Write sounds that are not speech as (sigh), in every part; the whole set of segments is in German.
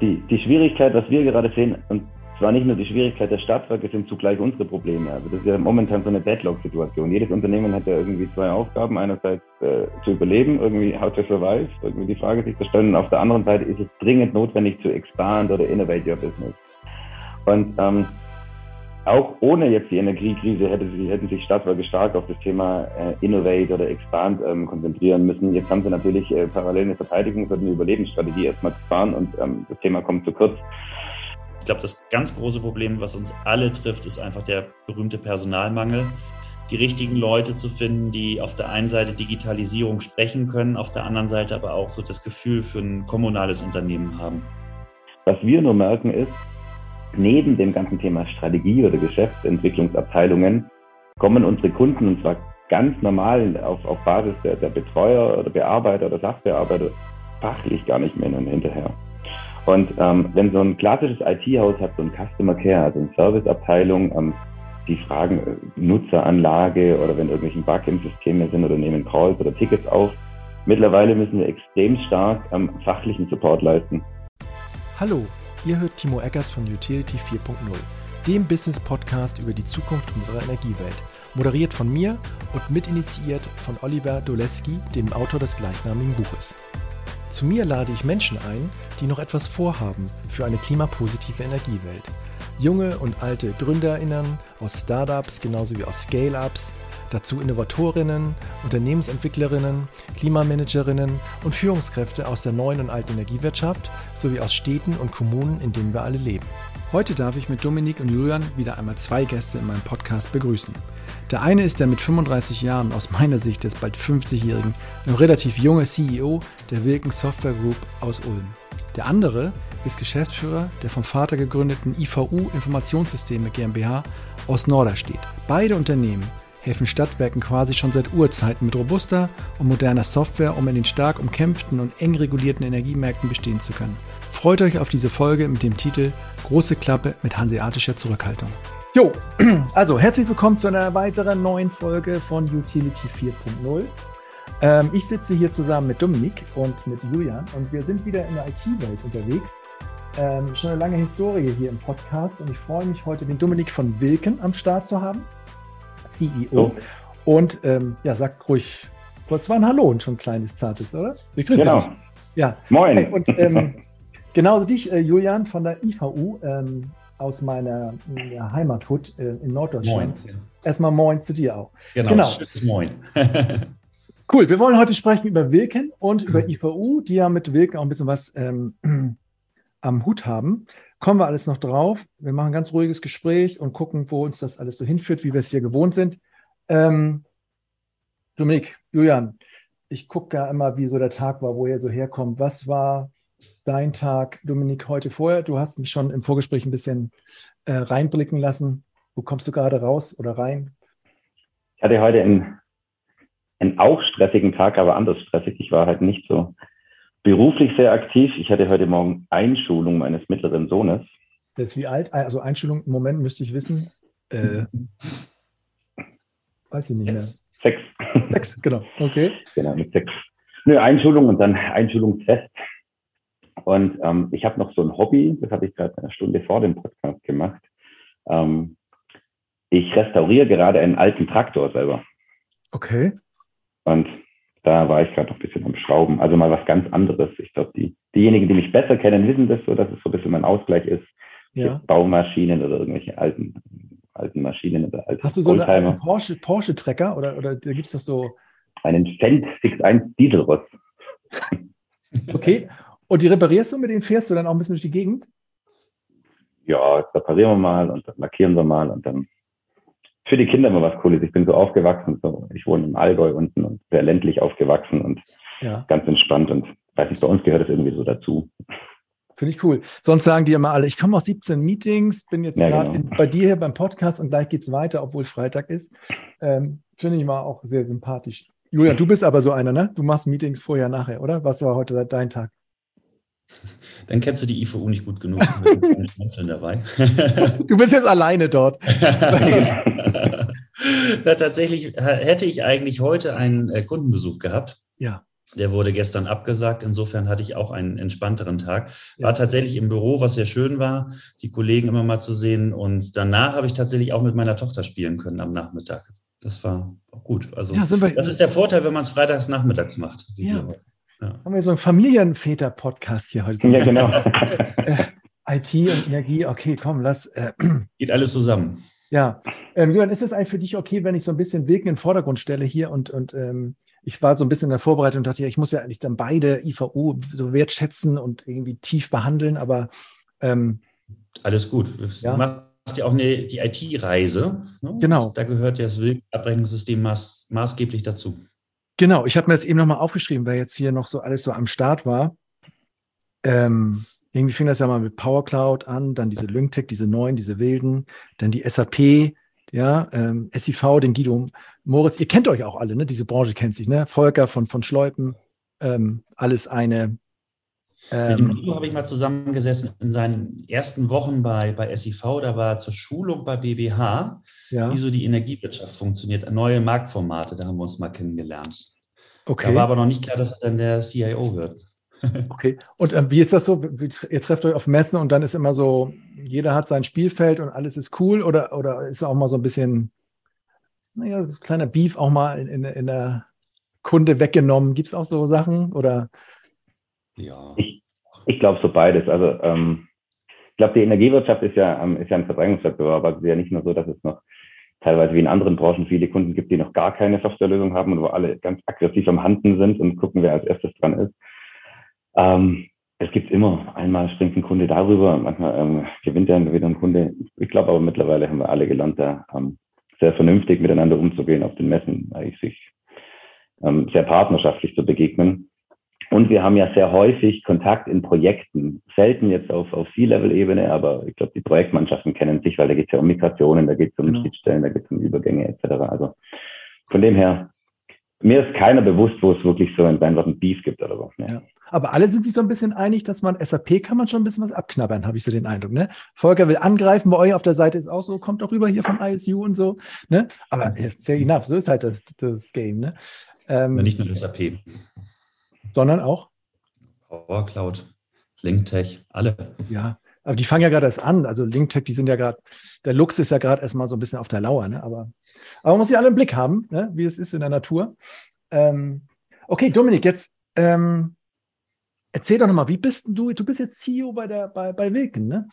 die, die Schwierigkeit, was wir gerade sehen, und zwar nicht nur die Schwierigkeit der Stadtwerke, sind zugleich unsere Probleme. Also das ist ja momentan so eine Deadlock-Situation. Jedes Unternehmen hat ja irgendwie zwei Aufgaben. Einerseits äh, zu überleben, irgendwie how to survive, irgendwie die Frage sich zu stellen. Und auf der anderen Seite ist es dringend notwendig zu expand oder innovate your business. Und ähm, auch ohne jetzt die Energiekrise hätte sie, hätten sich Stadtwerke stark auf das Thema äh, Innovate oder Expand ähm, konzentrieren müssen. Jetzt haben sie natürlich äh, parallel eine Verteidigungs- oder eine Überlebensstrategie erstmal gefahren und ähm, das Thema kommt zu kurz. Ich glaube, das ganz große Problem, was uns alle trifft, ist einfach der berühmte Personalmangel. Die richtigen Leute zu finden, die auf der einen Seite Digitalisierung sprechen können, auf der anderen Seite aber auch so das Gefühl für ein kommunales Unternehmen haben. Was wir nur merken ist, neben dem ganzen Thema Strategie oder Geschäftsentwicklungsabteilungen kommen unsere Kunden und zwar ganz normal auf, auf Basis der, der Betreuer oder Bearbeiter oder Sachbearbeiter fachlich gar nicht mehr hinterher. Und ähm, wenn so ein klassisches IT-Haus hat, so ein Customer Care, also eine Serviceabteilung, ähm, die fragen äh, Nutzeranlage oder wenn irgendwelche Bug im System sind oder nehmen Calls oder Tickets auf. Mittlerweile müssen wir extrem stark ähm, fachlichen Support leisten. Hallo, ihr hört Timo Eckers von Utility 4.0, dem Business-Podcast über die Zukunft unserer Energiewelt. Moderiert von mir und mitinitiiert von Oliver Doleski, dem Autor des gleichnamigen Buches. Zu mir lade ich Menschen ein, die noch etwas vorhaben für eine klimapositive Energiewelt. Junge und alte GründerInnen aus Startups genauso wie aus Scale-Ups, dazu Innovatorinnen, Unternehmensentwicklerinnen, Klimamanagerinnen und Führungskräfte aus der neuen und alten Energiewirtschaft sowie aus Städten und Kommunen, in denen wir alle leben. Heute darf ich mit Dominik und Julian wieder einmal zwei Gäste in meinem Podcast begrüßen. Der eine ist der mit 35 Jahren aus meiner Sicht des bald 50-jährigen, noch relativ junge CEO der Wilken Software Group aus Ulm. Der andere ist Geschäftsführer der vom Vater gegründeten IVU Informationssysteme GmbH aus Norderstedt. Beide Unternehmen helfen Stadtwerken quasi schon seit Urzeiten mit robuster und moderner Software, um in den stark umkämpften und eng regulierten Energiemärkten bestehen zu können. Freut euch auf diese Folge mit dem Titel Große Klappe mit hanseatischer Zurückhaltung. Jo, (clears throat) also herzlich willkommen zu einer weiteren neuen Folge von Utility 4.0. Ähm, ich sitze hier zusammen mit Dominik und mit Julian und wir sind wieder in der IT-Welt unterwegs. Ähm, schon eine lange Historie hier im Podcast und ich freue mich heute, den Dominik von Wilken am Start zu haben, CEO. Oh. Und ähm, ja, sag ruhig, das war ein Hallo und schon ein kleines, zartes, oder? Ich grüße genau. dich. Ja. Moin. Und ähm, (laughs) genauso dich, äh, Julian, von der IVU. Ähm, aus meiner ja, Heimathut äh, in Norddeutschland. Moin. Erstmal Moin zu dir auch. Genau, genau. Moin. (laughs) cool, wir wollen heute sprechen über Wilken und über (clears throat) IVU, die ja mit Wilken auch ein bisschen was ähm, (clears throat) am Hut haben. Kommen wir alles noch drauf. Wir machen ein ganz ruhiges Gespräch und gucken, wo uns das alles so hinführt, wie wir es hier gewohnt sind. Ähm, Dominik, Julian, ich gucke ja immer, wie so der Tag war, wo ihr so herkommt. Was war dein Tag, Dominik, heute vorher? Du hast mich schon im Vorgespräch ein bisschen äh, reinblicken lassen. Wo kommst du gerade raus oder rein? Ich hatte heute einen, einen auch stressigen Tag, aber anders stressig. Ich war halt nicht so beruflich sehr aktiv. Ich hatte heute Morgen Einschulung meines mittleren Sohnes. Das ist wie alt? Also Einschulung im Moment müsste ich wissen. Äh, weiß ich nicht mehr. Sechs. Sechs, genau. Okay. Genau, mit sechs. Nö, Einschulung und dann Einschulungsfest. Und ähm, ich habe noch so ein Hobby, das habe ich gerade eine Stunde vor dem Podcast gemacht. Ähm, ich restauriere gerade einen alten Traktor selber. Okay. Und da war ich gerade noch ein bisschen am Schrauben. Also mal was ganz anderes. Ich glaube, die, diejenigen, die mich besser kennen, wissen das so, dass es so ein bisschen mein Ausgleich ist. Ja. Baumaschinen oder irgendwelche alten, alten Maschinen oder alten Hast du so einen Porsche, Porsche Trecker oder, oder da gibt es das so? Einen Fendt Fix 1 Dieselross. Okay. Und die reparierst du, mit denen fährst du dann auch ein bisschen durch die Gegend? Ja, reparieren wir mal und dann lackieren wir mal und dann für die Kinder immer was Cooles. Ich bin so aufgewachsen, so, ich wohne im Allgäu unten und sehr ländlich aufgewachsen und ja. ganz entspannt und weiß nicht, bei uns gehört es irgendwie so dazu. Finde ich cool. Sonst sagen die immer alle, ich komme aus 17 Meetings, bin jetzt ja, gerade genau. bei dir hier beim Podcast und gleich geht es weiter, obwohl Freitag ist. Ähm, Finde ich mal auch sehr sympathisch. Julia, du bist aber so einer, ne? Du machst Meetings vorher, nachher, oder? Was war heute dein Tag? Dann kennst du die IVU nicht gut genug. (laughs) dabei. du bist jetzt alleine dort. (laughs) Na, tatsächlich hätte ich eigentlich heute einen äh, Kundenbesuch gehabt. Ja. Der wurde gestern abgesagt. Insofern hatte ich auch einen entspannteren Tag. War ja. tatsächlich im Büro, was sehr schön war, die Kollegen immer mal zu sehen. Und danach habe ich tatsächlich auch mit meiner Tochter spielen können am Nachmittag. Das war auch gut. Also, ja, das ist der Vorteil, wenn man es freitags nachmittags macht. Ja. Ja. Haben wir so einen Familienväter-Podcast hier heute? Ja, genau. (laughs) Äh, IT und Energie, okay, komm, lass. Äh, Geht alles zusammen. Ja. Ähm, Jürgen, ist es eigentlich für dich okay, wenn ich so ein bisschen Wilken in den Vordergrund stelle hier und, und ähm, ich war so ein bisschen in der Vorbereitung und dachte, ja, ich muss ja eigentlich dann beide IVU so wertschätzen und irgendwie tief behandeln, aber ähm, alles gut. Ja. Du machst ja auch eine, die IT-Reise. Ne? Genau. Da gehört ja das Abrechnungssystem maß, maßgeblich dazu. Genau, ich habe mir das eben nochmal aufgeschrieben, weil jetzt hier noch so alles so am Start war. Ähm, irgendwie fing das ja mal mit Power Cloud an, dann diese LyncTech, diese neuen, diese wilden, dann die SAP, ja, ähm, SIV, den Guido Moritz. Ihr kennt euch auch alle, ne? Diese Branche kennt sich, ne? Volker von, von Schleupen, ähm, alles eine. Ähm, mit Guido habe ich mal zusammengesessen in seinen ersten Wochen bei, bei SIV, da war zur Schulung bei BBH, ja. wie so die Energiewirtschaft funktioniert, neue Marktformate, da haben wir uns mal kennengelernt. Okay. Da war aber noch nicht klar, dass er dann der CIO wird. (laughs) Okay. Und äh, wie ist das so? Ihr trefft euch auf Messen und dann ist immer so, jeder hat sein Spielfeld und alles ist cool oder, oder ist auch mal so ein bisschen, naja, das kleine Beef auch mal in, in, in der Kunde weggenommen? Gibt es auch so Sachen oder? Ja. Ich, ich glaube so beides. Also ähm, ich glaube, die Energiewirtschaft ist ja, ähm, ist ja ein Verdrängungswettbewerb. Also es ist ja nicht nur so, dass es noch teilweise wie in anderen Branchen viele Kunden gibt, die noch gar keine Softwarelösung haben und wo alle ganz aggressiv am Handen sind und gucken, wer als erstes dran ist. Ähm, es gibt immer, einmal springt ein Kunde darüber, manchmal ähm, gewinnt er wieder ein Kunde. Ich glaube aber mittlerweile haben wir alle gelernt, da ähm, sehr vernünftig miteinander umzugehen auf den Messen, eigentlich sich ähm, sehr partnerschaftlich zu begegnen. Und wir haben ja sehr häufig Kontakt in Projekten, selten jetzt auf, auf C-Level-Ebene, aber ich glaube, die Projektmannschaften kennen sich, weil da geht es ja um Migrationen, da geht es um genau. Schnittstellen, da geht es um Übergänge etc. Also von dem her, mir ist keiner bewusst, wo es wirklich so ein, ein, ein Beef gibt oder so. Ja. Aber alle sind sich so ein bisschen einig, dass man SAP kann man schon ein bisschen was abknabbern, habe ich so den Eindruck. Ne? Volker will angreifen, bei euch auf der Seite ist auch so, kommt doch rüber hier von ISU und so. Ne? Aber fair enough, so ist halt das, das Game. Ne? Ähm, nicht nur SAP. Sondern auch? Power Cloud, LinkTech, alle. Ja, aber die fangen ja gerade erst an. Also LinkTech, die sind ja gerade, der Lux ist ja gerade erstmal so ein bisschen auf der Lauer. Ne? Aber, aber man muss ja alle im Blick haben, ne? wie es ist in der Natur. Ähm, okay, Dominik, jetzt ähm, Erzähl doch nochmal, wie bist du? Du bist jetzt CEO bei, der, bei, bei Wilken, ne?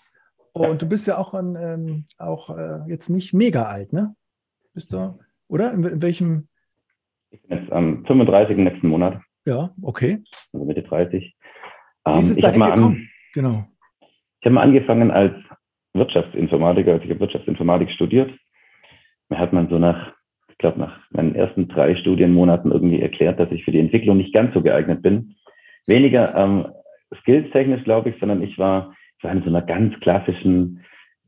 Und du bist ja auch, an, ähm, auch äh, jetzt nicht mega alt, ne? Bist du, oder? In, in welchem? Ich bin jetzt am 35. nächsten Monat. Ja, okay. Also Mitte 30. Ähm, wie ist es ich dahin gekommen? An, genau. Ich habe mal angefangen als Wirtschaftsinformatiker, also ich habe Wirtschaftsinformatik studiert. Mir hat man so nach, ich glaube, nach meinen ersten drei Studienmonaten irgendwie erklärt, dass ich für die Entwicklung nicht ganz so geeignet bin weniger ähm, skills-technisch, glaube ich, sondern ich war, ich war in so einer ganz klassischen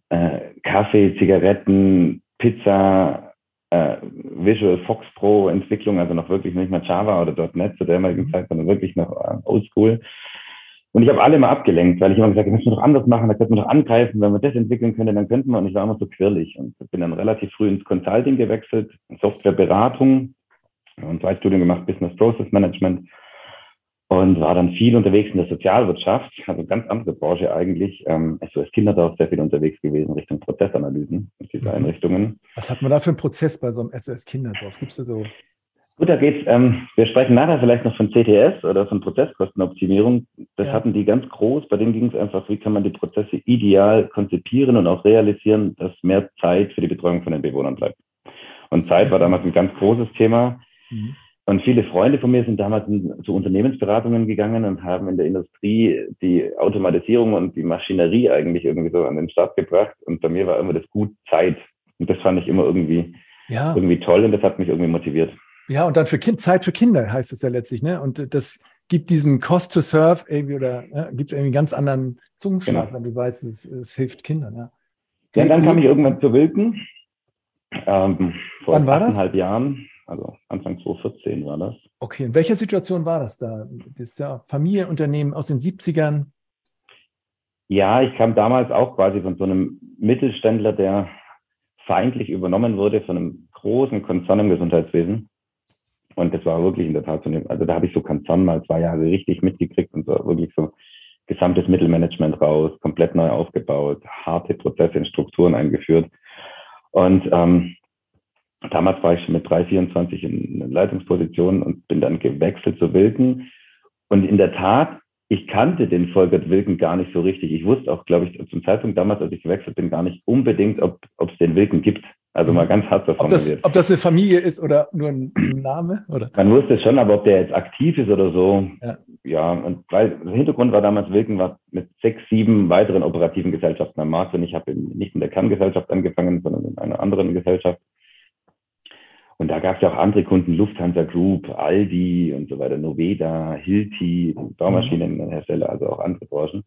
äh, Kaffee, Zigaretten, Pizza, äh, Visual Fox Pro Entwicklung, also noch wirklich nicht mal Java oder .NET zu der damaligen mhm. Zeit, sondern wirklich noch äh, Oldschool. Und ich habe alle mal abgelenkt, weil ich immer gesagt habe, müssen wir doch anders machen, da könnten wir doch angreifen, wenn wir das entwickeln können, dann könnten wir. Und ich war immer so quirlig und bin dann relativ früh ins Consulting gewechselt, Softwareberatung und zwei Studien gemacht, Business Process Management und war dann viel unterwegs in der Sozialwirtschaft, also ganz andere Branche eigentlich. Ähm, also als Kinderdorf sehr viel unterwegs gewesen Richtung Prozessanalysen und diese mhm. Einrichtungen. Was hat man da für einen Prozess bei so einem SOS Kinderdorf? Gibt es da so? Gut, da geht's. Ähm, wir sprechen nachher vielleicht noch von CTS oder von Prozesskostenoptimierung. Das ja. hatten die ganz groß. Bei denen ging es einfach, wie kann man die Prozesse ideal konzipieren und auch realisieren, dass mehr Zeit für die Betreuung von den Bewohnern bleibt. Und Zeit war damals ein ganz großes Thema. Mhm. Und viele Freunde von mir sind damals zu Unternehmensberatungen gegangen und haben in der Industrie die Automatisierung und die Maschinerie eigentlich irgendwie so an den Start gebracht. Und bei mir war immer das Gut Zeit. Und das fand ich immer irgendwie, ja. irgendwie toll und das hat mich irgendwie motiviert. Ja, und dann für kind, Zeit für Kinder heißt es ja letztlich, ne? Und das gibt diesem Cost to Serve irgendwie oder ne, gibt irgendwie einen ganz anderen Zungenschlag, genau. wenn du weißt, es, es hilft Kindern, ja. Ja, dann kam ich irgendwann zu Wilken. Ähm, vor Wann war das? Jahren also Anfang 2014 war das. Okay, in welcher Situation war das da? Das ist ja Familienunternehmen aus den 70ern. Ja, ich kam damals auch quasi von so einem Mittelständler, der feindlich übernommen wurde von einem großen Konzern im Gesundheitswesen. Und das war wirklich in der Tat so eine, also da habe ich so Konzern mal zwei Jahre richtig mitgekriegt und so wirklich so gesamtes Mittelmanagement raus, komplett neu aufgebaut, harte Prozesse und Strukturen eingeführt. Und ähm, damals war ich schon mit 3, 24 in Leitungsposition und bin dann gewechselt zu Wilken. Und in der Tat, ich kannte den Volkert Wilken gar nicht so richtig. Ich wusste auch, glaube ich, zum Zeitpunkt damals, als ich gewechselt bin, gar nicht unbedingt, ob es den Wilken gibt. Also mal ganz hart so formuliert. Ob das, ob das eine Familie ist oder nur ein Name? Oder? Man wusste schon, aber ob der jetzt aktiv ist oder so. Ja, ja und weil der Hintergrund war damals, Wilken war mit sechs, sieben weiteren operativen Gesellschaften am Markt und ich habe nicht in der Kerngesellschaft angefangen, sondern in einer anderen Gesellschaft. Und da gab es ja auch andere Kunden, Lufthansa Group, Aldi und so weiter, Noveda, Hilti, Baumaschinenhersteller, also auch andere Branchen.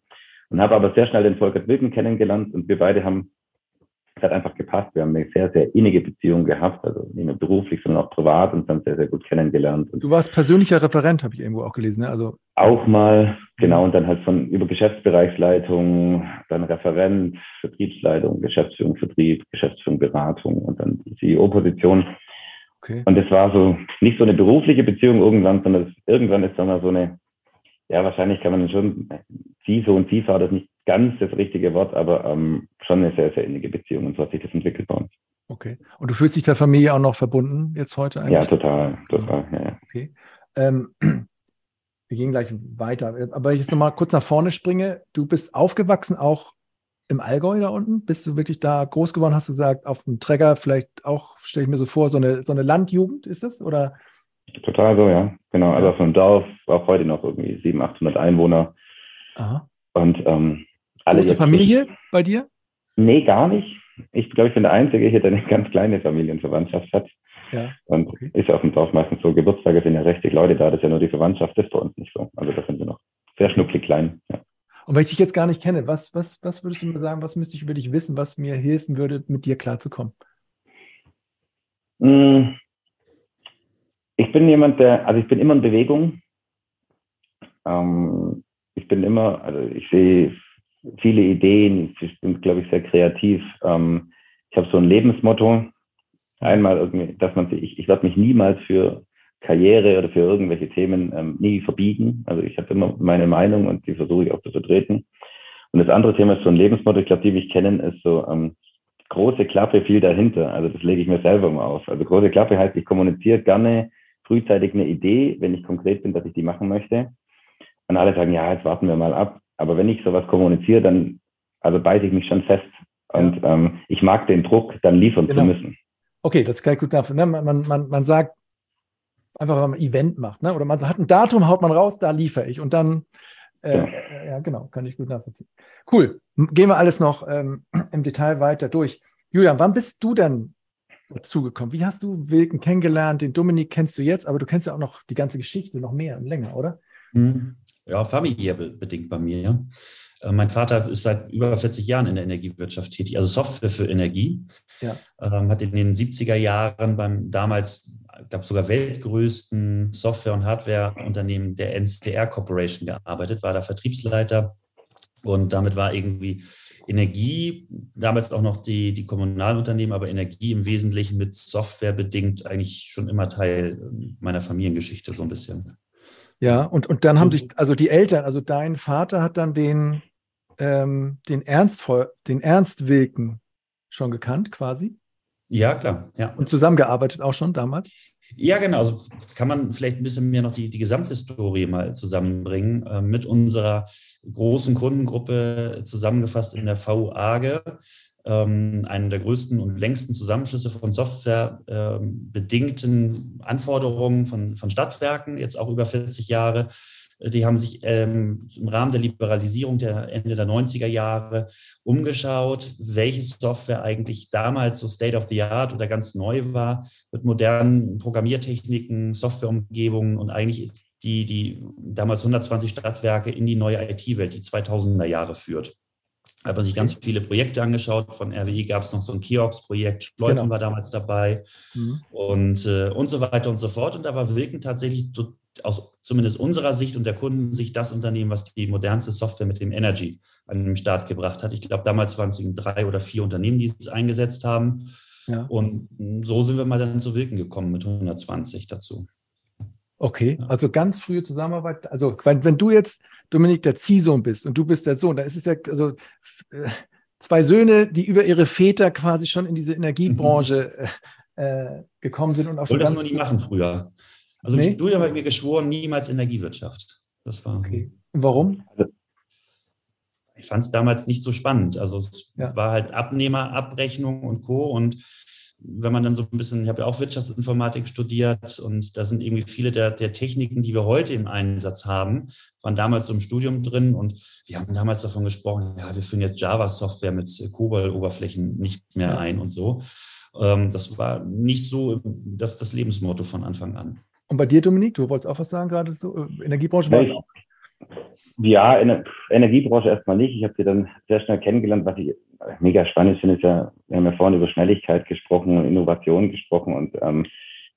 Und habe aber sehr schnell den Volker Wilken kennengelernt und wir beide haben es hat einfach gepasst. Wir haben eine sehr, sehr innige Beziehung gehabt, also nicht nur beruflich, sondern auch privat und dann sehr, sehr gut kennengelernt. Und du warst persönlicher Referent, habe ich irgendwo auch gelesen, ne? Also auch mal, genau, und dann halt von über Geschäftsbereichsleitung, dann Referent, Vertriebsleitung, Geschäftsführung, Vertrieb, Geschäftsführung, Beratung und dann CEO-Position. Okay. Und es war so nicht so eine berufliche Beziehung irgendwann, sondern das, irgendwann ist dann mal so eine, ja, wahrscheinlich kann man schon, CISO und CIFA, das nicht ganz das richtige Wort, aber ähm, schon eine sehr, sehr innige Beziehung und so hat sich das entwickelt bei uns. Okay. Und du fühlst dich der Familie auch noch verbunden jetzt heute eigentlich? Ja, total, total, ja. ja. Okay. Ähm, (clears throat) wir gehen gleich weiter. Aber ich jetzt nochmal kurz nach vorne springe. Du bist aufgewachsen auch im Allgäu da unten? Bist du wirklich da groß geworden? Hast du gesagt, auf dem Träger vielleicht auch, stelle ich mir so vor, so eine, so eine Landjugend ist das? Oder? Total so, ja. Genau. Also auf dem Dorf, auch heute noch irgendwie 700, 800 Einwohner. Aha. Und ähm, alle Große Familie bei dir? Nee, gar nicht. Ich glaube, ich bin der Einzige hier, der eine ganz kleine Familienverwandtschaft hat. Ja. Und okay. ist ja auf dem Dorf meistens so, Geburtstage sind ja richtig Leute da, das ist ja nur die Verwandtschaft, das ist bei uns nicht so. Also da sind wir noch sehr schnucklig klein. Und wenn ich dich jetzt gar nicht kenne, was, was, was würdest du mir sagen, was müsste ich über dich wissen, was mir helfen würde, mit dir klarzukommen? Hm. Ich bin jemand, der, also ich bin immer in Bewegung. Ähm, ich bin immer, also ich sehe viele Ideen, ich bin, glaube ich, sehr kreativ. Ähm, ich habe so ein Lebensmotto. Einmal irgendwie, dass man ich, ich werde mich niemals für Karriere oder für irgendwelche Themen ähm, nie verbiegen. Also ich habe immer meine Meinung und die versuche ich auch zu vertreten. Und das andere Thema ist so ein Lebensmotto, ich glaube, die mich kennen, ist so ähm, große Klappe, viel dahinter. Also das lege ich mir selber mal auf. Also große Klappe heißt, ich kommuniziere gerne frühzeitig eine Idee, wenn ich konkret bin, dass ich die machen möchte. Und alle sagen, ja, jetzt warten wir mal ab. Aber wenn ich sowas kommuniziere, dann also beiße ich mich schon fest. Und ähm, ich mag den Druck, dann liefern genau. zu müssen. Okay, das kann ich gut nachvollziehen. Ne? Man, man, man sagt einfach, ein Event macht, ne? oder man hat ein Datum, haut man raus, da liefere ich. Und dann, äh, ja. ja. genau, kann ich gut nachvollziehen. Cool. Gehen wir alles noch ähm, (clears throat) im Detail weiter durch. Julian, wann bist du denn dazugekommen? Wie hast du Wilken kennengelernt? Den Dominik kennst du jetzt, aber du kennst ja auch noch die ganze Geschichte noch mehr und länger, oder? Mhm. Ja, familiär bedingt bei mir. Äh, mein Vater ist seit über 40 Jahren in der Energiewirtschaft tätig, also Software für Energie. Ja. Ähm, hat in den 70er Jahren beim damals, ich glaube sogar weltgrößten Software- und Hardwareunternehmen der NCR Corporation gearbeitet, war da Vertriebsleiter und damit war irgendwie Energie, damals auch noch die, die Kommunalunternehmen, aber Energie im Wesentlichen mit Software bedingt eigentlich schon immer Teil meiner Familiengeschichte so ein bisschen. Ja, und, und dann haben sich, also die Eltern, also dein Vater hat dann den, ähm, den, Ernst, den Ernst Wilken schon gekannt, quasi. Ja, klar. Ja. Und zusammengearbeitet auch schon damals? Ja, genau. Also kann man vielleicht ein bisschen mehr noch die, die Gesamthistorie mal zusammenbringen. Äh, mit unserer großen Kundengruppe zusammengefasst in der VU AGE ähm, einen der größten und längsten Zusammenschlüsse von softwarebedingten ähm, Anforderungen von, von Stadtwerken, jetzt auch über 40 Jahre. Die haben sich ähm, im Rahmen der Liberalisierung der Ende der 90er Jahre umgeschaut, welche Software eigentlich damals so State of the Art oder ganz neu war, mit modernen Programmiertechniken, Softwareumgebungen und eigentlich die, die damals 120 Stadtwerke in die neue IT-Welt, die 2000er Jahre führt hat man sich ganz viele Projekte angeschaut. Von RWI gab es noch so ein Kiox-Projekt, Schleuten genau. war damals dabei mhm. und, äh, und so weiter und so fort. Und da war Wilken tatsächlich so, aus zumindest unserer Sicht und der Kundensicht das Unternehmen, was die modernste Software mit dem Energy an den Start gebracht hat. Ich glaube, damals waren es drei oder vier Unternehmen, die es eingesetzt haben. Ja. Und so sind wir mal dann zu Wilken gekommen mit 120 dazu. Okay, also ganz frühe Zusammenarbeit. Also wenn, wenn du jetzt Dominik der Ziehsohn bist und du bist der Sohn, da ist es ja also äh, zwei Söhne, die über ihre Väter quasi schon in diese Energiebranche mhm. äh, gekommen sind und auch schon Wollte das nur nie machen früher. Also nee? im Studium habe ich mir geschworen, niemals Energiewirtschaft. Das war. Okay. Und warum? Ich fand es damals nicht so spannend. Also es ja. war halt Abnehmerabrechnung und Co. Und wenn man dann so ein bisschen, ich habe ja auch Wirtschaftsinformatik studiert und da sind irgendwie viele der, der Techniken, die wir heute im Einsatz haben, waren damals so im Studium drin und wir haben damals davon gesprochen, ja, wir führen jetzt Java-Software mit COBOL-Oberflächen nicht mehr ja. ein und so. Ähm, das war nicht so das, das Lebensmotto von Anfang an. Und bei dir, Dominik, du wolltest auch was sagen, gerade so äh, Energiebranche war es Ja, Ener Energiebranche erstmal nicht. Ich habe sie dann sehr schnell kennengelernt. Was ich mega spannend finde, ist ja, wir haben ja vorhin über Schnelligkeit gesprochen und Innovation gesprochen und ähm,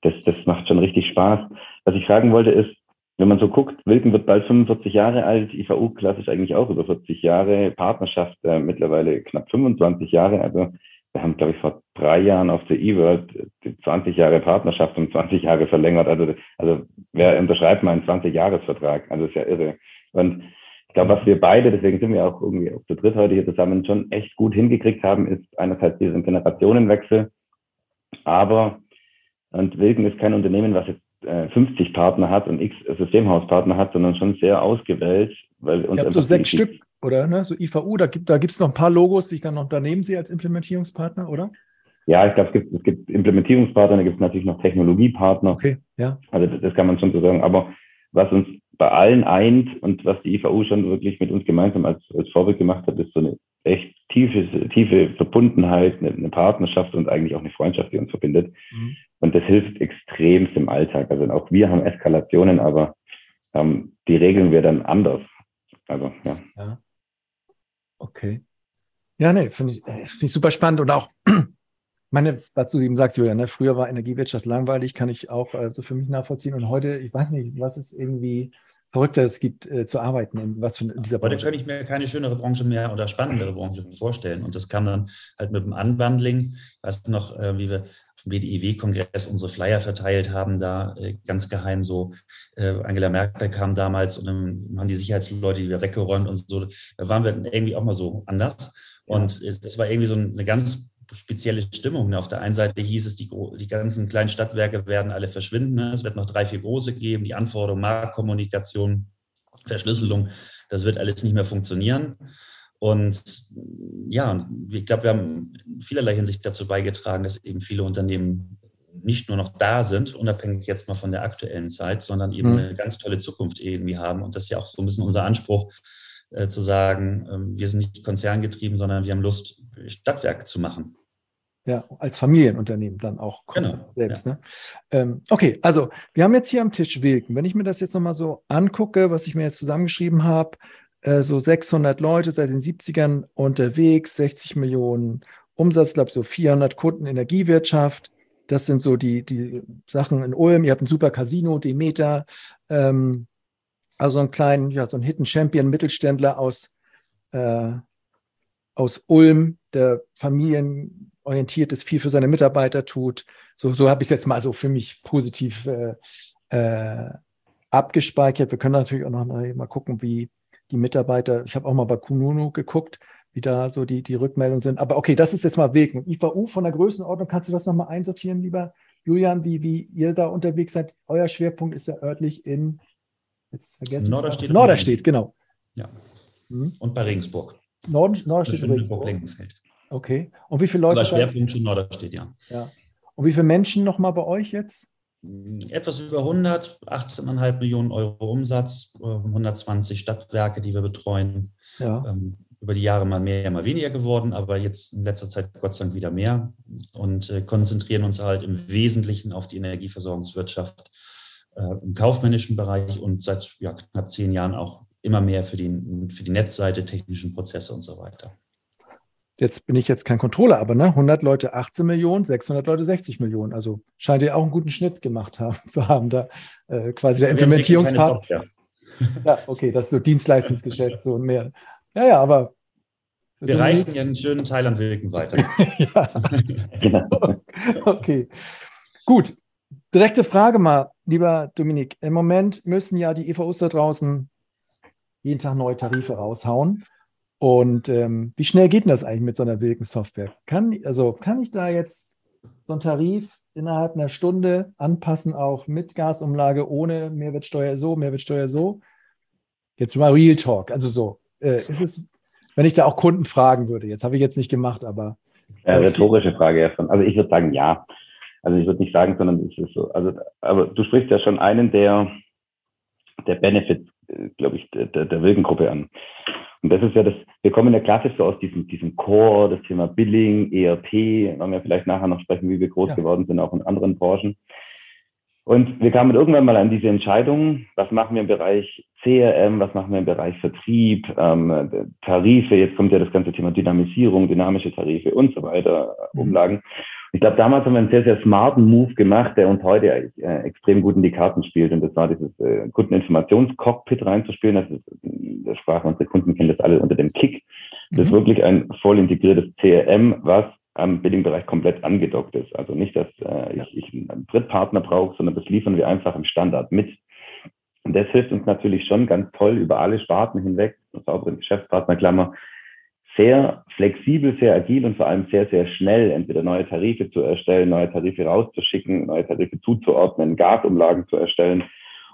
das, das macht schon richtig Spaß. Was ich sagen wollte ist, wenn man so guckt, Wilken wird bald 45 Jahre alt, IVU klassisch eigentlich auch über 40 Jahre, Partnerschaft äh, mittlerweile knapp 25 Jahre. Also wir haben, glaube ich, vor drei Jahren auf der E-World 20 Jahre Partnerschaft um 20 Jahre verlängert. Also, also wer unterschreibt mal einen 20-Jahres-Vertrag? Also ist ja irre. Und ich glaube, was wir beide, deswegen sind wir auch irgendwie auch zu dritt heute hier zusammen, schon echt gut hingekriegt haben, ist einerseits diesen Generationenwechsel. Aber, und Wilken ist kein Unternehmen, was jetzt 50 äh, Partner hat und x Systemhauspartner hat, sondern schon sehr ausgewählt, weil uns. Ja, so sechs Stück, oder? Ne? So IVU, da gibt es da noch ein paar Logos, die ich dann noch daneben sehe als Implementierungspartner, oder? Ja, ich glaube, es gibt, es gibt Implementierungspartner, da gibt es natürlich noch Technologiepartner. Okay, ja. Also das, das kann man schon so sagen. Aber was uns bei allen eint und was die IVU schon wirklich mit uns gemeinsam als, als Vorbild gemacht hat, ist so eine echt tiefe, tiefe Verbundenheit, eine, eine Partnerschaft und eigentlich auch eine Freundschaft, die uns verbindet. Mhm. Und das hilft extremst im Alltag. Also auch wir haben Eskalationen, aber ähm, die regeln wir dann anders. Also, ja. ja. Okay. Ja, nee, finde ich, äh, find ich super spannend und auch, (clears throat) meine, was du eben sagst, Julian, ne, früher war Energiewirtschaft langweilig, kann ich auch äh, so für mich nachvollziehen. Und heute, ich weiß nicht, was ist irgendwie verrückter es gibt äh, zu arbeiten in was für in dieser Branche. Heute kann ich mir keine schönere Branche mehr oder spannendere Branche vorstellen. Und das kam dann halt mit dem Unbundling. Du noch, äh, wie wir auf dem BDIW-Kongress unsere Flyer verteilt haben, da äh, ganz geheim so. Äh, Angela Merkel kam damals und dann haben die Sicherheitsleute wieder weggeräumt und so. Da waren wir irgendwie auch mal so anders. Und äh, das war irgendwie so eine ganz spezielle Stimmung. Auf der einen Seite hieß es, die, die ganzen kleinen Stadtwerke werden alle verschwinden. Ne? Es wird noch drei, vier große geben. Die Anforderungen, Marktkommunikation, Verschlüsselung, das wird alles nicht mehr funktionieren. Und ja, ich glaube, wir haben in vielerlei Hinsicht dazu beigetragen, dass eben viele Unternehmen nicht nur noch da sind, unabhängig jetzt mal von der aktuellen Zeit, sondern eben mhm. eine ganz tolle Zukunft irgendwie haben. Und das ist ja auch so ein bisschen unser Anspruch, äh, zu sagen, äh, wir sind nicht konzerngetrieben, sondern wir haben Lust, Stadtwerke zu machen. Ja, als Familienunternehmen dann auch genau, selbst. Ja. Ne? Ähm, okay, also wir haben jetzt hier am Tisch Wilken. Wenn ich mir das jetzt nochmal so angucke, was ich mir jetzt zusammengeschrieben habe, äh, so 600 Leute seit den 70ern unterwegs, 60 Millionen Umsatz, glaube ich, so 400 Kunden Energiewirtschaft. Das sind so die, die Sachen in Ulm. Ihr habt ein super Casino, Demeter. Ähm, also einen kleinen, ja, so einen Hidden Champion Mittelständler aus, äh, aus Ulm, der Familien orientiert ist, viel für seine Mitarbeiter tut. So, so habe ich es jetzt mal so für mich positiv äh, äh, abgespeichert. Wir können natürlich auch noch mal gucken, wie die Mitarbeiter, ich habe auch mal bei Kununu geguckt, wie da so die, die Rückmeldungen sind. Aber okay, das ist jetzt mal Weg. IVU von der Größenordnung, kannst du das nochmal einsortieren, lieber Julian, wie, wie ihr da unterwegs seid? Euer Schwerpunkt ist ja örtlich in, jetzt vergessen Norderstedt. Norderstedt, genau. Ja. Mhm. Und bei Regensburg. Nord, Norderstedt und Regensburg. Okay. Und wie viele Leute? Oder Schwerpunkt schon Norderstedt, ja. ja. Und wie viele Menschen nochmal bei euch jetzt? Etwas über 100, 18,5 Millionen Euro Umsatz, 120 äh, Stadtwerke, die wir betreuen. Ja. Ähm, über die Jahre mal mehr, mal weniger geworden, aber jetzt in letzter Zeit Gott sei Dank wieder mehr und äh, konzentrieren uns halt im Wesentlichen auf die Energieversorgungswirtschaft äh, im kaufmännischen Bereich und seit ja, knapp zehn Jahren auch immer mehr für die, für die Netzseite, technischen Prozesse und so weiter jetzt bin ich jetzt kein Controller, aber ne, 100 Leute 18 Millionen, 600 Leute 60 Millionen. Also scheint ihr auch einen guten Schnitt gemacht haben, (laughs) zu haben, da äh, quasi der Implementierungspart. (laughs) Ja, okay, das ist so Dienstleistungsgeschäft, so mehr. Ja, ja, aber. Wir reichen ja einen schönen Teil an Wilken weiter. (laughs) ja. okay. Gut. Direkte Frage mal, lieber Dominik, im Moment müssen ja die EVUs da draußen jeden Tag neue Tarife raushauen. Und ähm, wie schnell geht denn das eigentlich mit so einer Wirkensoftware? Kann, also kann ich da jetzt so einen Tarif innerhalb einer Stunde anpassen, auch mit Gasumlage, ohne Mehrwertsteuer so, Mehrwertsteuer so? Jetzt mal Real Talk, also so. Äh, ist es, wenn ich da auch Kunden fragen würde, jetzt habe ich jetzt nicht gemacht, aber. Ja, rhetorische Frage erstmal. Also ich würde sagen, ja. Also ich würde nicht sagen, sondern es ist so. Also, aber du sprichst ja schon einen der, der Benefits, äh, glaube ich, der, der Wirkengruppe an. Und das ist ja das, wir kommen ja klassisch so aus diesem, diesem Core, das Thema Billing, ERP, werden wir vielleicht nachher noch sprechen, wie wir groß ja. geworden sind, auch in anderen Branchen. Und wir kamen irgendwann mal an diese Entscheidung, was machen wir im Bereich CRM, was machen wir im Bereich Vertrieb, ähm, Tarife, jetzt kommt ja das ganze Thema Dynamisierung, dynamische Tarife und so weiter, mhm. Umlagen. Ich glaube, damals haben wir einen sehr, sehr smarten Move gemacht, der uns heute äh, extrem gut in die Karten spielt. Und das war dieses äh, Kundeninformationscockpit reinzuspielen. Das ist, das Sprache unsere Kunden kennen das alle unter dem Kick. Das mhm. ist wirklich ein voll integriertes CRM, was am Billing-Bereich komplett angedockt ist. Also nicht, dass äh, ich, ich einen Drittpartner brauche, sondern das liefern wir einfach im Standard mit. Und das hilft uns natürlich schon ganz toll über alle Sparten hinweg, sauberen Geschäftspartnerklammer, sehr flexibel, sehr agil und vor allem sehr, sehr schnell entweder neue Tarife zu erstellen, neue Tarife rauszuschicken, neue Tarife zuzuordnen, Gasumlagen zu erstellen.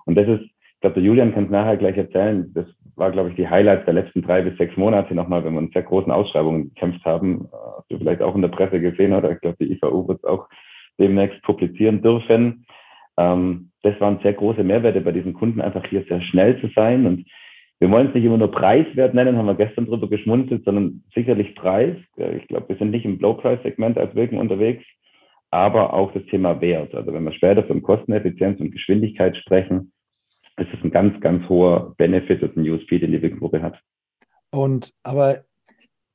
Und das ist, ich glaube, der Julian kann es nachher gleich erzählen, das war, glaube ich, die Highlights der letzten drei bis sechs Monate nochmal, wenn wir in sehr großen Ausschreibungen gekämpft haben. Hast du vielleicht auch in der Presse gesehen oder ich glaube, die IVU wird es auch demnächst publizieren dürfen. Ähm, das waren sehr große Mehrwerte bei diesen Kunden, einfach hier sehr schnell zu sein und wir wollen es nicht immer nur Preiswert nennen, haben wir gestern drüber geschmunzelt, sondern sicherlich Preis. Ich glaube, wir sind nicht im Low-Price-Segment als Wirken unterwegs, aber auch das Thema Wert. Also wenn wir später von Kosteneffizienz und Geschwindigkeit sprechen, ist es ein ganz, ganz hoher Benefit und ein USP, den die Wirkengruppe hat. Und aber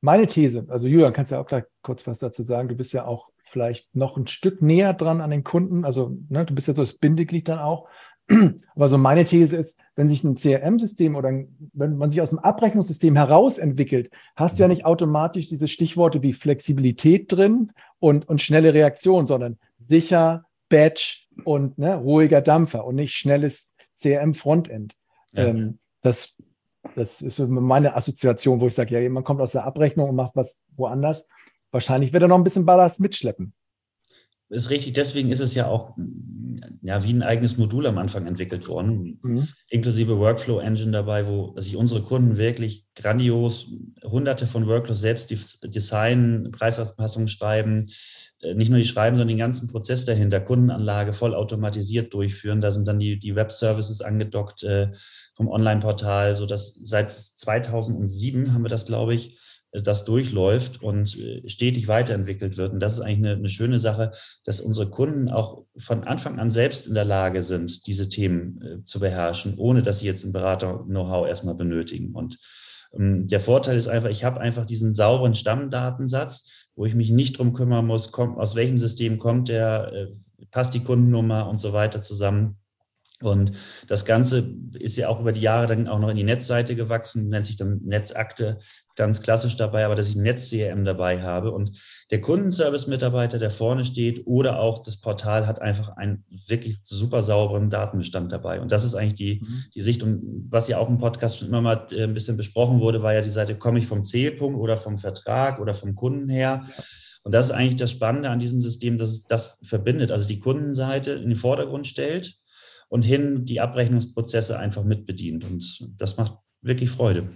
meine These, also Julian, kannst du ja auch gleich kurz was dazu sagen. Du bist ja auch vielleicht noch ein Stück näher dran an den Kunden. Also ne, du bist ja so das Bindeglied dann auch. (clears throat) Aber so meine These ist, wenn sich ein CRM-System oder wenn man sich aus dem Abrechnungssystem herausentwickelt, hast du ja nicht automatisch diese Stichworte wie Flexibilität drin und, und schnelle Reaktion, sondern sicher, Batch und ne, ruhiger Dampfer und nicht schnelles CRM-Frontend. Ja. Ähm, das, das ist meine Assoziation, wo ich sage, ja, man kommt aus der Abrechnung und macht was woanders. Wahrscheinlich wird er noch ein bisschen Ballast mitschleppen ist richtig. Deswegen ist es ja auch ja, wie ein eigenes Modul am Anfang entwickelt worden, mhm. inklusive Workflow Engine dabei, wo sich unsere Kunden wirklich grandios hunderte von Workflows selbst designen, Preisanpassungen schreiben, äh, nicht nur die schreiben, sondern den ganzen Prozess dahinter, Kundenanlage voll automatisiert durchführen. Da sind dann die, die Web-Services angedockt äh, vom Online-Portal, sodass seit 2007 haben wir das, glaube ich, das durchläuft und äh, stetig weiterentwickelt wird. Und das ist eigentlich eine, eine, schöne Sache, dass unsere Kunden auch von Anfang an selbst in der Lage sind, diese Themen äh, zu beherrschen, ohne dass sie jetzt ein Berater-Know-how erstmal benötigen. Und ähm, der Vorteil ist einfach, ich habe einfach diesen sauberen Stammdatensatz, wo ich mich nicht drum kümmern muss, kommt, aus welchem System kommt der, äh, passt die Kundennummer und so weiter zusammen. Und das Ganze ist ja auch über die Jahre dann auch noch in die Netzseite gewachsen, nennt sich dann Netzakte, ganz klassisch dabei, aber dass ich ein Netz-CRM dabei habe und der Kundenservice-Mitarbeiter, der vorne steht oder auch das Portal hat einfach einen wirklich super sauberen Datenbestand dabei. Und das ist eigentlich die, mhm. die Sicht. Und was ja auch im Podcast schon immer mal äh, ein bisschen besprochen wurde, war ja die Seite, komme ich vom Zählpunkt oder vom Vertrag oder vom Kunden her? Und das ist eigentlich das Spannende an diesem System, dass es das verbindet, also die Kundenseite in den Vordergrund stellt und hin die Abrechnungsprozesse einfach mitbedient. Und das macht wirklich Freude.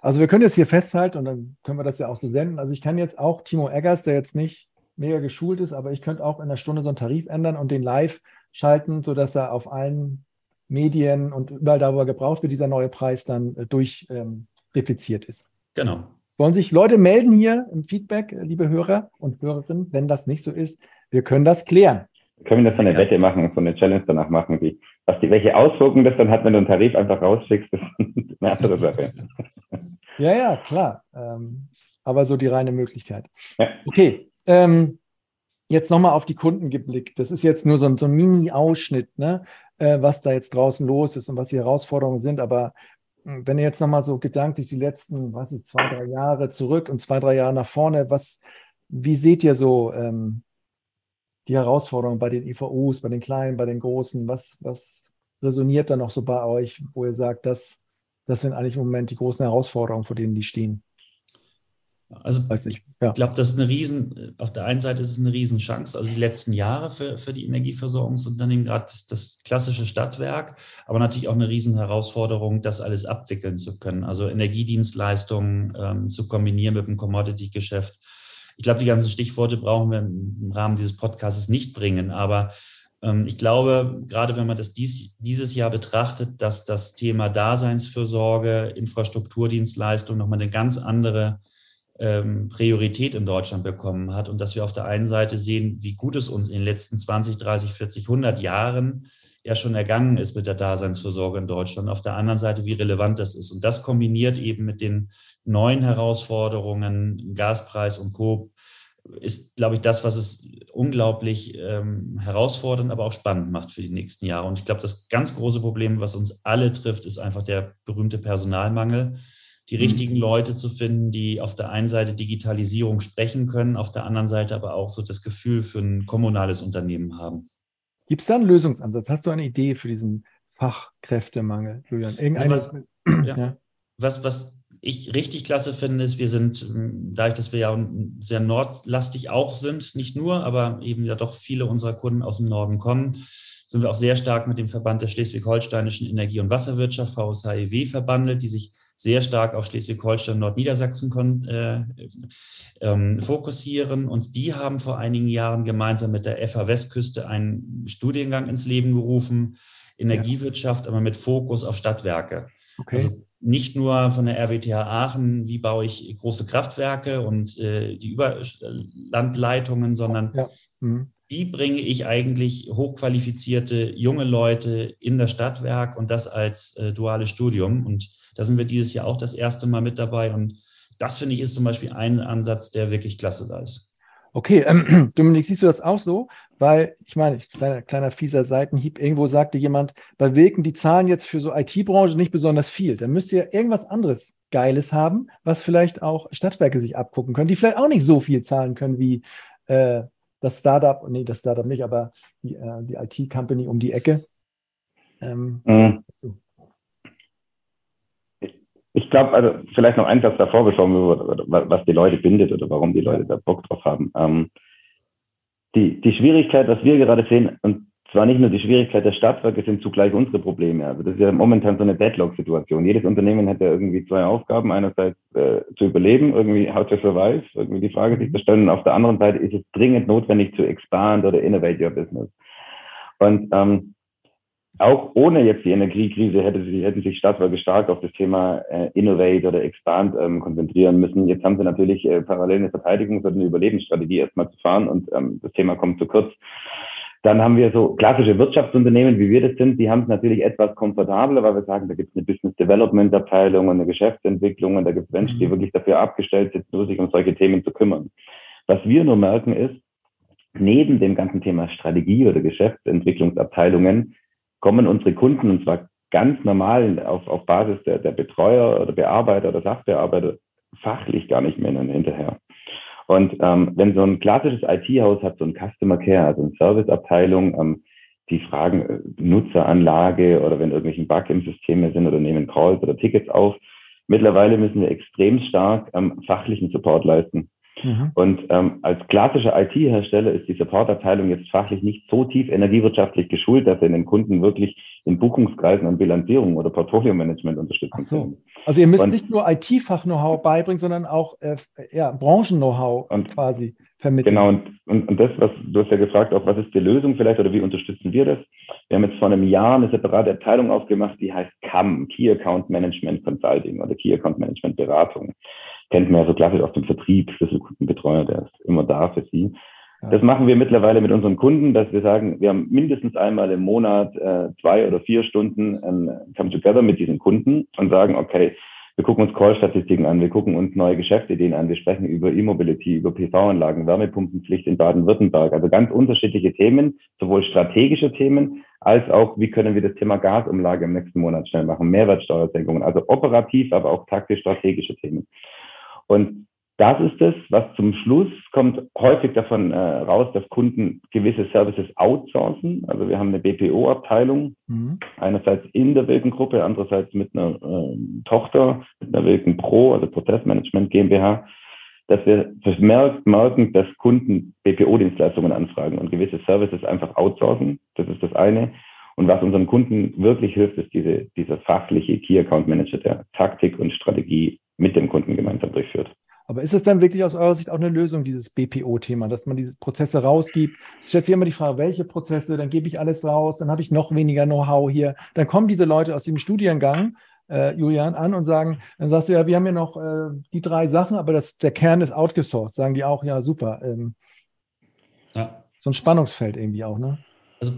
Also wir können jetzt hier festhalten und dann können wir das ja auch so senden. Also ich kann jetzt auch Timo Eggers, der jetzt nicht mega geschult ist, aber ich könnte auch in einer Stunde so einen Tarif ändern und den live schalten, sodass er auf allen Medien und überall da, wo er gebraucht wird, dieser neue Preis dann äh, durch ähm, repliziert ist. Genau. Wollen sich Leute melden hier im Feedback, liebe Hörer und Hörerinnen, wenn das nicht so ist? Wir können das klären. Können wir das so eine ja. Wette machen, so eine Challenge danach machen, wie, was die, welche Auswirkungen das dann hat, wenn du einen Tarif einfach rausschickst, das ist eine andere Sache. Ja, ja, klar. Ähm, aber so die reine Möglichkeit. Ja. Okay. Ähm, jetzt nochmal auf die Kunden geblickt. Das ist jetzt nur so ein, so ein Mini-Ausschnitt, ne, äh, was da jetzt draußen los ist und was die Herausforderungen sind. Aber hm, wenn ihr jetzt nochmal so gedanklich die letzten, was ich, zwei, drei Jahre zurück und zwei, drei Jahre nach vorne, was, wie seht ihr so ähm, die Herausforderungen bei den IVUs, bei den Kleinen, bei den Großen? Was, was resoniert da noch so bei euch, wo ihr sagt, das, das sind eigentlich im Moment die großen Herausforderungen, vor denen die stehen? Also ich ja. glaube, das ist eine Riesen, auf der einen Seite ist es eine Riesenchance, also die letzten Jahre für, für die Energieversorgungsunternehmen, gerade das, das, klassische Stadtwerk, aber natürlich auch eine Riesenherausforderung, das alles abwickeln zu können. Also Energiedienstleistungen ähm, zu kombinieren mit dem Commodity-Geschäft. Ich glaube, die ganzen Stichworte brauchen wir im Rahmen dieses Podcasts nicht bringen, aber ich glaube, gerade wenn man das dies, dieses Jahr betrachtet, dass das Thema Daseinsfürsorge, Infrastrukturdienstleistung nochmal eine ganz andere ähm, Priorität in Deutschland bekommen hat und dass wir auf der einen Seite sehen, wie gut es uns in den letzten 20, 30, 40, 100 Jahren ja schon ergangen ist mit der Daseinsvorsorge in Deutschland. Auf der anderen Seite, wie relevant das ist. Und das kombiniert eben mit den neuen Herausforderungen, Gaspreis und Co., ist, glaube ich, das, was es unglaublich ähm, herausfordernd, aber auch spannend macht für die nächsten Jahre. Und ich glaube, das ganz große Problem, was uns alle trifft, ist einfach der berühmte Personalmangel die mhm. richtigen Leute zu finden, die auf der einen Seite Digitalisierung sprechen können, auf der anderen Seite aber auch so das Gefühl für ein kommunales Unternehmen haben. Gibt es da einen Lösungsansatz? Hast du eine Idee für diesen Fachkräftemangel, Julian? Irgendeine, also was. Ja. was, was ich richtig klasse finde, ist, wir sind, dadurch, dass wir ja sehr nordlastig auch sind, nicht nur, aber eben ja doch viele unserer Kunden aus dem Norden kommen, sind wir auch sehr stark mit dem Verband der schleswig-holsteinischen Energie- und Wasserwirtschaft, VSHEW, verbandelt, die sich sehr stark auf Schleswig-Holstein, und Nordniedersachsen äh, ähm, fokussieren. Und die haben vor einigen Jahren gemeinsam mit der FH Westküste einen Studiengang ins Leben gerufen, Energiewirtschaft, ja. aber mit Fokus auf Stadtwerke. Okay. Also nicht nur von der RWTH Aachen, wie baue ich große Kraftwerke und äh, die Überlandleitungen, sondern ja. mhm. wie bringe ich eigentlich hochqualifizierte junge Leute in das Stadtwerk und das als äh, duales Studium. Und da sind wir dieses Jahr auch das erste Mal mit dabei. Und das finde ich ist zum Beispiel ein Ansatz, der wirklich klasse da ist. Okay, ähm, (clears throat) Dominik, siehst du das auch so? Weil, ich meine, kleiner, kleiner fieser Seitenhieb, irgendwo sagte jemand, bei Wilken, die zahlen jetzt für so IT-Branche nicht besonders viel. Da müsst ihr irgendwas anderes Geiles haben, was vielleicht auch Stadtwerke sich abgucken können, die vielleicht auch nicht so viel zahlen können wie äh, das Startup, nee, das Startup nicht, aber die, äh, die IT-Company um die Ecke. Ähm, mhm. Ich glaube, also vielleicht noch ein Satz davor, wir, was die Leute bindet oder warum die Leute da Bock drauf haben. Ähm, die, die Schwierigkeit, was wir gerade sehen, und zwar nicht nur die Schwierigkeit der Stadtwerke, sind zugleich unsere Probleme. Also das ist ja momentan so eine Deadlock-Situation. Jedes Unternehmen hat ja irgendwie zwei Aufgaben. Einerseits äh, zu überleben, irgendwie how to survive, irgendwie die Frage sich zu stellen. Und auf der anderen Seite ist es dringend notwendig zu expand oder innovate your business. Und ähm, auch ohne jetzt die Energiekrise hätte sie, hätten sich Stadtwerke stark auf das Thema äh, Innovate oder Expand ähm, konzentrieren müssen. Jetzt haben sie natürlich äh, parallel eine Verteidigungs- oder eine Überlebensstrategie erstmal zu fahren und ähm, das Thema kommt zu kurz. Dann haben wir so klassische Wirtschaftsunternehmen, wie wir das sind, die haben es natürlich etwas komfortabler, weil wir sagen, da gibt es eine Business Development Abteilung und eine Geschäftsentwicklung und da gibt es Menschen, die mhm. wirklich dafür abgestellt sind, nur sich um solche Themen zu kümmern. Was wir nur merken ist, neben dem ganzen Thema Strategie oder Geschäftsentwicklungsabteilungen kommen unsere Kunden, und zwar ganz normal auf, auf Basis der, der Betreuer oder Bearbeiter oder Sachbearbeiter, fachlich gar nicht mehr hinterher. Und ähm, wenn so ein klassisches IT-Haus hat, so ein Customer Care, also eine Serviceabteilung, ähm, die fragen äh, Nutzeranlage oder wenn irgendwelche Bug im System sind oder nehmen Calls oder Tickets auf. Mittlerweile müssen wir extrem stark ähm, fachlichen Support leisten. Mhm. Und ähm, als klassischer IT-Hersteller ist die Supportabteilung jetzt fachlich nicht so tief energiewirtschaftlich geschult, dass er den Kunden wirklich in Buchungskreisen und Bilanzierung oder Portfolio-Management unterstützen so. kann. Also ihr müsst und, nicht nur IT-Fach-Know-how beibringen, sondern auch äh, ja, Branchen-Know-how quasi vermitteln. Genau, und, und, und das, was du hast ja gefragt, auch was ist die Lösung vielleicht oder wie unterstützen wir das? Wir haben jetzt vor einem Jahr eine separate Abteilung aufgemacht, die heißt CAM, Key Account Management Consulting oder Key Account Management Beratung kennt man ja so klassisch aus dem Vertrieb, Schlüsselkundenbetreuer, der ist immer da für Sie. Ja. Das machen wir mittlerweile mit unseren Kunden, dass wir sagen, wir haben mindestens einmal im Monat äh, zwei oder vier Stunden ein Come Together mit diesen Kunden und sagen, okay, wir gucken uns Call-Statistiken an, wir gucken uns neue Geschäftsideen an, wir sprechen über E-Mobility, über PV-Anlagen, Wärmepumpenpflicht in Baden-Württemberg. Also ganz unterschiedliche Themen, sowohl strategische Themen als auch, wie können wir das Thema Gasumlage im nächsten Monat schnell machen, Mehrwertsteuersenkungen, also operativ, aber auch taktisch strategische Themen. Und das ist es, was zum Schluss kommt häufig davon äh, raus, dass Kunden gewisse Services outsourcen. Also wir haben eine BPO-Abteilung, mhm. einerseits in der Wilken Gruppe, andererseits mit einer äh, Tochter, mit einer Wilken Pro, also Prozessmanagement GmbH, dass wir vermerkt merken, dass Kunden BPO-Dienstleistungen anfragen und gewisse Services einfach outsourcen. Das ist das eine. Und was unseren Kunden wirklich hilft, ist diese, dieser fachliche Key Account Manager, der Taktik und Strategie mit dem Kunden gemeinsam durchführt. Aber ist es dann wirklich aus eurer Sicht auch eine Lösung, dieses BPO-Thema, dass man diese Prozesse rausgibt? Es stellt sich immer die Frage, welche Prozesse, dann gebe ich alles raus, dann habe ich noch weniger Know-how hier. Dann kommen diese Leute aus dem Studiengang, äh, Julian, an und sagen, dann sagst du ja, wir haben ja noch äh, die drei Sachen, aber das, der Kern ist outgesourced. Sagen die auch, ja, super. Ähm, ja. So ein Spannungsfeld irgendwie auch, ne? Also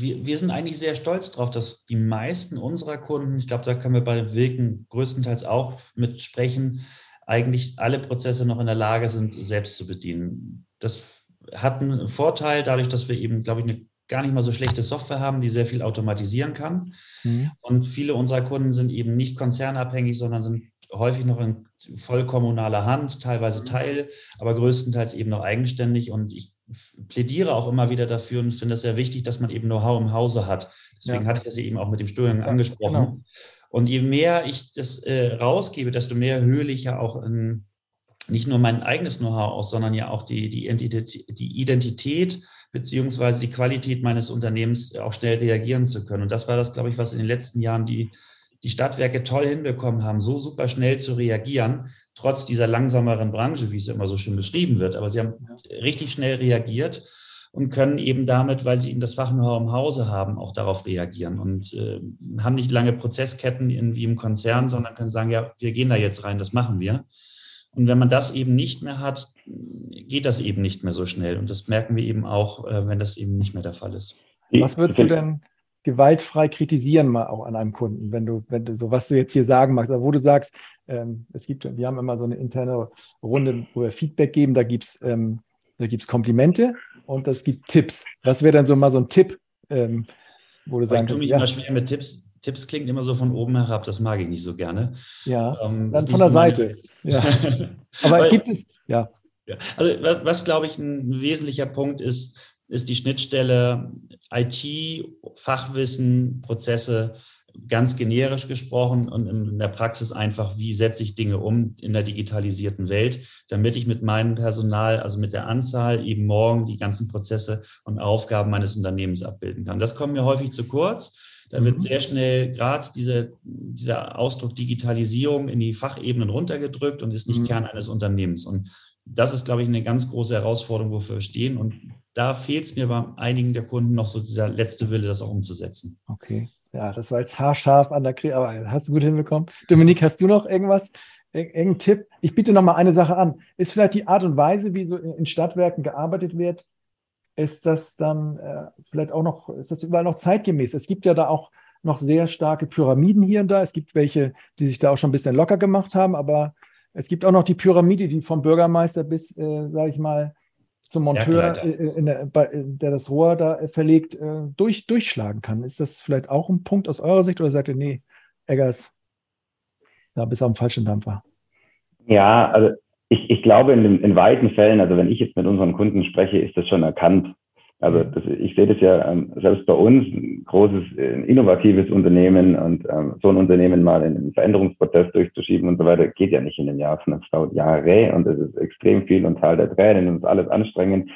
wir, wir sind eigentlich sehr stolz darauf, dass die meisten unserer Kunden, ich glaube, da können wir bei Wilken größtenteils auch mitsprechen, eigentlich alle Prozesse noch in der Lage sind, selbst zu bedienen. Das hat einen Vorteil dadurch, dass wir eben, glaube ich, eine gar nicht mal so schlechte Software haben, die sehr viel automatisieren kann. Mhm. Und viele unserer Kunden sind eben nicht konzernabhängig, sondern sind häufig noch in vollkommunaler Hand, teilweise Teil, aber größtenteils eben noch eigenständig. Und ich plädiere auch immer wieder dafür und finde es sehr wichtig, dass man eben Know-how im Hause hat. Deswegen ja. hatte ich das eben auch mit dem Studiengang ja, angesprochen. Genau. Und je mehr ich das äh, rausgebe, desto mehr höhle ich ja auch in, nicht nur mein eigenes Know-how aus, sondern ja auch die, die, Identität, die Identität beziehungsweise die Qualität meines Unternehmens auch schnell reagieren zu können. Und das war das, glaube ich, was in den letzten Jahren die, die Stadtwerke toll hinbekommen haben, so super schnell zu reagieren, trotz dieser langsameren Branche, wie es immer so schön beschrieben wird. Aber sie haben richtig schnell reagiert und können eben damit, weil sie eben das Fach-Know-how im Hause haben, auch darauf reagieren und äh, haben nicht lange Prozessketten in, wie im Konzern, sondern können sagen, ja, wir gehen da jetzt rein, das machen wir. Und wenn man das eben nicht mehr hat, geht das eben nicht mehr so schnell. Und das merken wir eben auch, äh, wenn das eben nicht mehr der Fall ist. Was würdest du denn gewaltfrei kritisieren mal auch an einem Kunden, wenn du, wenn du so, was du jetzt hier sagen magst, wo du sagst, ähm, es gibt, wir haben immer so eine interne Runde, wo wir Feedback geben, da gibt es ähm, da gibt's Komplimente und es gibt Tipps. Was wäre dann so mal so ein Tipp, ähm, wo du sagen kannst, Ich tue mich ja. immer schwer mit Tipps. Tipps klingt immer so von oben herab, das mag ich nicht so gerne. Ja, ähm, dann von der Seite. Ja. (laughs) Aber Weil, gibt es, ja. ja. Also was, was glaube ich ein wesentlicher Punkt ist, ist die Schnittstelle IT, Fachwissen, Prozesse, ganz generisch gesprochen und in der Praxis einfach, wie setze ich Dinge um in der digitalisierten Welt, damit ich mit meinem Personal, also mit der Anzahl eben morgen die ganzen Prozesse und Aufgaben meines Unternehmens abbilden kann. Das kommt mir häufig zu kurz. Da wird mhm. sehr schnell gerade diese, dieser Ausdruck Digitalisierung in die Fachebenen runtergedrückt und ist nicht mhm. Kern eines Unternehmens. Und das ist, glaube ich, eine ganz große Herausforderung, wofür wir stehen. Und da fehlt es mir bei einigen der Kunden noch so dieser letzte Wille, das auch umzusetzen. Okay. Ja, das war jetzt haarscharf an der Krise, aber hast du gut hinbekommen. Dominik, hast du noch irgendwas, irgendeinen Tipp? Ich biete noch mal eine Sache an. Ist vielleicht die Art und Weise, wie so in Stadtwerken gearbeitet wird, ist das dann äh, vielleicht auch noch, ist das überall noch zeitgemäß? Es gibt ja da auch noch sehr starke Pyramiden hier und da. Es gibt welche, die sich da auch schon ein bisschen locker gemacht haben, aber es gibt auch noch die Pyramide, die vom Bürgermeister bis, äh, sage ich mal, zum Monteur, ja, äh, der, bei, der, das Rohr da verlegt, äh, durch, durchschlagen kann. Ist das vielleicht auch ein Punkt aus eurer Sicht oder sagt ihr, nee, Eggers, da bist du am falschen Dampfer? Ja, also ich, ich glaube in, in weiten Fällen, also wenn ich jetzt mit unseren Kunden spreche, ist das schon erkannt. Also das, ich sehe das ja ähm, selbst bei uns, ein großes, äh, innovatives Unternehmen und ähm, so ein Unternehmen mal in einen Veränderungsprozess durchzuschieben und so weiter, geht ja nicht in einem Jahr, sondern es dauert Jahre und es ist extrem viel und Teil der Tränen und alles anstrengend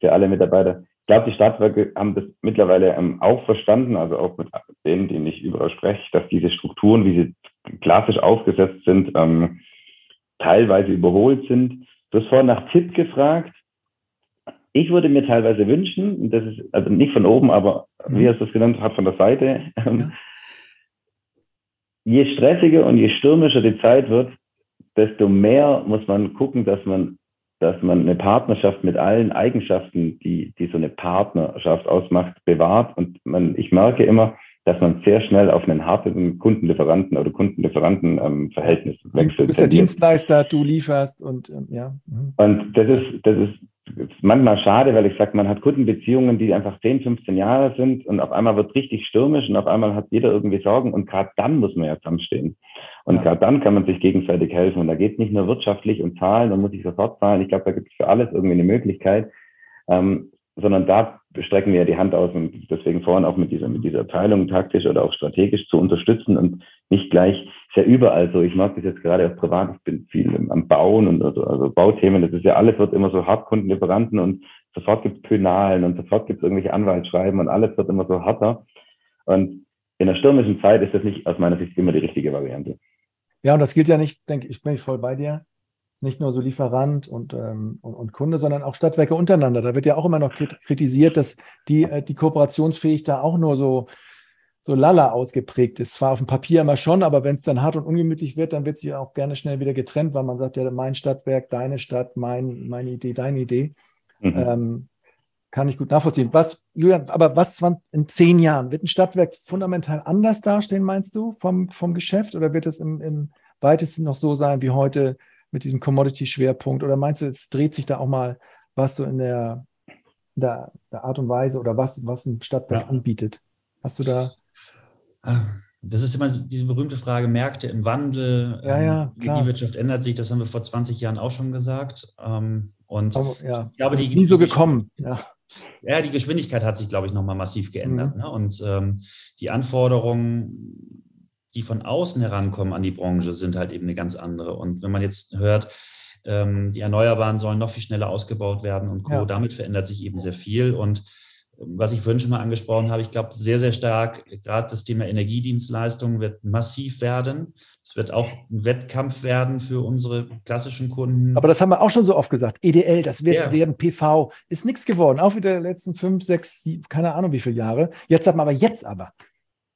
für alle Mitarbeiter. Ich glaube, die Stadtwerke haben das mittlerweile ähm, auch verstanden, also auch mit denen, die ich überall spreche, dass diese Strukturen, wie sie klassisch aufgesetzt sind, ähm, teilweise überholt sind. Du hast vorhin nach Tipp gefragt ich würde mir teilweise wünschen, das ist also nicht von oben, aber mhm. wie hast du es genannt, hat von der Seite, (laughs) ähm, ja. je stressiger und je stürmischer die Zeit wird, desto mehr muss man gucken, dass man, dass man eine Partnerschaft mit allen Eigenschaften, die, die so eine Partnerschaft ausmacht, bewahrt. Und man, ich merke immer, dass man sehr schnell auf einen harten Kundenlieferanten oder Kundenlieferanten-Verhältnis ähm, wechselt. Du bist der Dienstleister, du lieferst und ähm, ja. Mhm. Und das ist, das ist ist manchmal schade, weil ich sage, man hat Kundenbeziehungen, die einfach 10, 15 Jahre sind und auf einmal wird richtig stürmisch und auf einmal hat jeder irgendwie Sorgen und gerade dann muss man ja zusammenstehen. Und ja. gerade dann kann man sich gegenseitig helfen. Und da geht es nicht nur wirtschaftlich und zahlen und muss ich sofort zahlen. Ich glaube, da gibt es für alles irgendwie eine Möglichkeit. Ähm, sondern da strecken wir ja die Hand aus und deswegen vorhin auch mit dieser, mit dieser Teilung taktisch oder auch strategisch zu unterstützen und nicht gleich, ist ja überall so. Ich mag das jetzt gerade auch privat, ich bin viel am Bauen und also, also Bauthemen, das ist ja alles wird immer so Hartkundenlieferanten und sofort gibt es Pönalen und sofort gibt es irgendwelche Anwaltsschreiben und alles wird immer so härter. Und in der stürmischen Zeit ist das nicht aus meiner Sicht immer die richtige Variante. Ja, und das gilt ja nicht, denke ich, bin ich voll bei dir nicht nur so Lieferant und, ähm, und, und, Kunde, sondern auch Stadtwerke untereinander. Da wird ja auch immer noch kritisiert, dass die, äh, die kooperationsfähig da auch nur so, so lala ausgeprägt ist. Zwar auf dem Papier immer schon, aber wenn es dann hart und ungemütlich wird, dann wird sie auch gerne schnell wieder getrennt, weil man sagt ja, mein Stadtwerk, deine Stadt, mein, meine Idee, deine Idee. Mhm. Ähm, kann ich gut nachvollziehen. Was, Julian, aber was in zehn Jahren? Wird ein Stadtwerk fundamental anders dastehen, meinst du, vom, vom Geschäft? Oder wird es im, im weitesten noch so sein wie heute, mit diesem Commodity-Schwerpunkt? Oder meinst du, es dreht sich da auch mal was so in der, der, der Art und Weise oder was, was ein Stadtwerk ja. anbietet? Hast du da? Ah, das ist immer diese berühmte Frage, Märkte im Wandel, ja, ja, ähm, die Wirtschaft ändert sich, das haben wir vor 20 Jahren auch schon gesagt. Ähm, und ja, ich glaube, die, nie so gekommen. Ja. ja, die Geschwindigkeit hat sich, glaube ich, nochmal massiv geändert. Mhm. Ne? Und ähm, die Anforderungen die von außen herankommen an die Branche, sind halt eben eine ganz andere. Und wenn man jetzt hört, ähm, die Erneuerbaren sollen noch viel schneller ausgebaut werden und Co., ja. damit verändert sich eben sehr viel. Und ähm, was ich vorhin schon mal angesprochen habe, ich glaube sehr, sehr stark, gerade das Thema Energiedienstleistungen wird massiv werden. Es wird auch ein Wettkampf werden für unsere klassischen Kunden. Aber das haben wir auch schon so oft gesagt. EDL, das wird ja. werden, PV, ist nichts geworden. Auch wieder die letzten fünf, sechs, sieben, keine Ahnung wie viele Jahre. Jetzt haben wir aber jetzt aber.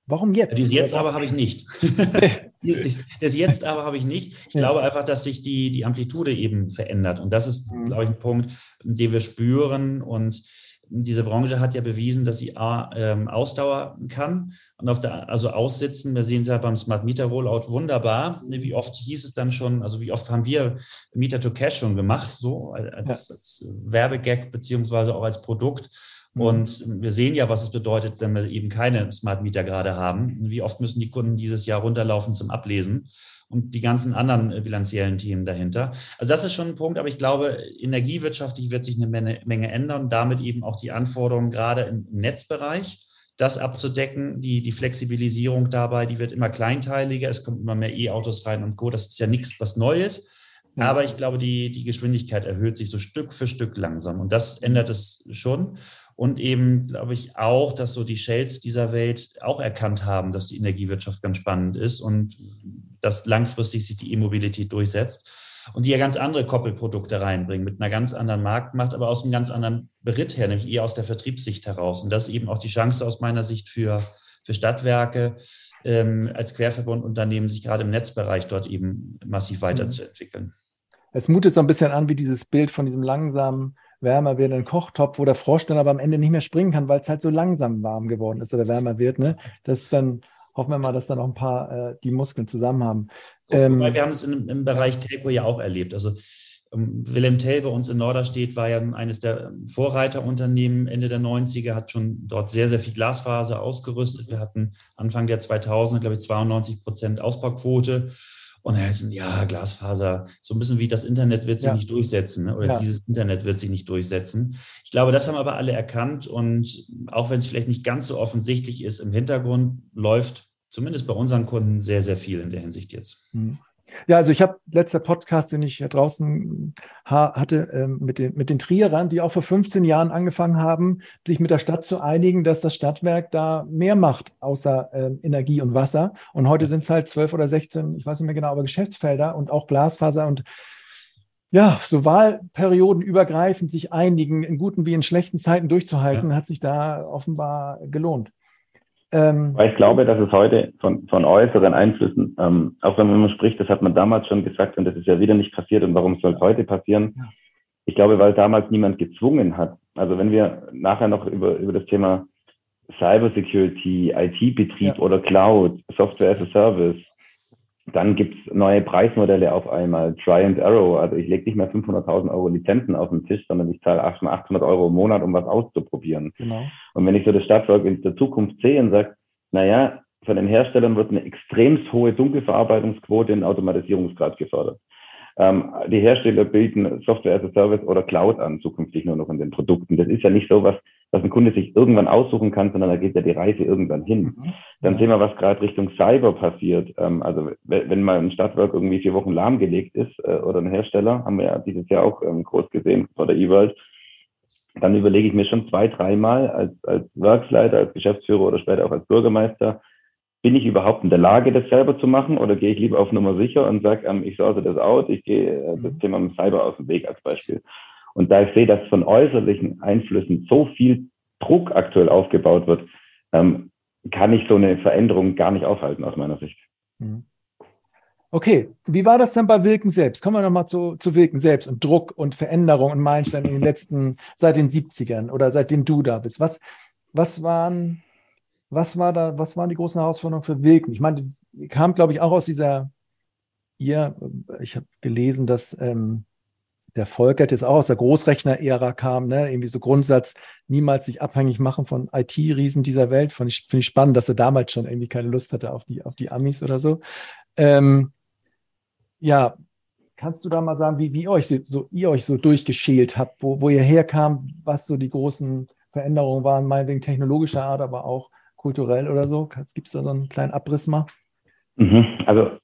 Warum jetzt? Das Jetzt aber habe ich nicht. (laughs) das Jetzt aber habe ich nicht. Ich glaube einfach, dass sich die, die Amplitude eben verändert. Und das ist, mhm. glaube ich, ein Punkt, den wir spüren. Und diese Branche hat ja bewiesen, dass sie A, ähm, Ausdauer kann und auf der, also aussitzen. Wir sehen es ja beim Smart Meter Rollout wunderbar. Wie oft hieß es dann schon, also wie oft haben wir Meter to Cash schon gemacht, so als, ja. als Werbegag beziehungsweise auch als Produkt. Mhm. Und wir sehen ja, was es bedeutet, wenn wir eben keine Smart Meter gerade haben. Wie oft müssen die Kunden dieses Jahr runterlaufen zum Ablesen und die ganzen anderen äh, bilanziellen Themen dahinter. Also das ist schon ein Punkt, aber ich glaube, energiewirtschaftlich wird sich eine Menge, Menge ändern, damit eben auch die Anforderungen gerade im Netzbereich das abzudecken. Die, die Flexibilisierung dabei, die wird immer kleinteiliger. Es kommen immer mehr E-Autos rein und Co. Das ist ja nichts, was Neues. Aber ich glaube, die, die Geschwindigkeit erhöht sich so Stück für Stück langsam. Und das ändert es schon. Und eben, glaube ich, auch, dass so die Shells dieser Welt auch erkannt haben, dass die Energiewirtschaft ganz spannend ist und dass langfristig sich die E-Mobilität durchsetzt. Und die ja ganz andere Koppelprodukte reinbringen, mit einer ganz anderen Marktmacht, aber aus einem ganz anderen Beritt her, nämlich eher aus der Vertriebssicht heraus. Und das ist eben auch die Chance aus meiner Sicht für, für Stadtwerke, ähm, als Querverbundunternehmen sich gerade im Netzbereich dort eben massiv weiterzuentwickeln. Es mutet so ein bisschen an wie dieses Bild von diesem langsamen wärmer werdenden Kochtopf, wo der Frosch dann aber am Ende nicht mehr springen kann, weil es halt so langsam warm geworden ist oder wärmer wird. Ne? Das ist dann, hoffen wir mal, dass dann noch ein paar äh, die Muskeln zusammen haben. Ähm, wir haben es im, im Bereich Telco ja auch erlebt. Also ähm, Wilhelm Tell bei uns in Norderstedt war ja eines der Vorreiterunternehmen Ende der 90er, hat schon dort sehr, sehr viel Glasfaser ausgerüstet. Wir hatten Anfang der 2000er, glaube ich, 92 Prozent Ausbauquote. Und er ist ja, Glasfaser, so ein bisschen wie das Internet wird sich ja. nicht durchsetzen ne? oder ja. dieses Internet wird sich nicht durchsetzen. Ich glaube, das haben aber alle erkannt und auch wenn es vielleicht nicht ganz so offensichtlich ist, im Hintergrund läuft zumindest bei unseren Kunden sehr, sehr viel in der Hinsicht jetzt. Mhm. Ja, also ich habe letzter Podcast, den ich draußen hatte, ähm, mit den, mit den Trierern, die auch vor 15 Jahren angefangen haben, sich mit der Stadt zu einigen, dass das Stadtwerk da mehr macht, außer ähm, Energie und Wasser. Und heute sind es halt 12 oder 16, ich weiß nicht mehr genau, aber Geschäftsfelder und auch Glasfaser und ja, so Wahlperioden übergreifend sich einigen, in guten wie in schlechten Zeiten durchzuhalten, ja. hat sich da offenbar gelohnt. Ähm, Weil ich glaube, dass es heute von, von äußeren Einflüssen, ähm, auch wenn man spricht, das hat man damals schon gesagt und das ist ja wieder nicht passiert und warum soll es heute passieren? Ja. Ich glaube, weil damals niemand gezwungen hat. Also wenn wir nachher noch über, über das Thema Cybersecurity, IT-Betrieb ja. oder Cloud, Software as a Service, dann gibt's neue Preismodelle auf einmal, Try and Arrow. Also ich lege nicht mehr 500.000 Euro Lizenzen auf den Tisch, sondern ich zahle 800 Euro im Monat, um was auszuprobieren. Genau. Und wenn ich so das Stadtwerk in der Zukunft sehe und sage, naja, von den Herstellern wird eine extrem hohe Dunkelverarbeitungsquote in Automatisierungsgrad gefordert. Ähm, die Hersteller bieten Software as a Service oder Cloud an, zukünftig nur noch in den Produkten. Das ist ja nicht so was, was ein Kunde sich irgendwann aussuchen kann, sondern da geht ja die Reise irgendwann hin. Mhm. Dann sehen wir, was gerade Richtung Cyber passiert. Ähm, also wenn mal ein Stadtwerk irgendwie vier Wochen lahmgelegt ist äh, oder ein Hersteller, haben wir ja dieses Jahr auch ähm, groß gesehen vor der E-World, dann überlege ich mir schon zwei, dreimal als, als Werksleiter, als Geschäftsführer oder später auch als Bürgermeister, bin ich überhaupt in der Lage, das selber zu machen oder gehe ich lieber auf Nummer sicher und sage, ähm, ich sorge das aus, ich gehe äh, das mhm. Thema Cyber aus dem Weg als Beispiel. Und da ich sehe, dass von äußerlichen Einflüssen so viel Druck aktuell aufgebaut wird, ähm, kann ich so eine Veränderung gar nicht aufhalten aus meiner Sicht. Mhm. Okay, wie war das dann bei Wilken selbst? Kommen wir nochmal zu, zu Wilken selbst und Druck und Veränderung und Meilenstein in den letzten, seit den 70ern oder seitdem du da bist. Was, was waren was war da, was waren die großen Herausforderungen für Wilken? Ich meine, ihr kam, glaube ich, auch aus dieser, ihr, ich habe gelesen, dass ähm, der Volkert jetzt auch aus der Großrechner-Ära kam, ne? irgendwie so Grundsatz, niemals sich abhängig machen von IT-Riesen dieser Welt. Finde ich, find ich spannend, dass er damals schon irgendwie keine Lust hatte auf die, auf die Amis oder so. Ähm, ja, kannst du da mal sagen, wie, wie euch so, ihr euch so durchgeschält habt, wo, wo ihr herkam, was so die großen Veränderungen waren, meinetwegen technologischer Art, aber auch kulturell oder so? Gibt es da so einen kleinen Abriss mal? Mhm. Also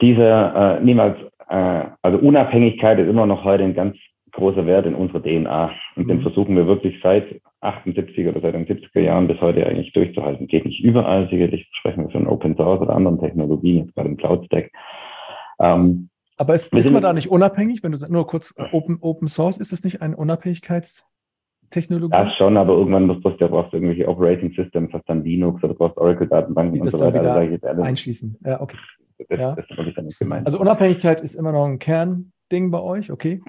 dieser äh, niemals, äh, also Unabhängigkeit ist immer noch heute ein ganz großer Wert in unserer DNA. Und mhm. den versuchen wir wirklich seit 78 oder seit den 70er Jahren bis heute eigentlich durchzuhalten. Geht nicht überall, sicherlich sprechen wir von Open Source oder anderen Technologien, jetzt gerade im Cloud Stack. Ähm, aber ist, ist man da nicht unabhängig, wenn du nur kurz äh, Open, Open Source, ist das nicht ein Unabhängigkeits- Technologie? Das schon, aber irgendwann musst du ja brauchst du irgendwelche Operating Systems, hast dann Linux oder brauchst Oracle-Datenbanken und so weiter. Also einschließen. Ja, okay. Das, ja. das habe ich gemeint. Also Unabhängigkeit ist immer noch ein Kernding bei euch, okay?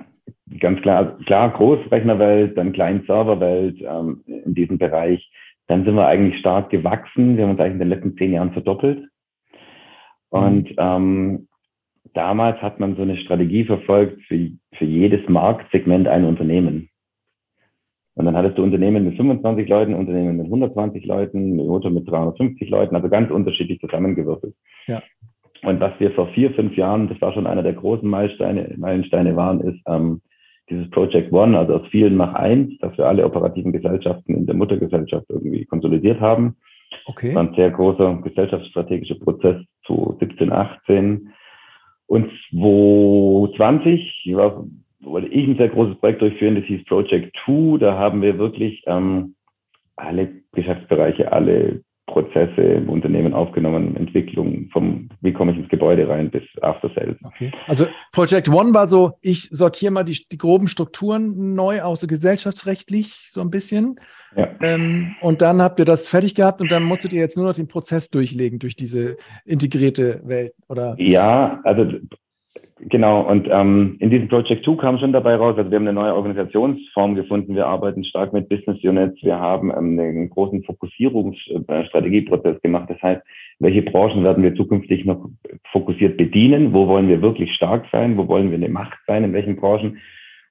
Ganz klar, also klar, Großrechnerwelt, dann Client-Serverwelt ähm, in diesem Bereich. Dann sind wir eigentlich stark gewachsen. Wir haben uns eigentlich in den letzten zehn Jahren verdoppelt. Und mhm. ähm, damals hat man so eine Strategie verfolgt, für, für jedes Marktsegment ein Unternehmen. Und dann hattest du Unternehmen mit 25 Leuten, Unternehmen mit 120 Leuten, Motor mit 350 Leuten, also ganz unterschiedlich zusammengewürfelt. Ja. Und was wir vor vier, fünf Jahren, das war schon einer der großen Meilensteine, Meilensteine waren, ist ähm, dieses Project One, also aus vielen mach eins, dass wir alle operativen Gesellschaften in der Muttergesellschaft irgendwie konsolidiert haben. Okay. Das war ein sehr großer gesellschaftsstrategischer Prozess zu 17, 18. Und 2020 war wollte ich ein sehr großes Projekt durchführen, das hieß Project Two. Da haben wir wirklich ähm, alle Geschäftsbereiche, alle Prozesse im Unternehmen aufgenommen, Entwicklung vom, wie komme ich ins Gebäude rein bis After Sales. Okay. Also Project One war so, ich sortiere mal die, die groben Strukturen neu, auch so gesellschaftsrechtlich so ein bisschen. Ja. Ähm, und dann habt ihr das fertig gehabt und dann musstet ihr jetzt nur noch den Prozess durchlegen durch diese integrierte Welt, oder? Ja, also Genau, und ähm, in diesem Project 2 kam schon dabei raus, also wir haben eine neue Organisationsform gefunden, wir arbeiten stark mit Business Units, wir haben ähm, einen großen Fokussierungsstrategieprozess gemacht. Das heißt, welche Branchen werden wir zukünftig noch fokussiert bedienen? Wo wollen wir wirklich stark sein? Wo wollen wir eine Macht sein? In welchen Branchen?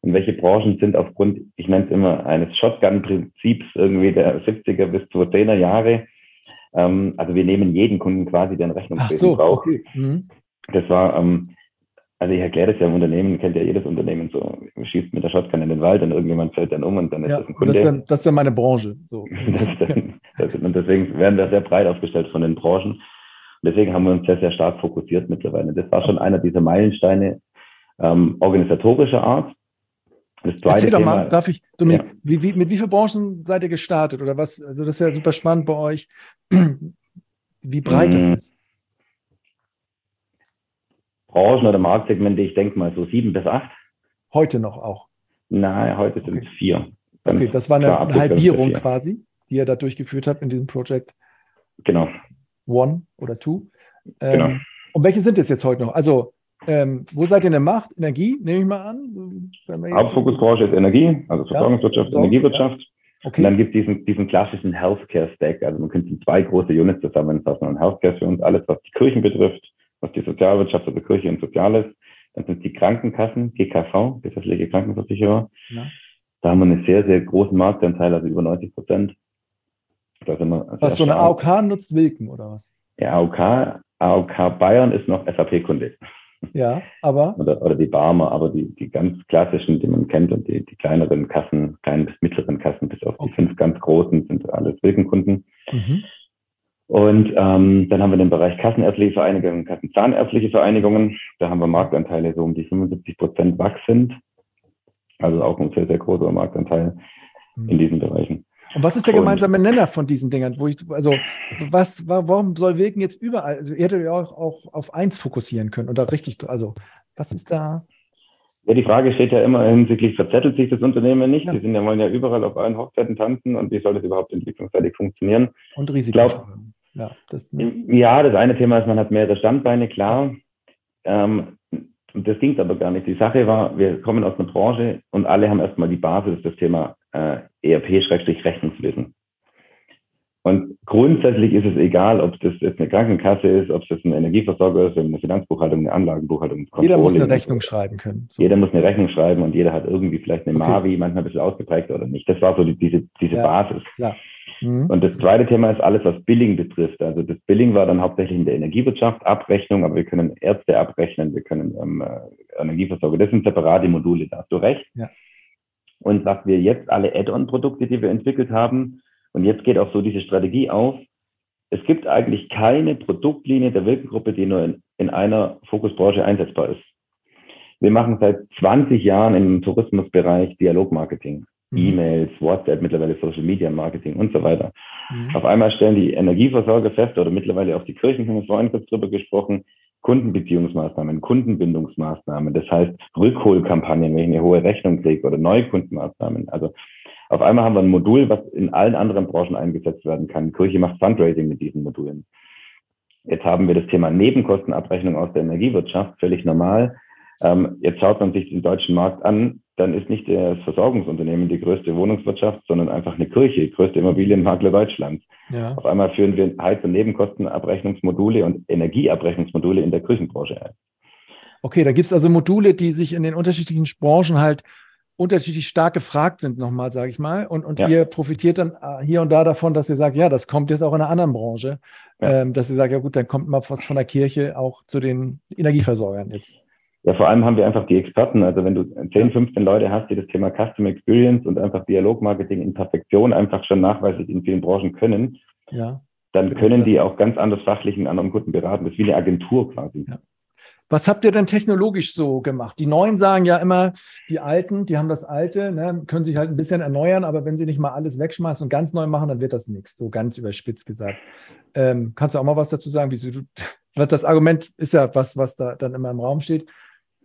Und welche Branchen sind aufgrund, ich nenne es immer, eines Shotgun-Prinzips irgendwie der 70er bis 2010er Jahre. Ähm, also wir nehmen jeden Kunden quasi, der ein Rechnungswesen so, braucht. Okay. Mhm. Das war ähm, also ich erkläre das ja im Unternehmen, kennt ja jedes Unternehmen so, schießt mit der Shotgun in den Wald und irgendjemand fällt dann um und dann ist ja, das ein Kunde. Das ist, ja, das ist ja meine Branche. So. (laughs) das, das, und deswegen werden wir sehr breit aufgestellt von den Branchen. Und deswegen haben wir uns sehr, sehr stark fokussiert mittlerweile. Das war schon einer dieser Meilensteine ähm, organisatorischer Art. Das zweite Erzähl doch Thema, mal, darf ich, Dominik, ja. wie, wie, mit wie vielen Branchen seid ihr gestartet oder was? Also das ist ja super spannend bei euch, (clears throat) wie breit mhm. das ist. Branchen oder Marktsegmente, ich denke mal so sieben bis acht. Heute noch auch? Nein, heute sind es vier. okay, das war eine, eine Halbierung quasi, die ihr da durchgeführt habt in diesem Projekt. Genau. One oder Two. Ähm, genau. Und welche sind es jetzt heute noch? Also, ähm, wo seid ihr in der Macht? Energie, nehme ich mal an. Hauptfokusbranche ist Energie, also Versorgungswirtschaft, ja, Energiewirtschaft. Ja. Okay. Und dann gibt es diesen, diesen klassischen Healthcare-Stack. Also man könnte zwei große Units zusammenfassen. Und Healthcare ist für uns alles, was die Kirchen betrifft, was die Sozialwirtschaft, also Kirche und Soziales. Dann sind die Krankenkassen, GKV, gesetzliche Krankenversicherer. Ja. Da haben wir einen sehr, sehr großen Marktanteil, also über 90 Prozent. was so eine AOK nutzt Wilken oder was? Ja, AOK, AOK Bayern ist noch SAP-Kunde. Ja, aber? Oder, oder die Barmer, aber die, die ganz klassischen, die man kennt und die, die kleineren Kassen, kleinen bis mittleren Kassen, bis auf die fünf ganz großen, sind alles Wilkenkunden. Mhm. Und ähm, dann haben wir den Bereich Kassenärztliche Vereinigungen, Kassenzahnärztliche Vereinigungen. Da haben wir Marktanteile so um die 75 Prozent wachsend. Also auch ein sehr, sehr großer Marktanteil mhm. in diesen Bereichen. Und was ist der gemeinsame Nenner von diesen Dingern? Wo ich, also, was, warum soll Wilken jetzt überall? Also, ihr hättet ja auch, auch auf eins fokussieren können oder richtig, also, was ist da? Ja, die Frage steht ja immer hinsichtlich, verzettelt sich das Unternehmen nicht? Ja. Die sind ja, wollen ja überall auf allen Hochzeiten tanzen und wie soll das überhaupt entwicklungsseitig funktionieren? Und Risiko. Ja das, ne? ja, das eine Thema ist, man hat mehrere Standbeine, klar. Ähm, das ging aber gar nicht. Die Sache war, wir kommen aus einer Branche und alle haben erstmal die Basis, das Thema äh, ERP-Rechnungswesen. Und grundsätzlich ist es egal, ob das jetzt eine Krankenkasse ist, ob das ein Energieversorger ist, eine Finanzbuchhaltung, eine Anlagenbuchhaltung. Jeder muss eine Rechnung schreiben können. So. Jeder muss eine Rechnung schreiben und jeder hat irgendwie vielleicht eine okay. Mavi, manchmal ein bisschen ausgeprägt oder nicht. Das war so die, diese, diese ja, Basis. Klar. Mhm. Und das zweite Thema ist alles, was Billing betrifft. Also das Billing war dann hauptsächlich in der Energiewirtschaft, Abrechnung, aber wir können Ärzte abrechnen, wir können ähm, äh, Energieversorger. Das sind separate Module, da hast du recht. Ja und was wir jetzt alle Add-on-Produkte, die wir entwickelt haben, und jetzt geht auch so diese Strategie auf, es gibt eigentlich keine Produktlinie der Wirkengruppe, die nur in, in einer Fokusbranche einsetzbar ist. Wir machen seit 20 Jahren im Tourismusbereich Dialogmarketing. Mhm. E-Mails, WhatsApp, mittlerweile Social Media Marketing und so weiter. Mhm. Auf einmal stellen die Energieversorger fest oder mittlerweile auch die Kirchen, haben wir vorhin kurz drüber gesprochen, Kundenbeziehungsmaßnahmen, Kundenbindungsmaßnahmen, das heißt Rückholkampagnen, wenn ich eine hohe Rechnung kriege oder Neukundenmaßnahmen. Also auf einmal haben wir ein Modul, was in allen anderen Branchen eingesetzt werden kann. Kirche macht Fundraising mit diesen Modulen. Jetzt haben wir das Thema Nebenkostenabrechnung aus der Energiewirtschaft, völlig normal. Ähm, jetzt schaut man sich den deutschen Markt an, dann ist nicht das Versorgungsunternehmen die größte Wohnungswirtschaft, sondern einfach eine Kirche, die größte Immobilienmakler Deutschlands. Ja. Auf einmal führen wir Heiz- und Nebenkostenabrechnungsmodule und Energieabrechnungsmodule in der Kirchenbranche ein. Okay, da gibt es also Module, die sich in den unterschiedlichen Branchen halt unterschiedlich stark gefragt sind, nochmal, sage ich mal. Und, und ja. ihr profitiert dann äh, hier und da davon, dass ihr sagt, ja, das kommt jetzt auch in einer anderen Branche. Ja. Ähm, dass ihr sagt, ja gut, dann kommt mal was von der Kirche auch zu den Energieversorgern jetzt. Ja, vor allem haben wir einfach die Experten. Also wenn du 10, 15 Leute hast, die das Thema Customer Experience und einfach Dialogmarketing in Perfektion einfach schon nachweislich in vielen Branchen können, ja. dann können die auch ganz anders fachlich einen anderen Kunden beraten. Das ist wie eine Agentur quasi. Ja. Was habt ihr denn technologisch so gemacht? Die Neuen sagen ja immer, die Alten, die haben das Alte, ne, können sich halt ein bisschen erneuern, aber wenn sie nicht mal alles wegschmeißen und ganz neu machen, dann wird das nichts, so ganz überspitzt gesagt. Ähm, kannst du auch mal was dazu sagen? Wieso du, (laughs) das Argument ist ja was, was da dann immer im Raum steht.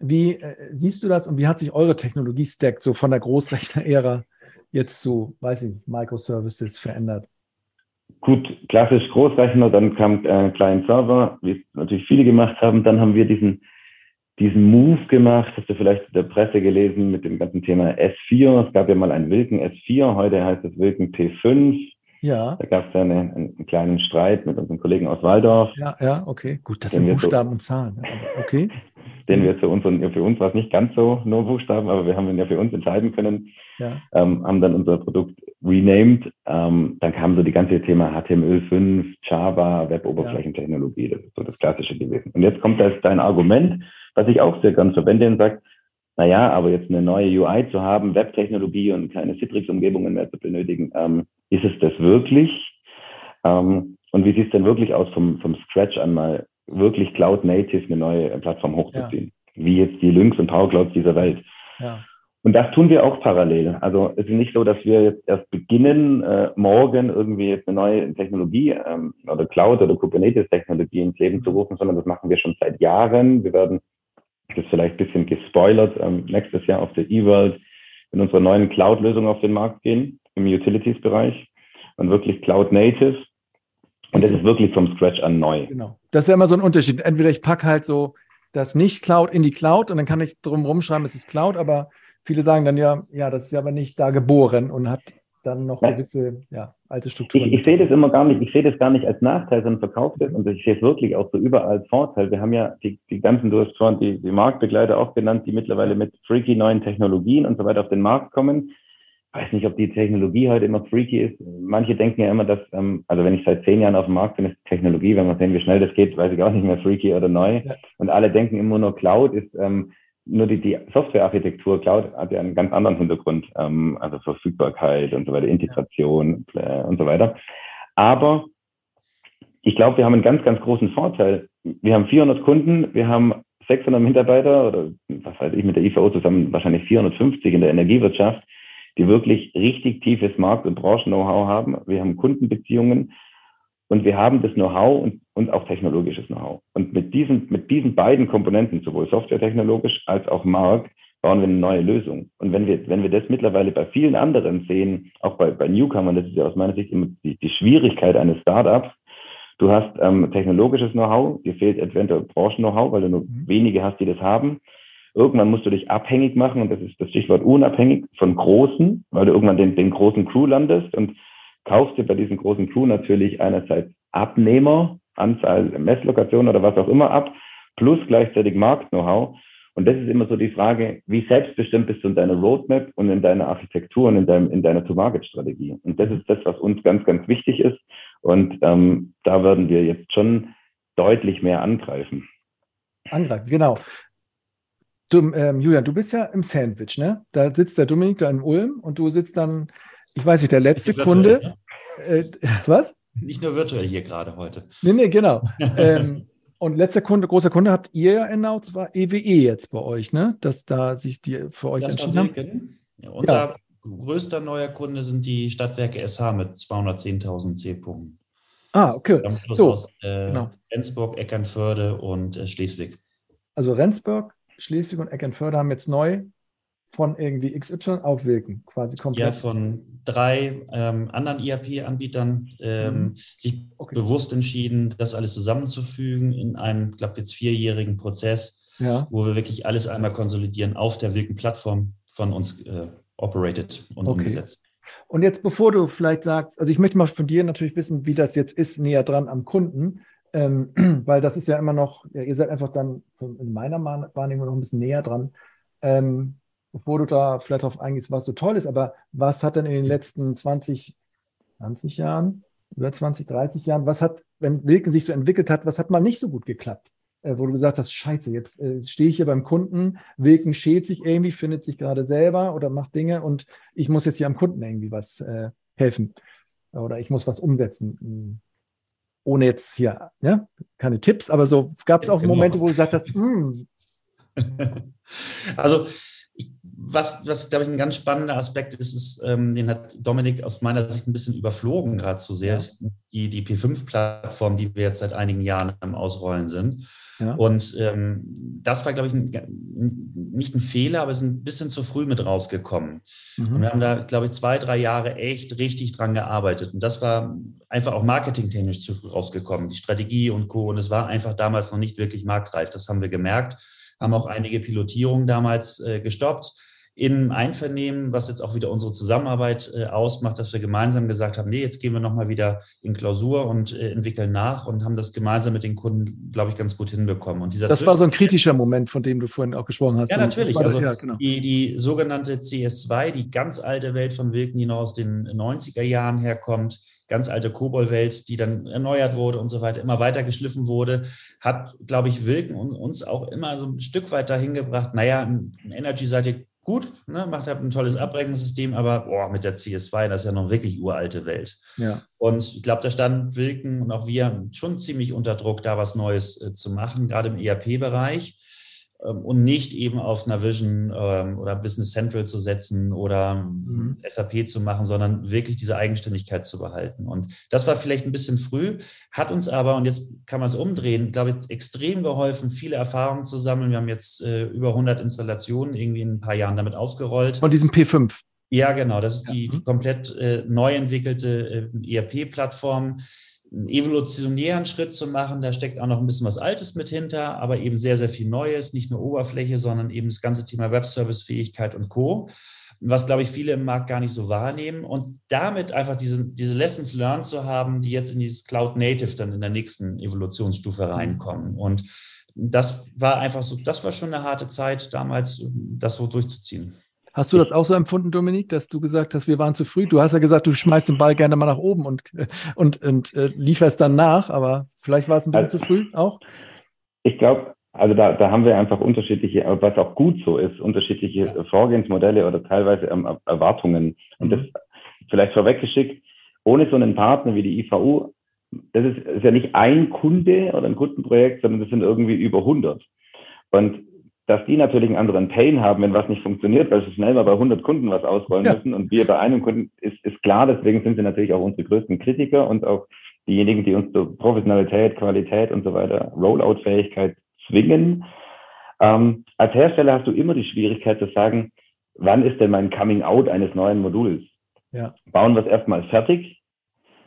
Wie äh, siehst du das und wie hat sich eure Technologie-Stack so von der Großrechner-Ära jetzt zu, weiß ich, Microservices verändert? Gut, klassisch Großrechner, dann kam äh, Client Server, wie natürlich viele gemacht haben. Dann haben wir diesen, diesen Move gemacht, hast du vielleicht in der Presse gelesen mit dem ganzen Thema S4. Es gab ja mal einen Wilken S4, heute heißt es Wilken P5. Ja. Da gab es ja eine, einen kleinen Streit mit unseren Kollegen aus Waldorf. Ja, ja, okay. Gut, das sind Buchstaben so, und Zahlen. Okay (laughs) den wir zu uns, und für uns war es nicht ganz so nur Buchstaben, aber wir haben ihn ja für uns entscheiden können, ja. ähm, haben dann unser Produkt renamed. Ähm, dann kam so die ganze Thema HTML5, Java, Web-Oberflächentechnologie, das ist so das Klassische gewesen. Und jetzt kommt da dein Argument, was ich auch sehr gern verwende und sagt, naja, aber jetzt eine neue UI zu haben, Webtechnologie und keine Citrix-Umgebungen mehr zu benötigen, ähm, ist es das wirklich? Ähm, und wie sieht es denn wirklich aus vom, vom Scratch an mal wirklich Cloud-Native eine neue Plattform hochzuziehen. Ja. Wie jetzt die Lynx und Power Clouds dieser Welt. Ja. Und das tun wir auch parallel. Also es ist nicht so, dass wir jetzt erst beginnen, äh, morgen irgendwie jetzt eine neue Technologie ähm, oder Cloud oder Kubernetes-Technologie ins Leben zu mhm. rufen, sondern das machen wir schon seit Jahren. Wir werden, das vielleicht ein bisschen gespoilert, ähm, nächstes Jahr auf der eWorld in unserer neuen Cloud-Lösung auf den Markt gehen, im Utilities-Bereich und wirklich Cloud-Native und das ist wirklich vom Scratch an neu. Genau. Das ist ja immer so ein Unterschied. Entweder ich packe halt so das nicht Cloud in die Cloud und dann kann ich drum rumschreiben, es ist Cloud, aber viele sagen dann ja, ja, das ist aber nicht da geboren und hat dann noch ja. gewisse ja, alte Strukturen. Ich, ich sehe das immer gar nicht, ich sehe das gar nicht als Nachteil, sondern verkaufe das und ich sehe es wirklich auch so überall als Vorteil. Wir haben ja die, die ganzen, du hast schon die, die Marktbegleiter auch genannt, die mittlerweile mit freaky neuen Technologien und so weiter auf den Markt kommen weiß nicht, ob die Technologie heute immer freaky ist. Manche denken ja immer, dass, ähm, also wenn ich seit zehn Jahren auf dem Markt bin, ist Technologie, wenn man sehen, wie schnell das geht, weiß ich auch nicht mehr freaky oder neu. Ja. Und alle denken immer nur Cloud ist, ähm, nur die, die Softwarearchitektur Cloud hat ja einen ganz anderen Hintergrund, ähm, also Verfügbarkeit und so weiter, Integration äh, und so weiter. Aber ich glaube, wir haben einen ganz, ganz großen Vorteil. Wir haben 400 Kunden, wir haben 600 Mitarbeiter oder was weiß ich mit der IVO zusammen wahrscheinlich 450 in der Energiewirtschaft die wirklich richtig tiefes Markt- und Branchen-Know-how haben. Wir haben Kundenbeziehungen und wir haben das Know-how und, und auch technologisches Know-how. Und mit diesen, mit diesen beiden Komponenten, sowohl softwaretechnologisch als auch Markt, bauen wir eine neue Lösung. Und wenn wir, wenn wir das mittlerweile bei vielen anderen sehen, auch bei, bei Newcomern, das ist ja aus meiner Sicht immer die, die Schwierigkeit eines Startups, Du hast ähm, technologisches Know-how, dir fehlt eventuell Branchen-Know-how, weil du nur mhm. wenige hast, die das haben. Irgendwann musst du dich abhängig machen, und das ist das Stichwort unabhängig von Großen, weil du irgendwann den, den großen Crew landest und kaufst dir bei diesem großen Crew natürlich einerseits Abnehmer, Anzahl Messlokationen oder was auch immer ab, plus gleichzeitig Markt-Know-how. Und das ist immer so die Frage, wie selbstbestimmt bist du in deiner Roadmap und in deiner Architektur und in, deinem, in deiner To-Market-Strategie. Und das ist das, was uns ganz, ganz wichtig ist. Und ähm, da werden wir jetzt schon deutlich mehr angreifen. Angreifen, genau. Du, ähm, Julian, du bist ja im Sandwich, ne? Da sitzt der Dominik da in Ulm und du sitzt dann, ich weiß nicht, der letzte Kunde. Ne? Äh, was? Nicht nur virtuell hier gerade heute. Nee, nee, genau. (laughs) ähm, und letzter Kunde, großer Kunde habt ihr ja announced, war EWE e jetzt bei euch, ne? Dass da sich die für euch das entschieden haben. Ja, unser ja. größter neuer Kunde sind die Stadtwerke SH mit 210.000 C-Punkten. Ah, okay. So, aus äh, genau. Rendsburg, Eckernförde und äh, Schleswig. Also Rendsburg, Schleswig und Eckernförde haben jetzt neu von irgendwie XY auf Wilken quasi komplett. Ja, von drei ähm, anderen ERP-Anbietern ähm, mhm. sich okay. bewusst entschieden, das alles zusammenzufügen in einem, ich glaube, jetzt vierjährigen Prozess, ja. wo wir wirklich alles einmal konsolidieren auf der Wilken-Plattform von uns äh, operated und okay. umgesetzt. Und jetzt, bevor du vielleicht sagst, also ich möchte mal von dir natürlich wissen, wie das jetzt ist, näher dran am Kunden. Ähm, (clears throat) weil das ist ja immer noch, ja, ihr seid einfach dann in meiner Wahrnehmung noch ein bisschen näher dran. Ähm, bevor du da vielleicht darauf eingehst, was so toll ist, aber was hat denn in den letzten 20, 20 Jahren, über 20, 30 Jahren, was hat, wenn Wilken sich so entwickelt hat, was hat mal nicht so gut geklappt? Äh, wo du gesagt hast, scheiße, jetzt äh, stehe ich hier beim Kunden, Wilken schält sich irgendwie, findet sich gerade selber oder macht Dinge und ich muss jetzt hier am Kunden irgendwie was äh, helfen oder ich muss was umsetzen ohne jetzt hier, ja, keine Tipps, aber so gab es auch genau. Momente, wo du gesagt hast, mm. (laughs) also was, was glaube ich, ein ganz spannender Aspekt ist, ist ähm, den hat Dominik aus meiner Sicht ein bisschen überflogen gerade zu sehr, ist die, die P5-Plattform, die wir jetzt seit einigen Jahren am Ausrollen sind. Ja. Und ähm, das war, glaube ich, ein, nicht ein Fehler, aber es ist ein bisschen zu früh mit rausgekommen. Mhm. Und wir haben da, glaube ich, zwei, drei Jahre echt richtig dran gearbeitet. Und das war einfach auch marketingtechnisch zu früh rausgekommen, die Strategie und Co. Und es war einfach damals noch nicht wirklich marktreif. Das haben wir gemerkt, haben auch einige Pilotierungen damals äh, gestoppt in Einvernehmen, was jetzt auch wieder unsere Zusammenarbeit äh, ausmacht, dass wir gemeinsam gesagt haben, nee, jetzt gehen wir nochmal wieder in Klausur und äh, entwickeln nach und haben das gemeinsam mit den Kunden, glaube ich, ganz gut hinbekommen. Und dieser das war so ein kritischer Moment, von dem du vorhin auch gesprochen hast. Ja, natürlich. Also ja, genau. die, die sogenannte CS2, die ganz alte Welt von Wilken, die noch aus den 90er Jahren herkommt, ganz alte Kobol-Welt, die dann erneuert wurde und so weiter, immer weiter geschliffen wurde, hat, glaube ich, Wilken und uns auch immer so ein Stück weit dahin gebracht, naja, ein Energy seid ihr gut, ne, macht halt ein tolles Abrechnungssystem, aber boah, mit der CS2, das ist ja noch wirklich uralte Welt. Ja. Und ich glaube, da stand Wilken und auch wir schon ziemlich unter Druck, da was Neues äh, zu machen, gerade im ERP-Bereich. Ähm, und nicht eben auf Navision ähm, oder Business Central zu setzen oder mhm. SAP zu machen, sondern wirklich diese Eigenständigkeit zu behalten. Und das war vielleicht ein bisschen früh, hat uns aber, und jetzt kann man es umdrehen, glaube ich, extrem geholfen, viele Erfahrungen zu sammeln. Wir haben jetzt äh, über 100 Installationen irgendwie in ein paar Jahren damit ausgerollt. Von diesem P5. Ja, genau. Das ist die, die mhm. komplett äh, neu entwickelte äh, ERP-Plattform einen evolutionären Schritt zu machen. Da steckt auch noch ein bisschen was Altes mit hinter, aber eben sehr, sehr viel Neues, nicht nur Oberfläche, sondern eben das ganze Thema Webservice-Fähigkeit und Co., was, glaube ich, viele im Markt gar nicht so wahrnehmen. Und damit einfach diese, diese Lessons learned zu haben, die jetzt in dieses Cloud Native dann in der nächsten Evolutionsstufe reinkommen. Und das war einfach so, das war schon eine harte Zeit damals, das so durchzuziehen. Hast du das auch so empfunden, Dominik, dass du gesagt hast, wir waren zu früh? Du hast ja gesagt, du schmeißt den Ball gerne mal nach oben und, und, und äh, lieferst dann nach, aber vielleicht war es ein bisschen also, zu früh auch? Ich glaube, also da, da haben wir einfach unterschiedliche, was auch gut so ist, unterschiedliche Vorgehensmodelle oder teilweise ähm, Erwartungen. Und mhm. das vielleicht vorweggeschickt, ohne so einen Partner wie die IVU, das ist, ist ja nicht ein Kunde oder ein Kundenprojekt, sondern das sind irgendwie über 100. Und dass die natürlich einen anderen Pain haben, wenn was nicht funktioniert, weil sie schnell mal bei 100 Kunden was ausrollen ja. müssen und wir bei einem Kunden, ist, ist klar, deswegen sind sie natürlich auch unsere größten Kritiker und auch diejenigen, die uns zur Professionalität, Qualität und so weiter, Rollout-Fähigkeit zwingen. Ähm, als Hersteller hast du immer die Schwierigkeit zu sagen, wann ist denn mein Coming Out eines neuen Moduls? Ja. Bauen wir es erstmal fertig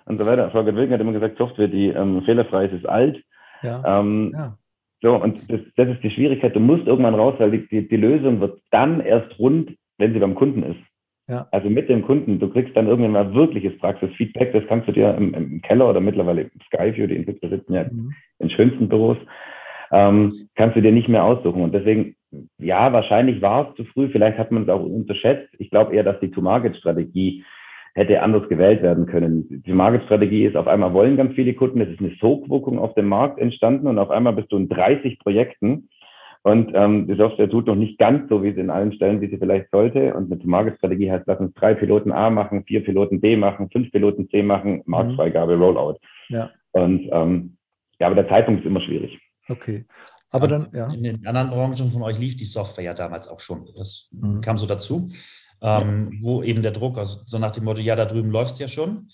und so weiter. Frau Wilken hat immer gesagt, Software, die ähm, fehlerfrei ist, ist alt. Ja. Ähm, ja. So, und das, das ist die Schwierigkeit. Du musst irgendwann raus, weil die, die Lösung wird dann erst rund, wenn sie beim Kunden ist. Ja. Also mit dem Kunden. Du kriegst dann irgendwann mal wirkliches Praxisfeedback. Das kannst du dir im, im Keller oder mittlerweile im Skyview, die Entwickler sitzen ja mhm. in schönsten Büros, ähm, kannst du dir nicht mehr aussuchen. Und deswegen, ja, wahrscheinlich war es zu früh. Vielleicht hat man es auch unterschätzt. Ich glaube eher, dass die To-Market-Strategie hätte anders gewählt werden können. Die Market-Strategie ist, auf einmal wollen ganz viele Kunden, es ist eine Sogwirkung auf dem Markt entstanden und auf einmal bist du in 30 Projekten und ähm, die Software tut noch nicht ganz so, wie sie in allen Stellen, wie sie vielleicht sollte. Und eine Market-Strategie heißt, lass uns drei Piloten A machen, vier Piloten B machen, fünf Piloten C machen, Marktfreigabe, Rollout. Ja. Und ähm, ja, aber der Zeitpunkt ist immer schwierig. Okay. Aber dann, ja. In den anderen Branchen von euch lief die Software ja damals auch schon. Das mhm. kam so dazu ähm, wo eben der Druck, also so nach dem Motto, ja, da drüben läuft es ja schon.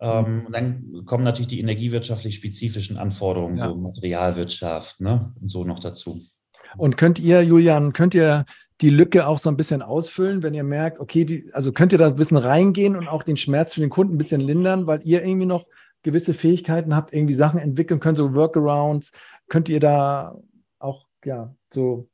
Ähm, und dann kommen natürlich die energiewirtschaftlich spezifischen Anforderungen, ja. so Materialwirtschaft ne, und so noch dazu. Und könnt ihr, Julian, könnt ihr die Lücke auch so ein bisschen ausfüllen, wenn ihr merkt, okay, die, also könnt ihr da ein bisschen reingehen und auch den Schmerz für den Kunden ein bisschen lindern, weil ihr irgendwie noch gewisse Fähigkeiten habt, irgendwie Sachen entwickeln könnt, so Workarounds, könnt ihr da auch, ja, so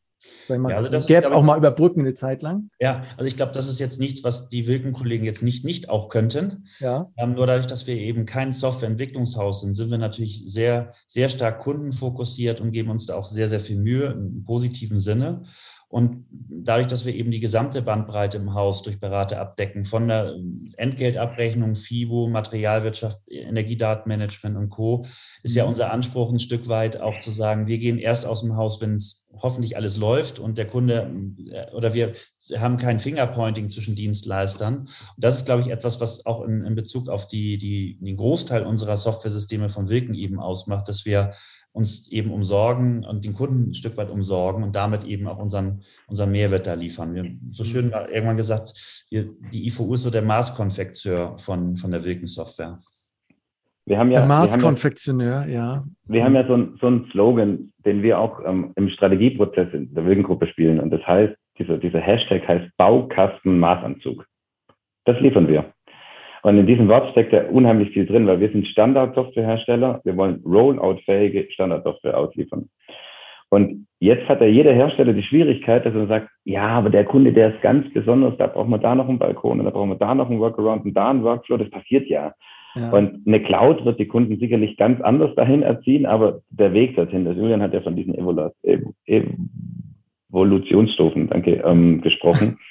weil man ja, also das Gap auch mal überbrücken eine Zeit lang. Ja, also ich glaube, das ist jetzt nichts, was die Wilken-Kollegen jetzt nicht, nicht auch könnten. Ja. Ähm, nur dadurch, dass wir eben kein Softwareentwicklungshaus sind, sind wir natürlich sehr, sehr stark kundenfokussiert und geben uns da auch sehr, sehr viel Mühe im positiven Sinne. Und dadurch, dass wir eben die gesamte Bandbreite im Haus durch Berater abdecken, von der Entgeltabrechnung, FIBO, Materialwirtschaft, Energiedatenmanagement und Co., ist ja mhm. unser Anspruch ein Stück weit auch zu sagen, wir gehen erst aus dem Haus, wenn es hoffentlich alles läuft und der Kunde äh, oder wir haben kein Fingerpointing zwischen Dienstleistern. Und das ist, glaube ich, etwas, was auch in, in Bezug auf die, die, den Großteil unserer Softwaresysteme von Wilken eben ausmacht, dass wir uns eben umsorgen und den Kunden ein Stück weit umsorgen und damit eben auch unseren, unseren Mehrwert da liefern. Wir haben so schön irgendwann gesagt, wir, die IVU ist so der Maßkonfekteur von, von der Wilken-Software. Wir haben ja, der Maßkonfektionär, ja. Wir haben ja so, ein, so einen Slogan, den wir auch ähm, im Strategieprozess in der Wilkengruppe spielen. Und das heißt, dieser, dieser Hashtag heißt Baukasten Maßanzug. Das liefern wir. Und in diesem Wort steckt ja unheimlich viel drin, weil wir sind Standardsoftwarehersteller. Wir wollen Rollout-fähige Standardsoftware ausliefern. Und jetzt hat ja jeder Hersteller die Schwierigkeit, dass er sagt, ja, aber der Kunde, der ist ganz besonders, da brauchen wir da noch einen Balkon und da brauchen wir da noch einen Workaround und da einen Workflow, das passiert ja. Ja. Und eine Cloud wird die Kunden sicherlich ganz anders dahin erziehen, aber der Weg dorthin, das Julian hat ja von diesen Evolutionsstufen danke, ähm, gesprochen. (laughs)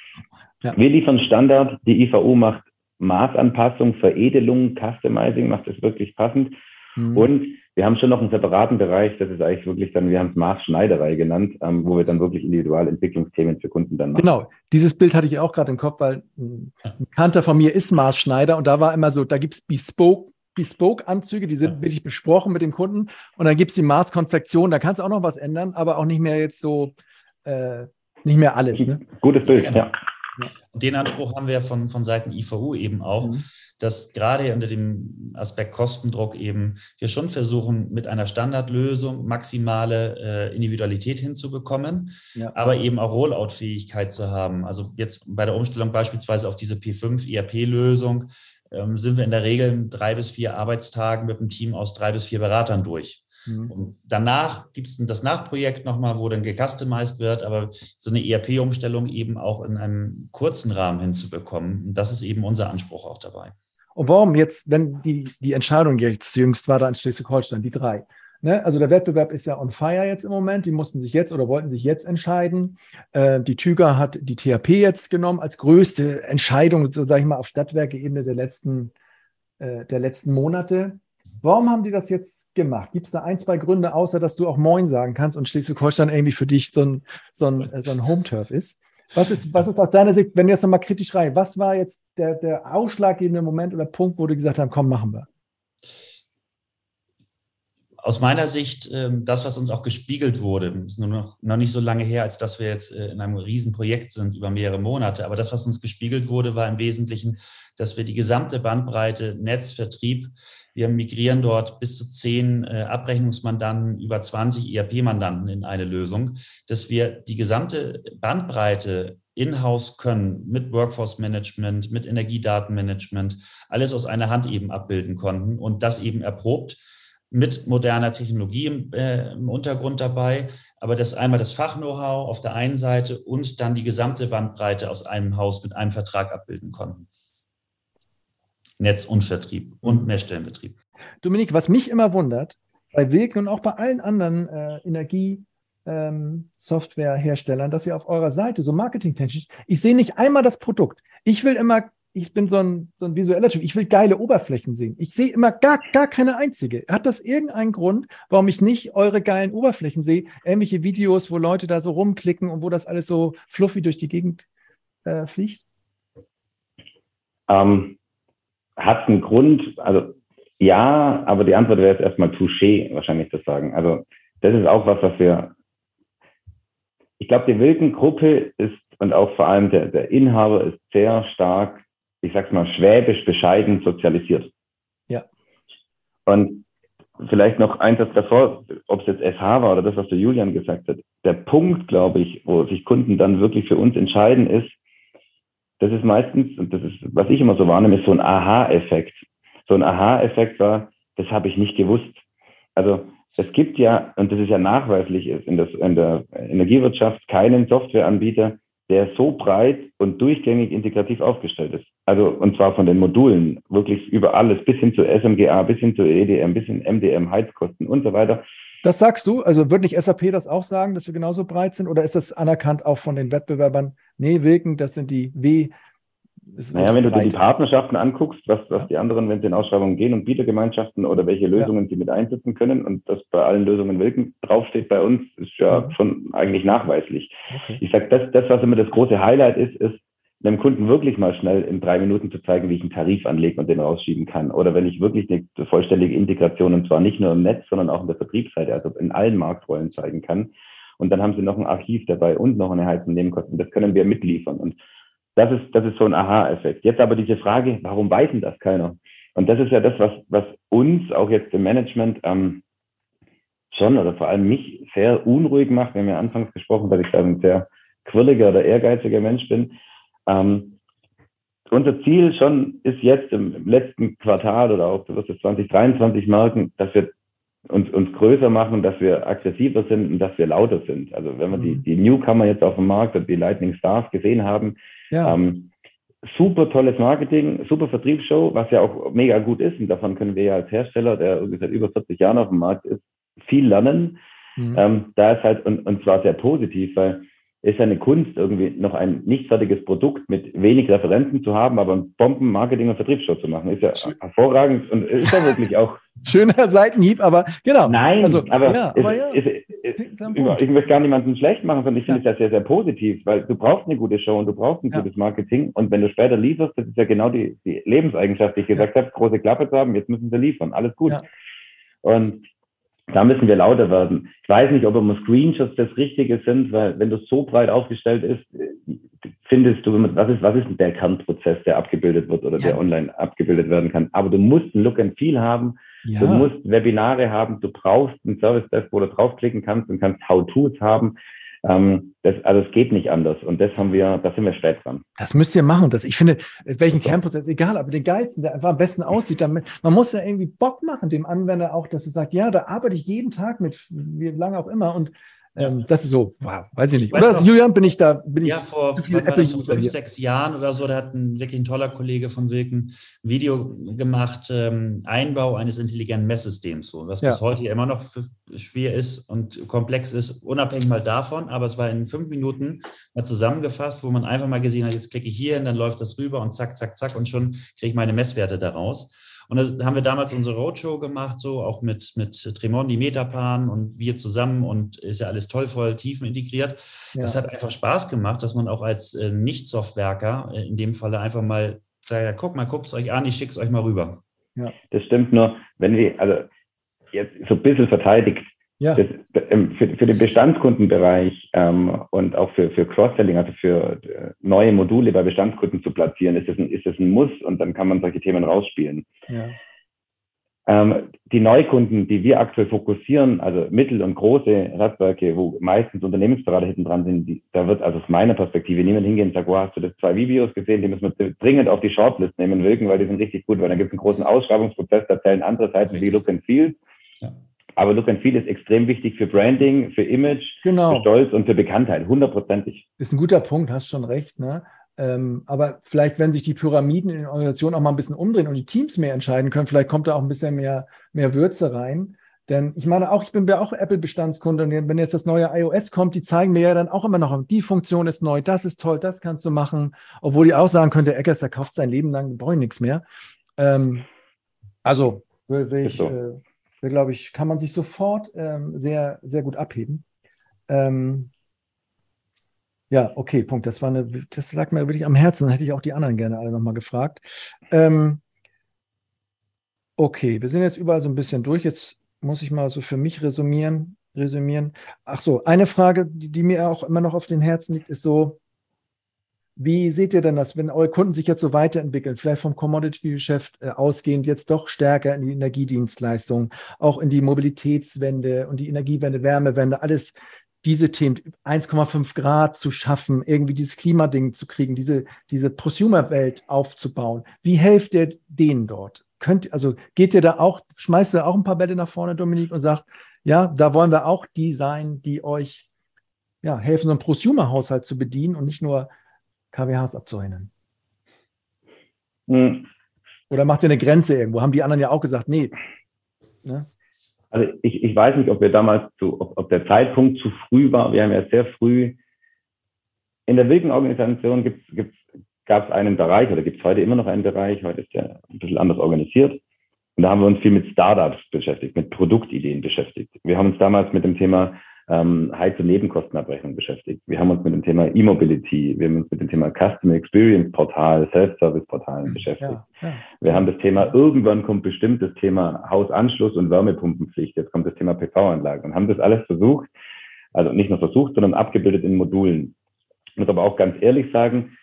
Ja. Wir liefern Standard, die IVU macht Maßanpassung, Veredelung, Customizing, macht es wirklich passend. Mhm. Und wir haben schon noch einen separaten Bereich, das ist eigentlich wirklich dann, wir haben es Maßschneiderei genannt, ähm, wo wir dann wirklich individuelle Entwicklungsthemen für Kunden dann machen. Genau, dieses Bild hatte ich auch gerade im Kopf, weil ein Kanter von mir ist Maßschneider und da war immer so, da gibt es Bespoke Bespoke-Anzüge, die sind wirklich besprochen mit dem Kunden. Und dann gibt es die Maßkonfektion, da kannst du auch noch was ändern, aber auch nicht mehr jetzt so, äh, nicht mehr alles. Ne? Gutes Bild, ja. Ja. Den Anspruch haben wir von, von Seiten IVU eben auch, mhm dass gerade unter dem Aspekt Kostendruck eben wir schon versuchen, mit einer Standardlösung maximale äh, Individualität hinzubekommen, ja. aber eben auch Rollout-Fähigkeit zu haben. Also jetzt bei der Umstellung beispielsweise auf diese P5 ERP-Lösung ähm, sind wir in der Regel drei bis vier Arbeitstagen mit einem Team aus drei bis vier Beratern durch. Mhm. Und danach gibt es das Nachprojekt nochmal, wo dann gecustomized wird, aber so eine ERP-Umstellung eben auch in einem kurzen Rahmen hinzubekommen. Und das ist eben unser Anspruch auch dabei. Und warum jetzt, wenn die, die Entscheidung jetzt jüngst war da in Schleswig-Holstein, die drei, Ne? Also der Wettbewerb ist ja on fire jetzt im Moment. Die mussten sich jetzt oder wollten sich jetzt entscheiden. Äh, die Tüger hat die THP jetzt genommen als größte Entscheidung, so sage ich mal, auf Stadtwerke-Ebene der letzten, äh, der letzten Monate. Warum haben die das jetzt gemacht? Gibt es da ein, zwei Gründe, außer dass du auch Moin sagen kannst und Schleswig-Holstein irgendwie für dich so ein, so ein, so ein Home-Turf ist? Was ist, was ist aus deiner Sicht, wenn du jetzt nochmal kritisch rein, was war jetzt der, der ausschlaggebende Moment oder Punkt, wo du gesagt hast, komm, machen wir? Aus meiner Sicht, ähm, das, was uns auch gespiegelt wurde, ist nur noch, noch nicht so lange her, als dass wir jetzt äh, in einem Riesenprojekt sind über mehrere Monate. Aber das, was uns gespiegelt wurde, war im Wesentlichen, dass wir die gesamte Bandbreite Netzvertrieb wir migrieren dort bis zu zehn äh, Abrechnungsmandanten, über 20 ERP-Mandanten in eine Lösung, dass wir die gesamte Bandbreite in-house können mit Workforce Management, mit Energiedatenmanagement, alles aus einer Hand eben abbilden konnten und das eben erprobt mit moderner Technologie im, äh, im Untergrund dabei, aber das einmal das Fach-Know-how auf der einen Seite und dann die gesamte Bandbreite aus einem Haus mit einem Vertrag abbilden konnten. Netz und Vertrieb und. Mehrstellenbetrieb. Dominik, was mich immer wundert, bei Wilken und auch bei allen anderen äh, Energie- ähm, dass ihr auf eurer Seite so marketingtechnisch, ich sehe nicht einmal das Produkt. Ich will immer, ich bin so ein, so ein visueller Typ, ich will geile Oberflächen sehen. Ich sehe immer gar, gar keine einzige. Hat das irgendeinen Grund, warum ich nicht eure geilen Oberflächen sehe? Irgendwelche Videos, wo Leute da so rumklicken und wo das alles so fluffy durch die Gegend äh, fliegt? Ähm, hat einen Grund, also ja, aber die Antwort wäre jetzt erstmal touché, wahrscheinlich zu sagen. Also das ist auch was, was wir, ich glaube, die Wilken-Gruppe ist und auch vor allem der, der Inhaber ist sehr stark, ich sag's mal, schwäbisch bescheiden sozialisiert. Ja. Und vielleicht noch eins davor, ob es jetzt SH war oder das, was der Julian gesagt hat. Der Punkt, glaube ich, wo sich Kunden dann wirklich für uns entscheiden, ist, das ist meistens, und das ist, was ich immer so wahrnehme, ist so ein Aha-Effekt. So ein Aha-Effekt war, das habe ich nicht gewusst. Also es gibt ja, und das ist ja nachweislich in, das, in der Energiewirtschaft keinen Softwareanbieter, der so breit und durchgängig integrativ aufgestellt ist. Also, und zwar von den Modulen, wirklich über alles, bis hin zu SMGA, bis hin zu EDM, bis hin MDM, Heizkosten und so weiter. Das sagst du? Also wird nicht SAP das auch sagen, dass wir genauso breit sind? Oder ist das anerkannt auch von den Wettbewerbern? Nee, Wilken, das sind die W. Naja, wenn du dir die Partnerschaften anguckst, was, was ja. die anderen, wenn sie in Ausschreibungen gehen und Bietergemeinschaften oder welche Lösungen ja. sie mit einsetzen können und das bei allen Lösungen Wilken draufsteht bei uns, ist ja mhm. schon eigentlich nachweislich. Okay. Ich sage, das, das, was immer das große Highlight ist, ist, einem Kunden wirklich mal schnell in drei Minuten zu zeigen, wie ich einen Tarif anlege und den rausschieben kann. Oder wenn ich wirklich eine vollständige Integration, und zwar nicht nur im Netz, sondern auch in der Vertriebsseite, also in allen Marktrollen zeigen kann. Und dann haben sie noch ein Archiv dabei und noch eine Heizung Nebenkosten. Das können wir mitliefern. Und das ist, das ist so ein Aha-Effekt. Jetzt aber diese Frage, warum weiß denn das keiner? Und das ist ja das, was, was uns auch jetzt im Management ähm, schon oder vor allem mich sehr unruhig macht. Wir haben ja anfangs gesprochen, dass ich da ein sehr quirliger oder ehrgeiziger Mensch bin. Ähm, unser Ziel schon ist jetzt im letzten Quartal oder auch, du wirst es 2023 merken, dass wir uns, uns größer machen, dass wir aggressiver sind und dass wir lauter sind. Also wenn wir mhm. die, die Newcomer jetzt auf dem Markt und die Lightning Stars gesehen haben, ja. ähm, super tolles Marketing, super Vertriebsshow, was ja auch mega gut ist. Und davon können wir ja als Hersteller, der seit über 40 Jahren auf dem Markt ist, viel lernen. Mhm. Ähm, da ist halt, und, und zwar sehr positiv, weil ist eine Kunst, irgendwie noch ein nicht fertiges Produkt mit wenig Referenzen zu haben, aber ein Bomben-Marketing- und Vertriebsshow zu machen. Ist ja Schön. hervorragend und ist ja wirklich auch. (laughs) Schöner Seitenhieb, aber genau. Nein, also, aber, ja, ist, aber ja, ist, ist, ich möchte gar niemanden schlecht machen, sondern ich finde es ja sehr, sehr positiv, weil du brauchst eine gute Show und du brauchst ein ja. gutes Marketing und wenn du später lieferst, das ist ja genau die, die Lebenseigenschaft, die ich gesagt habe, große Klappe zu haben, jetzt müssen sie liefern, alles gut. Und da müssen wir lauter werden. Ich weiß nicht, ob immer Screenshots das Richtige sind, weil wenn das so breit aufgestellt ist, findest du, was ist, was ist der Kernprozess, der abgebildet wird oder ja. der online abgebildet werden kann. Aber du musst ein Look and Feel haben, ja. du musst Webinare haben, du brauchst ein Service Desk, wo du draufklicken kannst und kannst How-Tos haben. Ähm, das, also es geht nicht anders und das haben wir, da sind wir spät dran. Das müsst ihr machen. Das, ich finde, welchen Kernprozess, egal, aber den geilsten, der einfach am besten aussieht, damit, man muss ja irgendwie Bock machen, dem Anwender auch, dass er sagt, ja, da arbeite ich jeden Tag mit, wie lange auch immer und Ähm, das ist so, wow, weiß ich nicht. Ich oder noch, Julian, bin ich da, bin ja, ich vor viel Apple so fünf, sechs Jahren oder so, da hat ein wirklich ein toller Kollege von Wilken ein Video gemacht, ähm, Einbau eines intelligenten Messsystems, so, was ja. bis heute immer noch schwer ist und komplex ist, unabhängig mal davon, aber es war in fünf Minuten mal zusammengefasst, wo man einfach mal gesehen hat, jetzt klicke ich hier und dann läuft das rüber und zack, zack, zack und schon kriege ich meine Messwerte daraus. Und da haben wir damals unsere Roadshow gemacht, so auch mit, mit Tremondi, Metapan und wir zusammen und ist ja alles toll voll Tiefen integriert. Ja. Das hat einfach Spaß gemacht, dass man auch als äh, Nicht-Softwerker äh, in dem Falle einfach mal sagt, ja, guck mal, guckt es euch an, ich schicke es euch mal rüber. Ja. Das stimmt nur, wenn wir, also jetzt so ein bisschen verteidigt, ja. Das, ähm, für, für den Bestandskundenbereich ähm, und auch für, für Cross-Selling, also für äh, neue Module bei Bestandskunden zu platzieren, ist das, ein, ist das ein Muss und dann kann man solche Themen rausspielen. Ja. Ähm, die Neukunden, die wir aktuell fokussieren, also mittel- und große Radwerke, wo meistens Unternehmensberater hinten dran sind, die, da wird also aus meiner Perspektive niemand hingehen und sagen, wow, hast du das zwei Videos gesehen, die müssen wir dringend auf die Shortlist nehmen, wirken, weil die sind richtig gut, weil dann gibt es einen großen Ausschreibungsprozess, da zählen andere Seiten wie Look and Feel. Ja. Aber Look and Feel ist extrem wichtig für Branding, für Image, genau. für Stolz und für Bekanntheit, hundertprozentig. Ist ein guter Punkt, hast schon recht. Ne? Ähm, aber vielleicht, wenn sich die Pyramiden in den Organisationen auch mal ein bisschen umdrehen und die Teams mehr entscheiden können, vielleicht kommt da auch ein bisschen mehr, mehr Würze rein. Denn ich meine auch, ich bin ja auch Apple-Bestandskunde und wenn jetzt das neue iOS kommt, die zeigen mir ja dann auch immer noch, die Funktion ist neu, das ist toll, das kannst du machen. Obwohl die auch sagen könnte, Eckers, der kauft sein Leben lang, brauche ich nichts mehr. Ähm, also, will ich, so. äh, glaube ich, kann man sich sofort ähm, sehr, sehr gut abheben. Ähm, ja, okay, Punkt. Das war eine, das lag mir wirklich am Herzen. Dann hätte ich auch die anderen gerne alle nochmal gefragt. Ähm, okay, wir sind jetzt überall so ein bisschen durch. Jetzt muss ich mal so für mich resümieren. resümieren. Ach so, eine Frage, die, die mir auch immer noch auf den Herzen liegt, ist so, wie seht ihr denn das, wenn eure Kunden sich jetzt so weiterentwickeln, vielleicht vom Commodity-Geschäft äh, ausgehend jetzt doch stärker in die Energiedienstleistung, auch in die Mobilitätswende und die Energiewende, Wärmewende, alles diese Themen, 1,5 Grad zu schaffen, irgendwie dieses Klimading zu kriegen, diese, diese Prosumer-Welt aufzubauen. Wie helft ihr denen dort? Könnt, also geht ihr da auch, schmeißt ihr auch ein paar Bälle nach vorne, Dominik, und sagt, ja, da wollen wir auch die sein, die euch ja, helfen, so einen Prosumer-Haushalt zu bedienen und nicht nur KWHs abzurechnen? Hm. Oder macht ihr eine Grenze irgendwo? Haben die anderen ja auch gesagt, nee. Ne? Also ich, ich weiß nicht, ob wir damals zu, ob, ob der Zeitpunkt zu früh war. Wir haben ja sehr früh in der Wilken-Organisation gibt's, gibt's, gab es einen Bereich oder gibt es heute immer noch einen Bereich, heute ist der ein bisschen anders organisiert. Und da haben wir uns viel mit Startups beschäftigt, mit Produktideen beschäftigt. Wir haben uns damals mit dem Thema ähm, Heiz- und Nebenkostenabrechnung beschäftigt. Wir haben uns mit dem Thema E-Mobility, wir haben uns mit dem Thema Customer Experience Portal, Self-Service Portalen beschäftigt. Ja, ja. Wir haben das Thema, irgendwann kommt bestimmt das Thema Hausanschluss und Wärmepumpenpflicht, jetzt kommt das Thema PV-Anlage und haben das alles versucht, also nicht nur versucht, sondern abgebildet in Modulen. Ich muss aber auch ganz ehrlich sagen,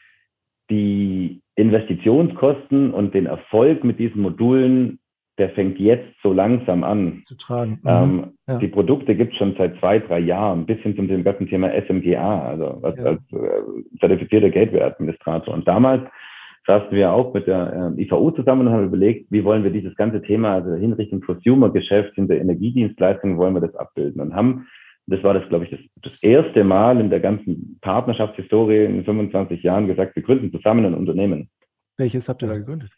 die Investitionskosten und den Erfolg mit diesen Modulen der fängt jetzt so langsam an. Zu tragen. Mhm. Ähm, ja. Die Produkte gibt es schon seit zwei, drei Jahren, bis hin zum ganzen Thema SMGA, also als, ja. als äh, zertifizierter Gateway-Administrator. Und damals saßen wir auch mit der äh, IVU zusammen und haben überlegt, wie wollen wir dieses ganze Thema, also hin Richtung Prosumer-Geschäft, in der Energiedienstleistung, wollen wir das abbilden. Und haben, das war das, glaube ich, das, das erste Mal in der ganzen Partnerschaftshistorie in 25 Jahren gesagt, wir gründen zusammen ein Unternehmen. Welches habt ihr da gegründet?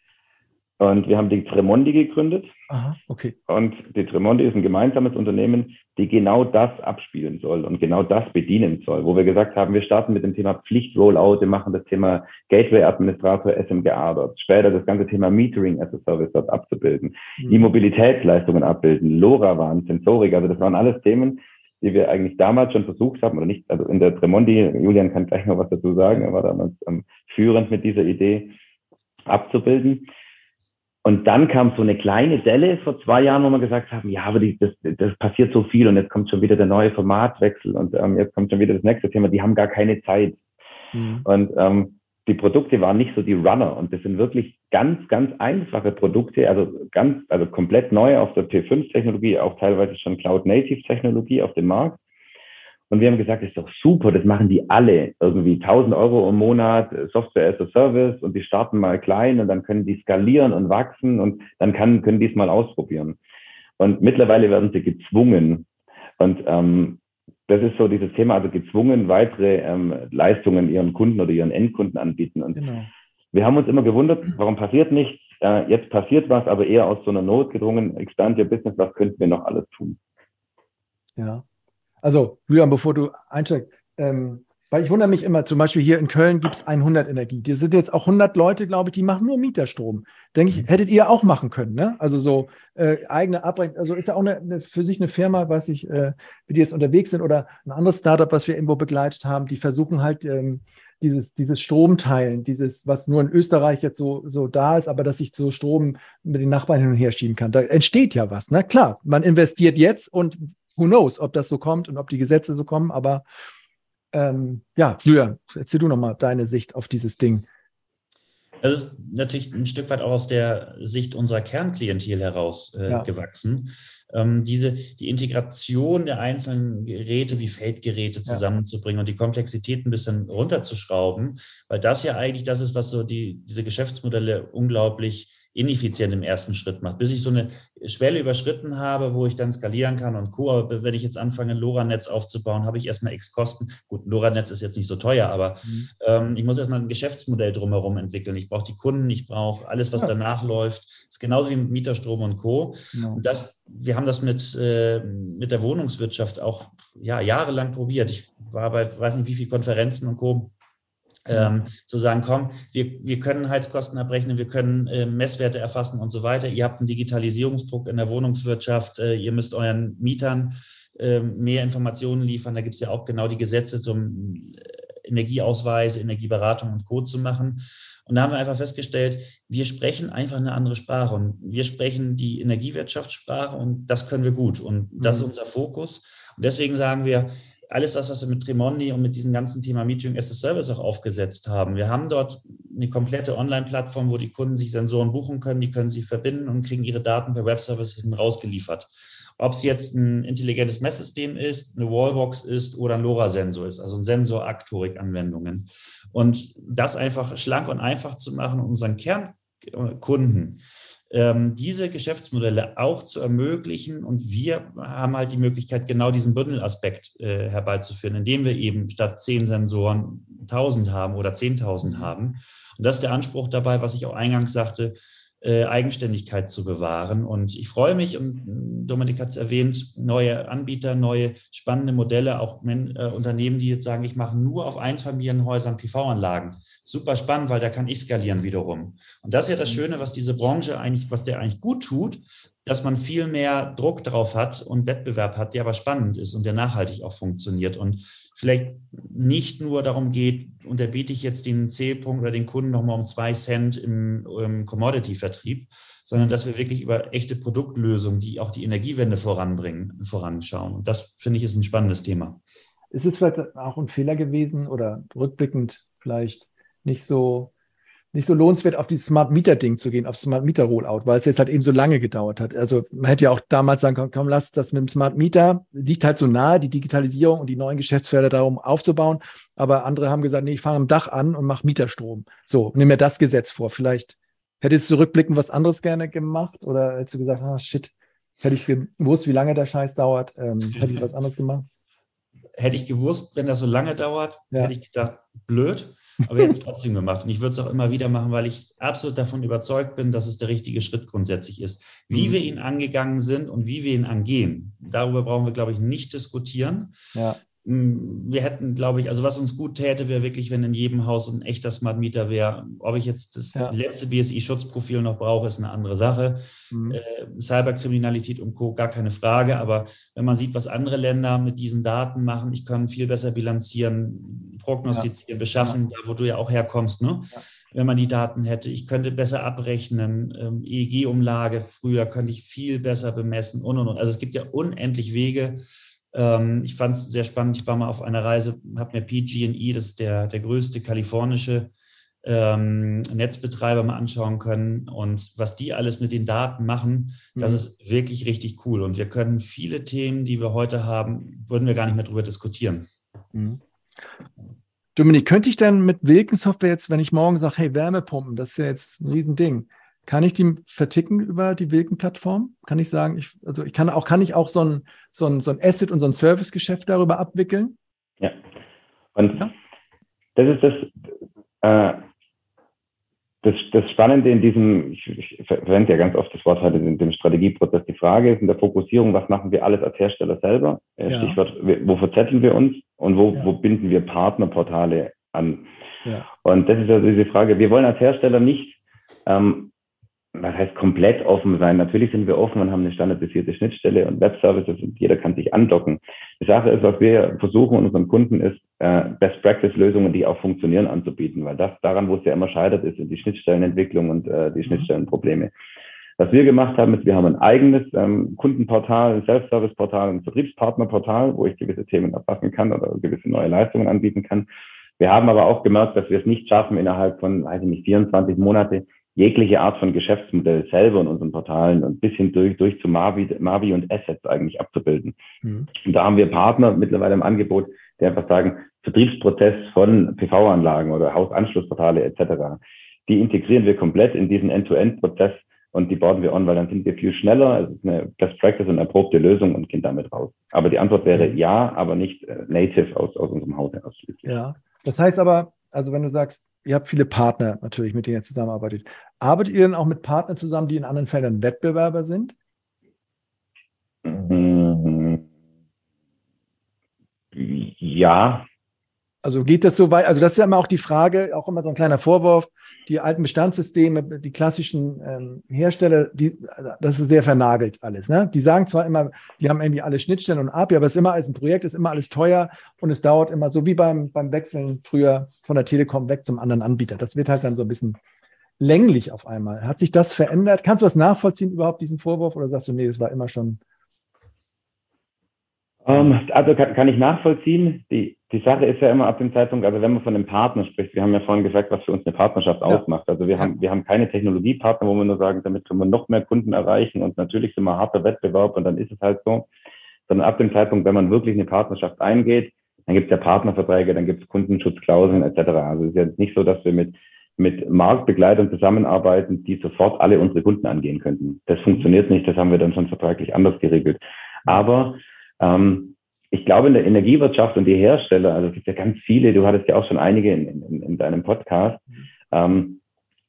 Und wir haben die Tremondi gegründet. Aha, okay. Und die Tremondi ist ein gemeinsames Unternehmen, die genau das abspielen soll und genau das bedienen soll, wo wir gesagt haben, wir starten mit dem Thema Pflicht-Rollout, wir machen das Thema Gateway-Administrator SMGA dort, später das ganze Thema Metering as a Service dort abzubilden, mhm. die Mobilitätsleistungen abbilden, LoRaWAN, Sensorik, also das waren alles Themen, die wir eigentlich damals schon versucht haben oder nicht, also in der Tremondi, Julian kann gleich noch was dazu sagen, er war damals ähm, führend mit dieser Idee abzubilden. Und dann kam so eine kleine Delle vor zwei Jahren, wo wir gesagt haben, ja, aber die, das, das passiert so viel und jetzt kommt schon wieder der neue Formatwechsel und ähm, jetzt kommt schon wieder das nächste Thema. Die haben gar keine Zeit. Mhm. Und ähm, die Produkte waren nicht so die Runner und das sind wirklich ganz, ganz einfache Produkte, also ganz, also komplett neu auf der P5-Technologie, auch teilweise schon Cloud-Native-Technologie auf dem Markt. Und wir haben gesagt, das ist doch super, das machen die alle. Irgendwie 1000 Euro im Monat äh, Software as a Service und die starten mal klein und dann können die skalieren und wachsen und dann kann, können die es mal ausprobieren. Und mittlerweile werden sie gezwungen. Und ähm, das ist so dieses Thema, also gezwungen weitere ähm, Leistungen ihren Kunden oder ihren Endkunden anbieten. Und genau. wir haben uns immer gewundert, warum passiert nichts? Äh, jetzt passiert was, aber eher aus so einer Not gedrungen, expand your business, was könnten wir noch alles tun? Ja. Also, Julian, bevor du einsteigst, ähm, weil ich wundere mich immer, zum Beispiel hier in Köln gibt es 100 Energie. Die sind jetzt auch 100 Leute, glaube ich, die machen nur Mieterstrom. Denke ich, mhm. hättet ihr auch machen können, ne? Also so äh, eigene Abrechnung. Also ist ja auch eine, eine, für sich eine Firma, weiß ich, äh, wie die jetzt unterwegs sind oder ein anderes Startup, was wir irgendwo begleitet haben, die versuchen halt ähm, dieses, dieses Stromteilen, dieses, was nur in Österreich jetzt so, so da ist, aber dass ich so Strom mit den Nachbarn hin und her schieben kann. Da entsteht ja was, ne? Klar, man investiert jetzt und who knows, ob das so kommt und ob die Gesetze so kommen, aber ähm, ja, Julian, erzähl du nochmal deine Sicht auf dieses Ding. Das ist natürlich ein Stück weit auch aus der Sicht unserer Kernklientel heraus äh, ja. gewachsen. Ähm, diese, die Integration der einzelnen Geräte wie Feldgeräte zusammenzubringen ja. und die Komplexität ein bisschen runterzuschrauben, weil das ja eigentlich das ist, was so die, diese Geschäftsmodelle unglaublich ineffizient im ersten Schritt macht, bis ich so eine Schwelle überschritten habe, wo ich dann skalieren kann und Co. Aber wenn ich jetzt anfange, LoRa-Netz aufzubauen, habe ich erstmal X Kosten. Gut, LoRa-Netz ist jetzt nicht so teuer, aber mhm. ähm, ich muss erstmal ein Geschäftsmodell drumherum entwickeln. Ich brauche die Kunden, ich brauche alles, was ja. danach läuft. Das ist genauso wie mit Mieterstrom und Co. Ja. Und das, wir haben das mit, äh, mit der Wohnungswirtschaft auch ja, jahrelang probiert. Ich war bei, weiß nicht wie viele Konferenzen und Co ähm, zu sagen, komm, wir, wir können Heizkosten abrechnen, wir können äh, Messwerte erfassen und so weiter. Ihr habt einen Digitalisierungsdruck in der Wohnungswirtschaft, äh, ihr müsst euren Mietern äh, mehr Informationen liefern. Da gibt es ja auch genau die Gesetze zum äh, Energieausweis, Energieberatung und Co. zu machen. Und da haben wir einfach festgestellt, wir sprechen einfach eine andere Sprache und wir sprechen die Energiewirtschaftssprache und das können wir gut und das mhm. ist unser Fokus. Und deswegen sagen wir, alles das, was wir mit Tremondi und mit diesem ganzen Thema Meeting as a Service auch aufgesetzt haben. Wir haben dort eine komplette Online-Plattform, wo die Kunden sich Sensoren buchen können, die können sie verbinden und kriegen ihre Daten per Webservice rausgeliefert. Ob es jetzt ein intelligentes Messsystem ist, eine Wallbox ist oder ein LoRa-Sensor ist, also ein Sensor-Aktorik-Anwendungen. Und das einfach schlank und einfach zu machen, unseren Kernkunden diese Geschäftsmodelle auch zu ermöglichen. Und wir haben halt die Möglichkeit, genau diesen Bündelaspekt äh, herbeizuführen, indem wir eben statt zehn Sensoren 1000 haben oder 10.000 haben. Und das ist der Anspruch dabei, was ich auch eingangs sagte, äh, Eigenständigkeit zu bewahren. Und ich freue mich, und Dominik hat es erwähnt, neue Anbieter, neue spannende Modelle, auch Men äh, Unternehmen, die jetzt sagen, ich mache nur auf Einfamilienhäusern PV-Anlagen super spannend, weil da kann ich skalieren wiederum. Und das ist ja das mhm. Schöne, was diese Branche eigentlich, was der eigentlich gut tut, dass man viel mehr Druck drauf hat und Wettbewerb hat, der aber spannend ist und der nachhaltig auch funktioniert und vielleicht nicht nur darum geht, unterbiete ich jetzt den Zählpunkt oder den Kunden nochmal um zwei Cent im, im Commodity-Vertrieb, sondern dass wir wirklich über echte Produktlösungen, die auch die Energiewende voranbringen, voranschauen. Und das finde ich ist ein spannendes Thema. Ist es vielleicht auch ein Fehler gewesen oder rückblickend vielleicht nicht so, nicht so lohnenswert, auf dieses Smart Meter Ding zu gehen, auf Smart Meter Rollout, weil es jetzt halt eben so lange gedauert hat. Also man hätte ja auch damals sagen können, komm, lass das mit dem Smart Meter, liegt halt so nahe, die Digitalisierung und die neuen Geschäftsfelder darum aufzubauen. Aber andere haben gesagt, nee, ich fange am Dach an und mache Mieterstrom. So, nimm mir das Gesetz vor. Vielleicht hättest du zurückblickend was anderes gerne gemacht oder hättest du gesagt, ah, shit, hätte ich gewusst, wie lange der Scheiß dauert, ähm, hätte ich was anderes gemacht? Hätte ich gewusst, wenn das so lange dauert, ja. hätte ich gedacht, blöd aber jetzt trotzdem gemacht. Und ich würde es auch immer wieder machen, weil ich absolut davon überzeugt bin, dass es der richtige Schritt grundsätzlich ist. Wie mhm. wir ihn angegangen sind und wie wir ihn angehen, darüber brauchen wir, glaube ich, nicht diskutieren. Ja. Mm, wir hätten, glaube ich, also was uns gut täte, wäre wirklich, wenn in jedem Haus ein echter Smart Meter wäre. Ob ich jetzt das ja. letzte BSI-Schutzprofil noch brauche, ist eine andere Sache. Mhm. Äh, Cyberkriminalität und Co. gar keine Frage. Aber wenn man sieht, was andere Länder mit diesen Daten machen, ich kann viel besser bilanzieren, prognostizieren, ja. beschaffen, ja. da wo du ja auch herkommst, ne? wenn man die Daten hätte. Ich könnte besser abrechnen. Ähm, EEG-Umlage früher könnte ich viel besser bemessen und und und. Also es gibt ja unendlich Wege ich fand es sehr spannend. Ich war mal auf einer Reise, habe mir PG&E, das ist der, der größte kalifornische ähm, Netzbetreiber mal anschauen können und was die alles mit den Daten machen, mhm. das ist wirklich richtig cool. Und wir können viele Themen, die wir heute haben, würden wir gar nicht mehr darüber diskutieren. Mhm. Dominik, könnte ich denn mit Wilken Software jetzt, wenn ich morgen sage, hey, Wärmepumpen, das ist ja jetzt ein Riesending, kann ich die verticken über die Wilken-Plattform? Kann ich sagen, ich, also ich kann auch, kann ich auch so ein, so ein, so ein Asset- und so ein Service-Geschäft darüber abwickeln? Ja. Und ja. das ist das, äh, das, das Spannende in diesem, ich, ich verwende ja ganz oft das Wort halt in dem Strategieprozess, die Frage ist in der Fokussierung, was machen wir alles als Hersteller selber? Äh, ja. Stichwort, wo verzetteln wir uns und wo, ja. wo binden wir Partnerportale an? Ja. Und das ist also diese Frage, wir wollen als Hersteller nicht ähm, was heißt komplett offen sein? Natürlich sind wir offen und haben eine standardisierte Schnittstelle und Webservices und jeder kann sich andocken. Die Sache ist, was wir versuchen unseren Kunden ist, äh, Best Practice Lösungen, die auch funktionieren, anzubieten, weil das daran, wo es ja immer scheitert, ist, sind die Schnittstellenentwicklung und äh, die mhm. Schnittstellenprobleme. Was wir gemacht haben, ist, wir haben ein eigenes ähm, Kundenportal, ein Self-Service-Portal, ein Vertriebspartnerportal, wo ich gewisse Themen erfassen kann oder gewisse neue Leistungen anbieten kann. Wir haben aber auch gemerkt, dass wir es nicht schaffen, innerhalb von, weiß ich nicht, 24 Monate jegliche Art von Geschäftsmodell selber in unseren Portalen und bis hin durch, durch zu Mavi, Mavi und Assets eigentlich abzubilden. Mhm. Und da haben wir Partner mittlerweile im Angebot, die einfach sagen, Vertriebsprozess von PV-Anlagen oder Hausanschlussportale etc. Die integrieren wir komplett in diesen End-to-End-Prozess und die bauen wir on, weil dann sind wir viel schneller. Es ist eine Best Practice und erprobte Lösung und gehen damit raus. Aber die Antwort wäre mhm. ja, aber nicht äh, native aus, aus unserem Haus ausschließlich. Ja, das heißt aber, also wenn du sagst, ihr habt viele Partner natürlich, mit denen ihr zusammenarbeitet. Arbeitet ihr denn auch mit Partnern zusammen, die in anderen Feldern Wettbewerber sind? Ja. Also geht das so weit? Also das ist ja immer auch die Frage, auch immer so ein kleiner Vorwurf die alten Bestandssysteme, die klassischen ähm, Hersteller, die, das ist sehr vernagelt alles. Ne? Die sagen zwar immer, die haben irgendwie alle Schnittstellen und API, aber es ist immer alles ein Projekt, ist immer alles teuer und es dauert immer so wie beim, beim Wechseln früher von der Telekom weg zum anderen Anbieter. Das wird halt dann so ein bisschen länglich auf einmal. Hat sich das verändert? Kannst du das nachvollziehen überhaupt, diesen Vorwurf, oder sagst du, nee, das war immer schon um, ähm, also kann, kann, ich nachvollziehen. Die, die Sache ist ja immer ab dem Zeitpunkt, also wenn man von einem Partner spricht, wir haben ja vorhin gesagt, was für uns eine Partnerschaft ja. ausmacht. Also wir haben, wir haben keine Technologiepartner, wo wir nur sagen, damit können wir noch mehr Kunden erreichen und natürlich sind wir harter Wettbewerb und dann ist es halt so. Sondern ab dem Zeitpunkt, wenn man wirklich eine Partnerschaft eingeht, dann gibt es ja Partnerverträge, dann gibt es Kundenschutzklauseln etc. Also es ist ja nicht so, dass wir mit, mit Marktbegleitern zusammenarbeiten, die sofort alle unsere Kunden angehen könnten. Das funktioniert nicht, das haben wir dann schon vertraglich anders geregelt. Aber ähm, ich glaube, in der Energiewirtschaft und die Hersteller, also es gibt ja ganz viele, du hattest ja auch schon einige in, in, in deinem Podcast, ähm,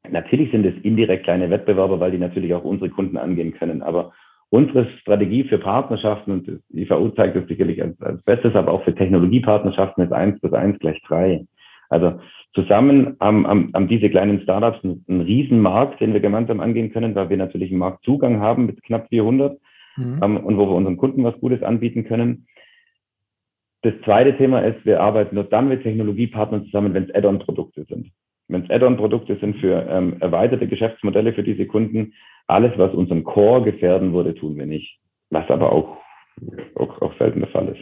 natürlich sind es indirekt kleine Wettbewerber, weil die natürlich auch unsere Kunden angehen können. Aber unsere Strategie für Partnerschaften, und die IVU zeigt das sicherlich als, als Bestes, aber auch für Technologiepartnerschaften ist eins plus eins gleich drei. Also zusammen haben, haben, haben diese kleinen Startups einen, einen riesen Markt, den wir gemeinsam angehen können, weil wir natürlich einen Marktzugang haben mit knapp 400 mhm. ähm, und wo wir unseren Kunden was Gutes anbieten können. Das zweite Thema ist, wir arbeiten nur dann mit Technologiepartnern zusammen, wenn es Add-on-Produkte sind. Wenn es Add-on-Produkte sind für ähm, erweiterte Geschäftsmodelle für diese Kunden, alles, was unseren Core gefährden würde, tun wir nicht. Was aber auch, auch, auch selten der Fall ist.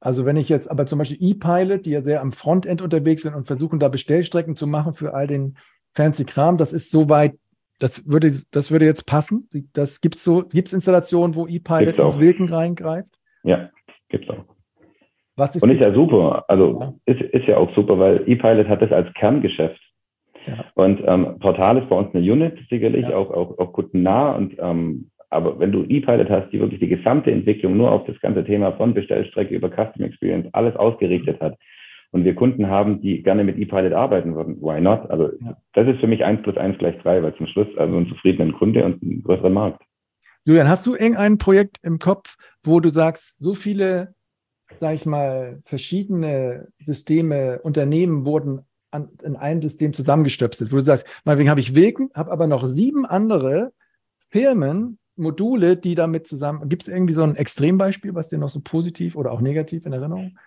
Also wenn ich jetzt aber zum Beispiel E-Pilot, die ja sehr am Frontend unterwegs sind und versuchen da Bestellstrecken zu machen für all den fancy Kram, das ist soweit das würde, das würde jetzt passen. Das gibt's so, gibt's Installationen, wo ePilot ins Wilken reingreift? Ja, gibt's auch. Was ist Und ist ja super. Also ja. Ist, ist ja auch super, weil ePilot hat das als Kerngeschäft. Ja. Und ähm, Portal ist bei uns eine Unit, sicherlich ja. auch, auch, auch kundennah. Und ähm, aber wenn du ePilot hast, die wirklich die gesamte Entwicklung nur auf das ganze Thema von Bestellstrecke über Custom Experience alles ausgerichtet hat, und wir Kunden haben, die gerne mit ePilot arbeiten würden, why not? Also ja. das ist für mich eins plus eins gleich drei, weil zum Schluss also ein zufriedenen Kunde und einen größeren Markt. Julian, hast du irgendein Projekt im Kopf, wo du sagst, so viele, sag ich mal, verschiedene Systeme, Unternehmen wurden an, in einem System zusammengestöpselt, wo du sagst, meinetwegen habe ich Wilken, habe aber noch sieben andere Firmen, Module, die damit zusammen. Gibt es irgendwie so ein Extrembeispiel, was dir noch so positiv oder auch negativ in Erinnerung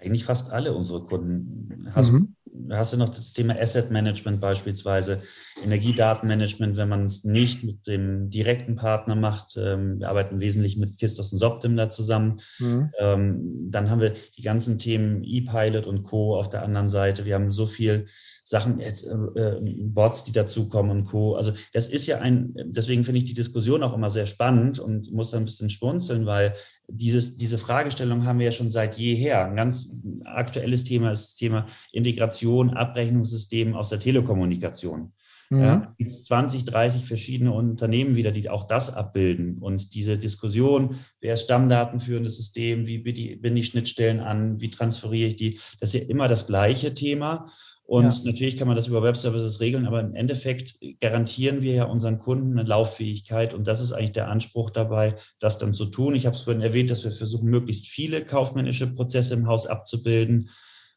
eigentlich fast alle unsere Kunden. Hast, mhm. hast du noch das Thema Asset Management beispielsweise, Energiedatenmanagement, wenn man es nicht mit dem direkten Partner macht. Ähm, wir arbeiten wesentlich mit Kistos und Soptim da zusammen. Mhm. Ähm, dann haben wir die ganzen Themen E-Pilot und Co. auf der anderen Seite. Wir haben so viel Sachen, jetzt, äh, äh, Bots, die dazukommen und Co. Also das ist ja ein, deswegen finde ich die Diskussion auch immer sehr spannend und muss da ein bisschen schmunzeln, weil dieses, diese Fragestellung haben wir ja schon seit jeher. Ein ganz aktuelles Thema ist das Thema Integration, Abrechnungssystem aus der Telekommunikation. Mhm. Ja, gibt es 20, 30 verschiedene Unternehmen wieder, die auch das abbilden. Und diese Diskussion, wer ist stammdatenführendes System, wie binde ich Schnittstellen an, wie transferiere ich die, das ist ja immer das gleiche Thema. Und ja. natürlich kann man das über Web-Services regeln, aber im Endeffekt garantieren wir ja unseren Kunden eine Lauffähigkeit und das ist eigentlich der Anspruch dabei, das dann zu tun. Ich habe es vorhin erwähnt, dass wir versuchen, möglichst viele kaufmännische Prozesse im Haus abzubilden.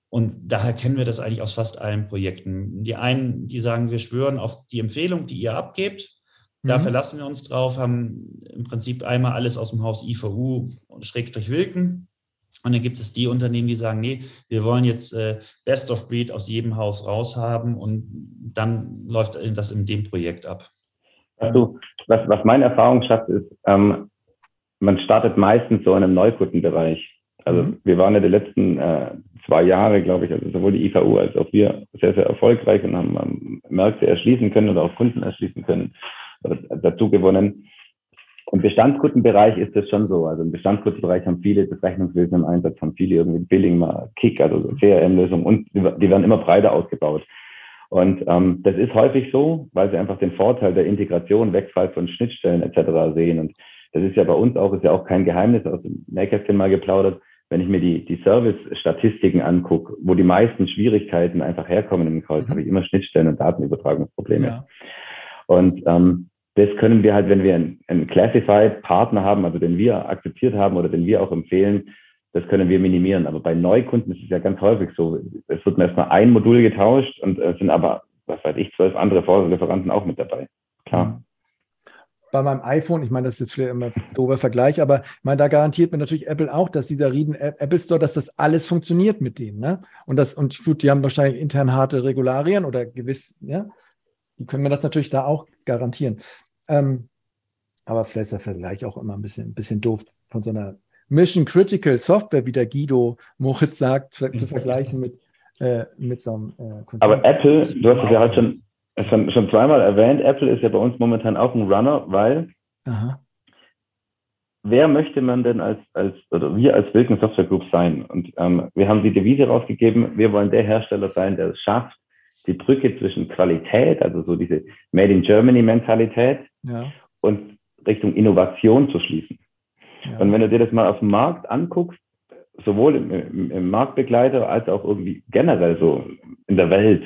Und daher kennen wir das eigentlich aus fast allen Projekten. Die einen, die sagen, wir schwören auf die Empfehlung, die ihr abgebt. Da mhm. verlassen wir uns drauf, haben im Prinzip einmal alles aus dem Haus IVU und dann gibt es die Unternehmen, die sagen, nee, wir wollen jetzt äh, Best of Breed aus jedem Haus raushaben und dann läuft das in dem Projekt ab. Also, was, was meine Erfahrungsschatz ist, ähm, man startet meistens so in einem Neukundenbereich. Also mhm. wir waren ja die letzten äh, zwei Jahre, glaube ich, also sowohl die IVU als auch wir sehr, sehr erfolgreich und haben ähm, Märkte erschließen können oder auch Kunden erschließen können, oder dazu gewonnen. Im Bestandskundenbereich ist das schon so. Also im Bestandskundenbereich haben viele das Rechnungswesen im Einsatz, haben viele irgendwie Billing, mal Kick, also CRM-Lösungen und die werden immer breiter ausgebaut. Und ähm, das ist häufig so, weil sie einfach den Vorteil der Integration, Wegfall von Schnittstellen etc. sehen. Und das ist ja bei uns auch, ist ja auch kein Geheimnis aus dem Nähkästchen mal geplaudert. Wenn ich mir die, die Service-Statistiken angucke, wo die meisten Schwierigkeiten einfach herkommen im Kreuz, mhm. habe ich immer Schnittstellen und Datenübertragungsprobleme. Ja. Und ähm, das können wir halt, wenn wir einen, Classified-Partner haben, also den wir akzeptiert haben oder den wir auch empfehlen, das können wir minimieren. Aber bei Neukunden ist es ja ganz häufig so. Es wird erstmal ein Modul getauscht und es sind aber, was weiß ich, zwölf andere Vorlieferanten auch mit dabei. Klar. Bei meinem iPhone, ich meine, das ist jetzt vielleicht immer ein doofer Vergleich, aber meine, da garantiert mir natürlich Apple auch, dass dieser Rieden Apple Store, dass das alles funktioniert mit denen. Ne? Und das, und gut, die haben wahrscheinlich intern harte Regularien oder gewiss, ja, die können mir das natürlich da auch garantieren. Ähm, aber vielleicht ist der Vergleich auch immer ein bisschen, ein bisschen doof von so einer Mission Critical Software, wie der Guido Moritz sagt, zu vergleichen mit, äh, mit so einem äh, Aber Apple, du hast es ja heute schon, schon, schon zweimal erwähnt, Apple ist ja bei uns momentan auch ein Runner, weil Aha. wer möchte man denn als, als oder wir als Wilken Software Group sein? Und ähm, wir haben die Devise rausgegeben, wir wollen der Hersteller sein, der es schafft, die Brücke zwischen Qualität, also so diese Made in Germany Mentalität ja. und Richtung Innovation zu schließen. Ja. Und wenn du dir das mal auf dem Markt anguckst, sowohl im, im, im Marktbegleiter als auch irgendwie generell so in der Welt,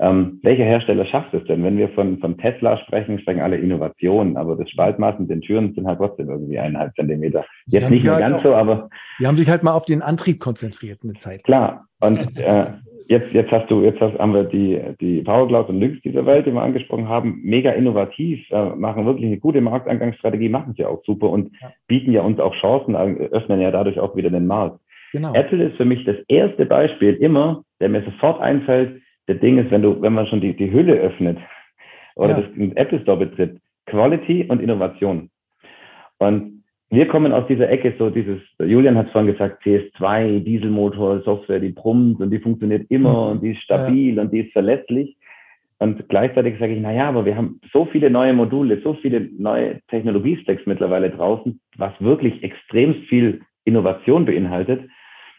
ähm, welcher Hersteller schafft es denn? Wenn wir von, von Tesla sprechen, sprechen alle Innovationen, aber das Spaltmaß mit den Türen sind halt trotzdem irgendwie eineinhalb Zentimeter. Jetzt nicht mehr halt ganz auch, so, aber. Die haben sich halt mal auf den Antrieb konzentriert eine Zeit. Klar. Und (laughs) äh, jetzt, jetzt hast du, jetzt hast, haben wir die, die Power und Lynx dieser Welt, die wir angesprochen haben, mega innovativ, äh, machen wirklich eine gute Markteingangsstrategie, machen sie auch super und ja. bieten ja uns auch Chancen, äh, öffnen ja dadurch auch wieder den Markt. Genau. Apple ist für mich das erste Beispiel immer, der mir sofort einfällt, der Ding ist, wenn du, wenn man schon die, die Hülle öffnet oder ja. das Apple Store betritt, Quality und Innovation. Und wir kommen aus dieser Ecke, so dieses, Julian hat es vorhin gesagt, CS2, Dieselmotor, Software, die brummt und die funktioniert immer mhm. und die ist stabil ja. und die ist verlässlich. Und gleichzeitig sage ich, na ja, aber wir haben so viele neue Module, so viele neue Technologiestacks mittlerweile draußen, was wirklich extrem viel Innovation beinhaltet.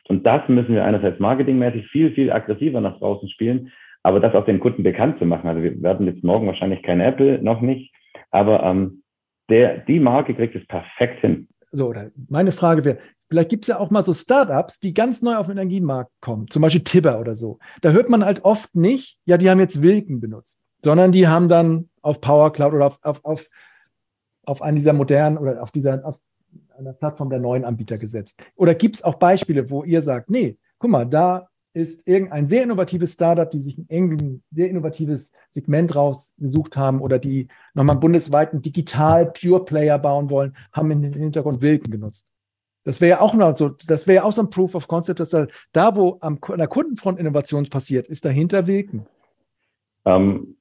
Und das müssen wir einerseits marketingmäßig viel, viel aggressiver nach draußen spielen, aber das auch den Kunden bekannt zu machen. Also wir werden jetzt morgen wahrscheinlich kein Apple, noch nicht, aber ähm, der, die Marke kriegt es perfekt hin. So, oder meine Frage wäre, vielleicht gibt es ja auch mal so Startups, die ganz neu auf den Energiemarkt kommen, zum Beispiel Tibber oder so. Da hört man halt oft nicht, ja, die haben jetzt Wilken benutzt, sondern die haben dann auf Power Cloud oder auf, auf, auf, auf einen dieser modernen oder auf dieser auf einer Plattform der neuen Anbieter gesetzt. Oder gibt es auch Beispiele, wo ihr sagt, nee, guck mal, da ist irgendein sehr innovatives Startup, die sich ein sehr innovatives Segment rausgesucht haben oder die nochmal einen bundesweiten Digital Pure Player bauen wollen, haben in den Hintergrund Wilken genutzt. Das wäre ja auch noch so, das wäre ja auch so ein Proof of Concept, dass da, da wo am, an der Kundenfront Innovation passiert, ist dahinter Wilken. Ähm,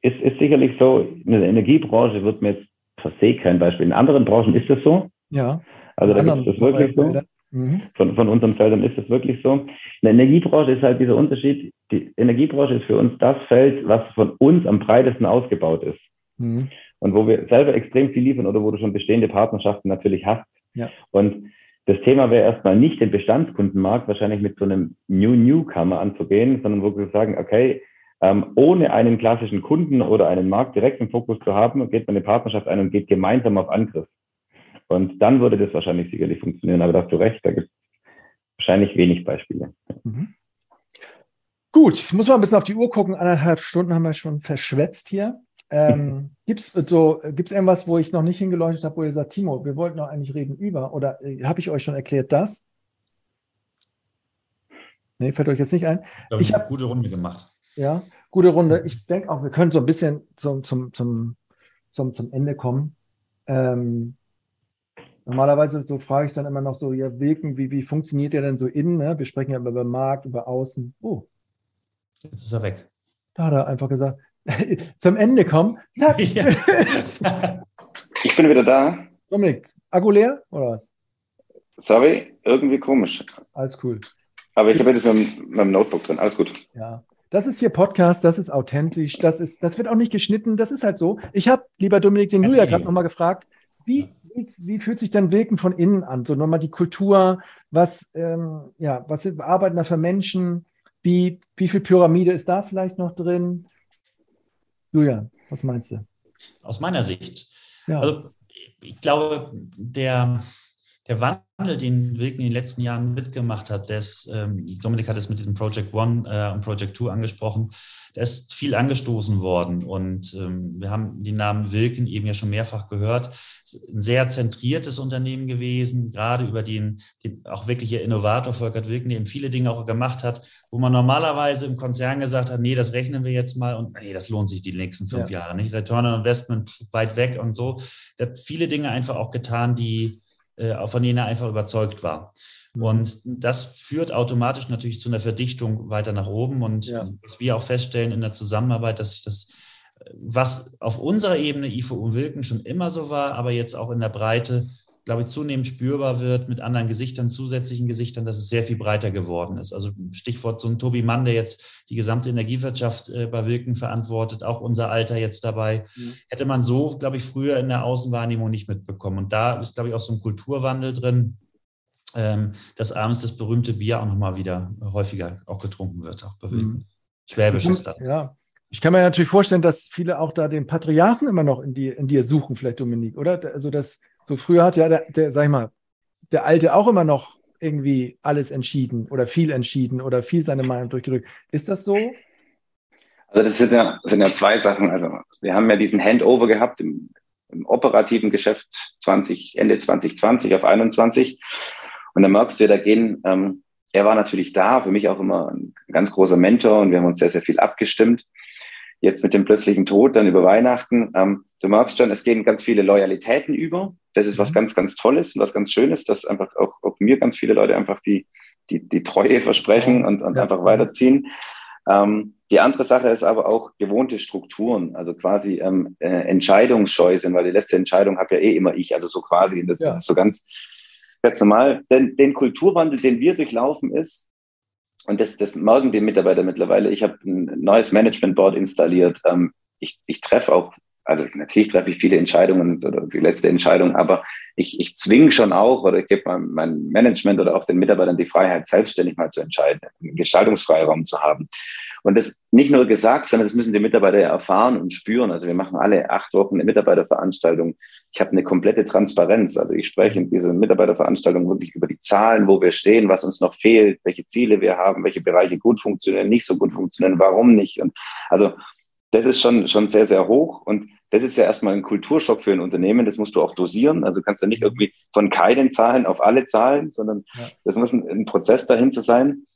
ist, ist sicherlich so, in der Energiebranche wird mir jetzt per se kein Beispiel. In anderen Branchen ist das so. Ja. Also da ist das wirklich so. Mhm. Von, von unseren Feldern ist das wirklich so. In der Energiebranche ist halt dieser Unterschied, die Energiebranche ist für uns das Feld, was von uns am breitesten ausgebaut ist. Mhm. Und wo wir selber extrem viel liefern oder wo du schon bestehende Partnerschaften natürlich hast. Ja. Und das Thema wäre erstmal nicht den Bestandskundenmarkt wahrscheinlich mit so einem New Newcomer anzugehen, sondern wirklich sagen, okay, ähm, ohne einen klassischen Kunden oder einen Markt direkt im Fokus zu haben, geht man eine Partnerschaft ein und geht gemeinsam auf Angriff. Und dann würde das wahrscheinlich sicherlich funktionieren. Aber da hast du recht, da gibt es wahrscheinlich wenig Beispiele. Mhm. Gut, ich muss mal ein bisschen auf die Uhr gucken. Anderthalb Stunden haben wir schon verschwätzt hier. Ähm, (laughs) Gibt es so, gibt's irgendwas, wo ich noch nicht hingeleuchtet habe, wo ihr sagt, Timo, wir wollten noch eigentlich reden über? Oder äh, habe ich euch schon erklärt das? Nee, fällt euch jetzt nicht ein? Ich, ich habe eine gute Runde gemacht. Ja, gute Runde. Ich denke auch, wir können so ein bisschen zum, zum, zum, zum, zum Ende kommen. Ähm, normalerweise so frage ich dann immer noch so, ja, Wirken, wie, wie funktioniert der denn so innen? Ne? Wir sprechen ja über Markt, über Außen. Oh. Jetzt ist er weg. Da hat er einfach gesagt, (laughs) zum Ende kommen. Zack. (laughs) Ja. (laughs) ich bin wieder da. Dominik, Akku leer oder was? Sorry, irgendwie komisch. Alles cool. Aber ich habe jetzt mit meinem Notebook drin. Alles gut. Ja. Das ist hier Podcast, das ist authentisch, das, ist, das wird auch nicht geschnitten, das ist halt so. Ich habe, lieber Dominik, den Julia gerade nochmal gefragt, wie, wie, wie, fühlt sich denn Wirken von innen an? So nochmal die Kultur, was, ähm, ja, was arbeiten da für Menschen? Wie, wie viel Pyramide ist da vielleicht noch drin? Julian, was meinst du? Aus meiner Sicht. Ja. Also, ich glaube, der, der Wandel, den Wilken in den letzten Jahren mitgemacht hat, des, ähm, Dominik hat es mit diesem Project One äh, und Project Two angesprochen, da ist viel angestoßen worden und ähm, wir haben den Namen Wilken eben ja schon mehrfach gehört. Ein sehr zentriertes Unternehmen gewesen, gerade über den, den auch wirkliche Innovator Volkert Wilken, der eben viele Dinge auch gemacht hat, wo man normalerweise im Konzern gesagt hat, nee, das rechnen wir jetzt mal und nee, das lohnt sich die nächsten fünf ja. Jahre nicht. Return on Investment weit weg und so. Der hat viele Dinge einfach auch getan, die von denen er einfach überzeugt war. Mhm. Und das führt automatisch natürlich zu einer Verdichtung weiter nach oben. Und ja. was wir auch feststellen in der Zusammenarbeit, dass sich das, was auf unserer Ebene IFO und Wilken schon immer so war, aber jetzt auch in der Breite, glaube ich, zunehmend spürbar wird mit anderen Gesichtern, zusätzlichen Gesichtern, dass es sehr viel breiter geworden ist. Also Stichwort so ein Tobi Mann, der jetzt die gesamte Energiewirtschaft äh, bei Wilken verantwortet, auch unser Alter jetzt dabei, mhm. hätte man so, glaube ich, früher in der Außenwahrnehmung nicht mitbekommen. Und da ist, glaube ich, auch so ein Kulturwandel drin, ähm, dass abends das berühmte Bier auch nochmal wieder häufiger auch getrunken wird, auch bei Wilken. Mhm. Schwäbisch ist das. Ja, ich kann mir natürlich vorstellen, dass viele auch da den Patriarchen immer noch in dir, in dir suchen, vielleicht Dominik, oder? Also das, so früher hat ja der, der, sag ich mal, der Alte auch immer noch irgendwie alles entschieden oder viel entschieden oder viel seine Meinung durchgedrückt. Ist das so? Also das sind ja, sind ja zwei Sachen. Also wir haben ja diesen Handover gehabt im, im operativen Geschäft 20, Ende 2020 auf 21. Und dann merkst du, da gehen, ähm, er war natürlich da, für mich auch immer ein ganz großer Mentor und wir haben uns sehr, sehr viel abgestimmt jetzt mit dem plötzlichen Tod dann über Weihnachten, ähm, du merkst schon, es gehen ganz viele Loyalitäten über. Das ist was mhm. ganz, ganz Tolles und was ganz Schönes, dass einfach auch, auch mir ganz viele Leute einfach die, die, die Treue versprechen und, und ja. einfach weiterziehen. Ähm, die andere Sache ist aber auch gewohnte Strukturen, also quasi ähm, äh, Entscheidungsscheu sind, weil die letzte Entscheidung habe ja eh immer ich, also so quasi, das, ja. das ist so ganz, ganz normal. Denn den Kulturwandel, den wir durchlaufen, ist, und das, das merken die Mitarbeiter mittlerweile. Ich habe ein neues Management Board installiert. Ähm, ich, ich treffe auch, also natürlich treffe ich viele Entscheidungen oder die letzte Entscheidung, aber ich, ich zwinge schon auch oder ich gebe mein, mein Management oder auch den Mitarbeitern die Freiheit, selbstständig mal zu entscheiden, einen Gestaltungsfreiraum zu haben. Und das nicht nur gesagt, sondern das müssen die Mitarbeiter erfahren und spüren. Also wir machen alle acht Wochen eine Mitarbeiterveranstaltung. Ich habe eine komplette Transparenz. Also ich spreche in dieser Mitarbeiterveranstaltung wirklich über die Zahlen, wo wir stehen, was uns noch fehlt, welche Ziele wir haben, welche Bereiche gut funktionieren, nicht so gut funktionieren, warum nicht. Und also das ist schon, schon sehr, sehr hoch. Und das ist ja erstmal ein Kulturschock für ein Unternehmen. Das musst du auch dosieren. Also kannst du nicht irgendwie von keinen Zahlen auf alle Zahlen, sondern ja. das muss ein, ein Prozess dahinter sein.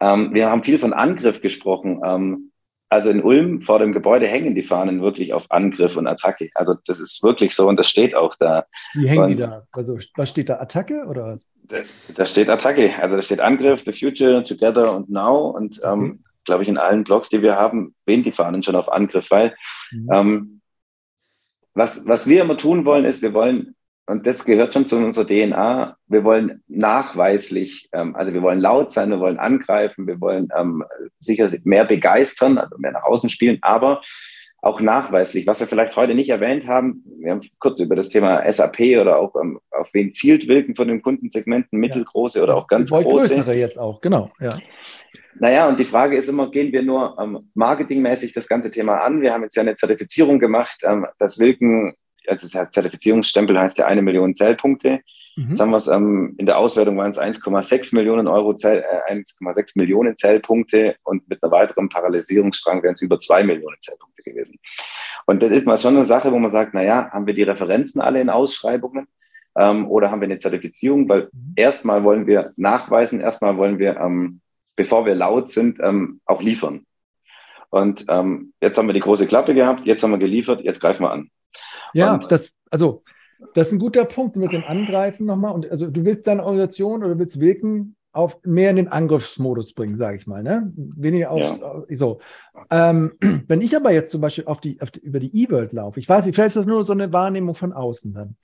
Ähm, wir haben viel von Angriff gesprochen. Ähm, also in Ulm vor dem Gebäude hängen die Fahnen wirklich auf Angriff und Attacke. Also das ist wirklich so und das steht auch da. Wie hängen und, die da? Also was steht da? Attacke oder? Da, da, steht Attacke. Also da steht Angriff, the future, together und now. Und ähm, mhm. Glaube ich, in allen Blogs, die wir haben, wehen die Fahnen schon auf Angriff, weil mhm. ähm, was, was wir immer tun wollen, ist, wir wollen und das gehört schon zu unserer DNA. Wir wollen nachweislich, ähm, also wir wollen laut sein, wir wollen angreifen, wir wollen ähm, sicher mehr begeistern, also mehr nach außen spielen, aber auch nachweislich. Was wir vielleicht heute nicht erwähnt haben, wir haben kurz über das Thema SAP oder auch ähm, auf wen zielt Wilken von den Kundensegmenten, mittelgroße ja. oder auch ganz große. größere jetzt auch, genau. Ja. Naja, und die Frage ist immer, gehen wir nur ähm, marketingmäßig das ganze Thema an? Wir haben jetzt ja eine Zertifizierung gemacht, ähm, das Wilken, also das Zertifizierungsstempel heißt ja eine Million Zellpunkte. Mhm. Jetzt haben wir es ähm, in der Auswertung waren es 1,6 Millionen Euro Zell, äh, 1,6 Millionen Zellpunkte und mit einer weiteren Paralysierungsstrang wären es über zwei Millionen Zellpunkte gewesen. Und das ist mal schon eine Sache, wo man sagt, na ja, haben wir die Referenzen alle in Ausschreibungen? Ähm, oder haben wir eine Zertifizierung? Weil mhm. erstmal wollen wir nachweisen, erstmal wollen wir, ähm, bevor wir laut sind, ähm, auch liefern. Und ähm, jetzt haben wir die große Klappe gehabt, jetzt haben wir geliefert, jetzt greifen wir an. Ja, und, das, also das ist ein guter Punkt mit dem Angreifen nochmal. Und also du willst deine Organisation oder willst wirken auf mehr in den Angriffsmodus bringen, sage ich mal, ne? Weniger auf ja. so. Ähm, (clears throat) wenn ich aber jetzt zum Beispiel auf die, auf die über die E-World laufe, ich weiß nicht, vielleicht ist das nur so eine Wahrnehmung von außen dann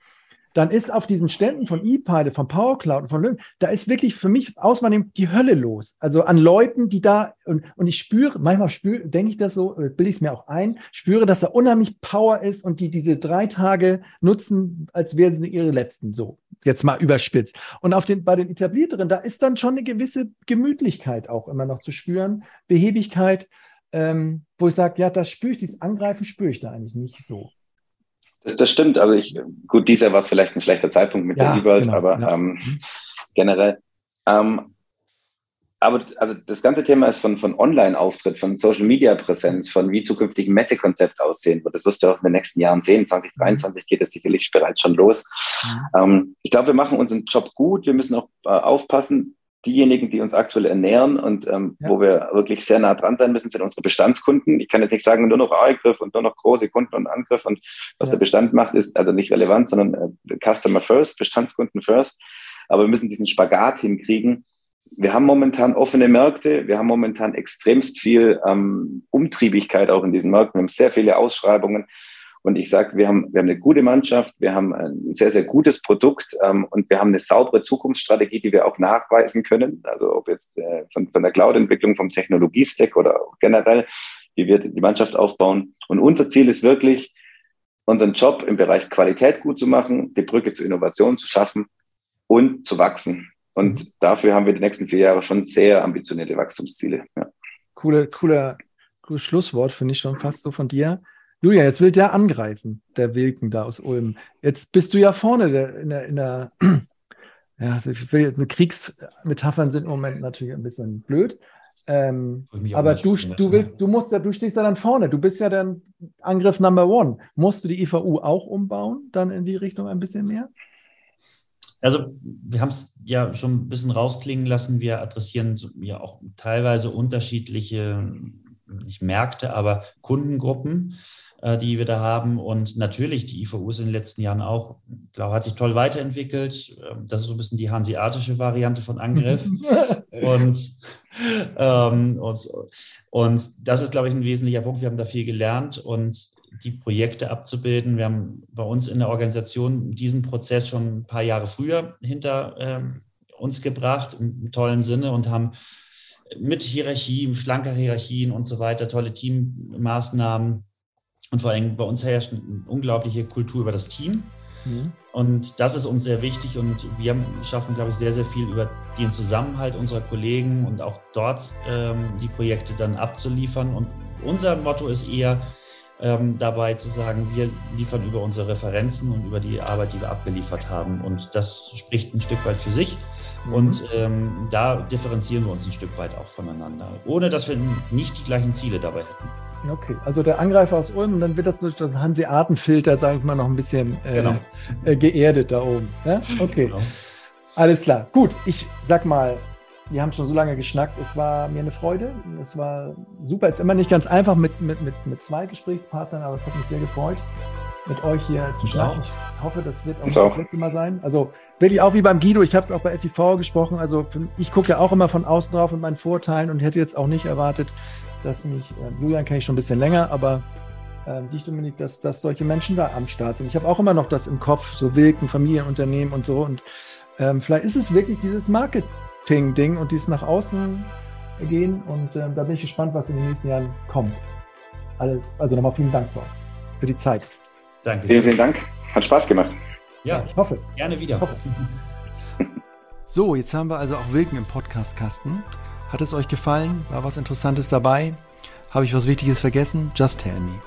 dann ist auf diesen Ständen von ePilot, von PowerCloud und von Löwen, da ist wirklich für mich auswahrnehmen die Hölle los. Also an Leuten, die da, und, und ich spüre, manchmal spüre, denke ich das so, bilde ich es mir auch ein, spüre, dass da unheimlich Power ist und die diese drei Tage nutzen, als wären sie ihre letzten, so. Jetzt mal überspitzt. Und auf den, bei den etablierteren, da ist dann schon eine gewisse Gemütlichkeit auch immer noch zu spüren, Behebigkeit, ähm, wo ich sage, ja, das spüre ich, dieses Angreifen spüre ich da eigentlich nicht so. Das, das stimmt, aber ich, gut, dieser war es vielleicht ein schlechter Zeitpunkt mit ja, der E-World, genau, aber ja. ähm, generell. Ähm, aber also das ganze Thema ist von, von Online-Auftritt, von Social-Media-Präsenz, von wie zukünftig ein Messekonzept aussehen wird. Das wirst du auch in den nächsten Jahren sehen. 2023 geht es sicherlich bereits schon los. Mhm. Ähm, ich glaube, wir machen unseren Job gut. Wir müssen auch äh, aufpassen, diejenigen, die uns aktuell ernähren und ähm, ja. wo wir wirklich sehr nah dran sein müssen, sind unsere Bestandskunden. Ich kann jetzt nicht sagen, nur noch Angriff und nur noch große Kunden und Angriff und was ja. der Bestand macht, ist also nicht relevant, sondern äh, Customer First, Bestandskunden First. Aber wir müssen diesen Spagat hinkriegen. Wir haben momentan offene Märkte, wir haben momentan extremst viel ähm, Umtriebigkeit auch in diesen Märkten. Wir haben sehr viele Ausschreibungen. Und ich sage, wir haben, wir haben eine gute Mannschaft, wir haben ein sehr, sehr gutes Produkt ähm, und wir haben eine saubere Zukunftsstrategie, die wir auch nachweisen können. Also ob jetzt äh, von, von der Cloud-Entwicklung, vom Technologiestack oder generell, wie wir die Mannschaft aufbauen. Und unser Ziel ist wirklich, unseren Job im Bereich Qualität gut zu machen, die Brücke zur Innovation zu schaffen und zu wachsen. Und mhm. dafür haben wir die nächsten vier Jahre schon sehr ambitionierte Wachstumsziele. Ja. Coole, cooler, cooles Schlusswort, finde ich schon fast so von dir. Julia, jetzt will der angreifen, der Wilken da aus Ulm. Jetzt bist du ja vorne in der, in der (clears throat) ja, also ich will, Kriegsmetaphern sind im Moment natürlich ein bisschen blöd. Ähm, aber du, du, willst, du musst ja, du stehst ja dann vorne. Du bist ja dann Angriff Number One. Musst du die IVU auch umbauen, dann in die Richtung ein bisschen mehr? Also wir haben es ja schon ein bisschen rausklingen lassen. Wir adressieren ja auch teilweise unterschiedliche, nicht Märkte, aber Kundengruppen. Äh, die wir da haben. Und natürlich, die IVU ist in den letzten Jahren auch, glaube hat sich toll weiterentwickelt. Ähm, das ist so ein bisschen die hanseatische Variante von Angriff. (laughs) und, ähm, und, und das ist, glaube ich, ein wesentlicher Punkt. Wir haben da viel gelernt und die Projekte abzubilden. Wir haben bei uns in der Organisation diesen Prozess schon ein paar Jahre früher hinter ähm, uns gebracht, im tollen Sinne, und haben mit Hierarchien, schlanker Hierarchien und so weiter, tolle Teammaßnahmen und vor allem bei uns herrscht eine unglaubliche Kultur über das Team. Mhm. Und das ist uns sehr wichtig und wir schaffen, glaube ich, sehr, sehr viel über den Zusammenhalt unserer Kollegen und auch dort ähm, die Projekte dann abzuliefern. Und unser Motto ist eher ähm, dabei zu sagen, wir liefern über unsere Referenzen und über die Arbeit, die wir abgeliefert haben. Und das spricht ein Stück weit für sich. Mhm. Und ähm, da differenzieren wir uns ein Stück weit auch voneinander, ohne dass wir nicht die gleichen Ziele dabei hätten. Okay, also der Angreifer aus Ulm und dann wird das durch den Hanseatenfilter, sage ich mal, noch ein bisschen äh, genau. äh, geerdet da oben. Ja? Okay, genau. alles klar. Gut, ich sag mal, wir haben schon so lange geschnackt. Es war mir eine Freude. Es war super. Es ist immer nicht ganz einfach mit, mit, mit, mit zwei Gesprächspartnern, aber es hat mich sehr gefreut, mit euch hier zu schnacken. Ich hoffe, das wird auch das letzte Mal sein. Also wirklich auch wie beim Guido. Ich habe es auch bei SIV gesprochen. Also für, ich gucke ja auch immer von außen drauf mit meinen Vorteilen und hätte jetzt auch nicht erwartet, dass mich, äh, Julian kenne ich schon ein bisschen länger, aber äh, dich, Dominik, dass, dass solche Menschen da am Start sind. Ich habe auch immer noch das im Kopf, so Wilken, Familienunternehmen und so. Und ähm, vielleicht ist es wirklich dieses Marketing-Ding und dieses nach außen gehen. Und ähm, da bin ich gespannt, was in den nächsten Jahren kommt. alles. Also nochmal vielen Dank für, für die Zeit. Danke. Vielen, vielen Dank. Hat Spaß gemacht. Ja, ja ich hoffe. Gerne wieder. Hoffe. (laughs) So, jetzt haben wir also auch Wilken im Podcastkasten. Hat es euch gefallen? War was Interessantes dabei? Habe ich was Wichtiges vergessen? Just tell me.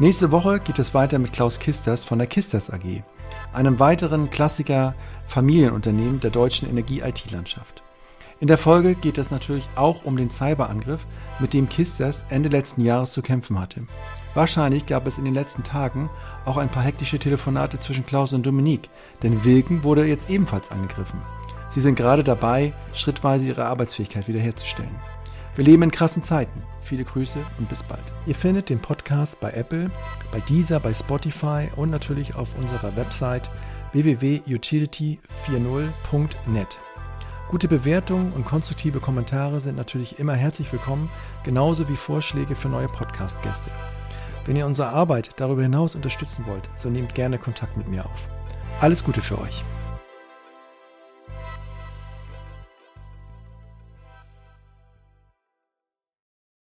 Nächste Woche geht es weiter mit Klaus Kisters von der Kisters AG, einem weiteren Klassiker Familienunternehmen der deutschen Energie-IT-Landschaft. In der Folge geht es natürlich auch um den Cyberangriff, mit dem Kisters Ende letzten Jahres zu kämpfen hatte. Wahrscheinlich gab es in den letzten Tagen auch ein paar hektische Telefonate zwischen Klaus und Dominique, denn Wilken wurde jetzt ebenfalls angegriffen. Sie sind gerade dabei, schrittweise ihre Arbeitsfähigkeit wiederherzustellen. Wir leben in krassen Zeiten. Viele Grüße und bis bald. Ihr findet den Podcast bei Apple, bei Deezer, bei Spotify und natürlich auf unserer Website www.utility40.net. Gute Bewertungen und konstruktive Kommentare sind natürlich immer herzlich willkommen, genauso wie Vorschläge für neue Podcast-Gäste. Wenn ihr unsere Arbeit darüber hinaus unterstützen wollt, so nehmt gerne Kontakt mit mir auf. Alles Gute für euch.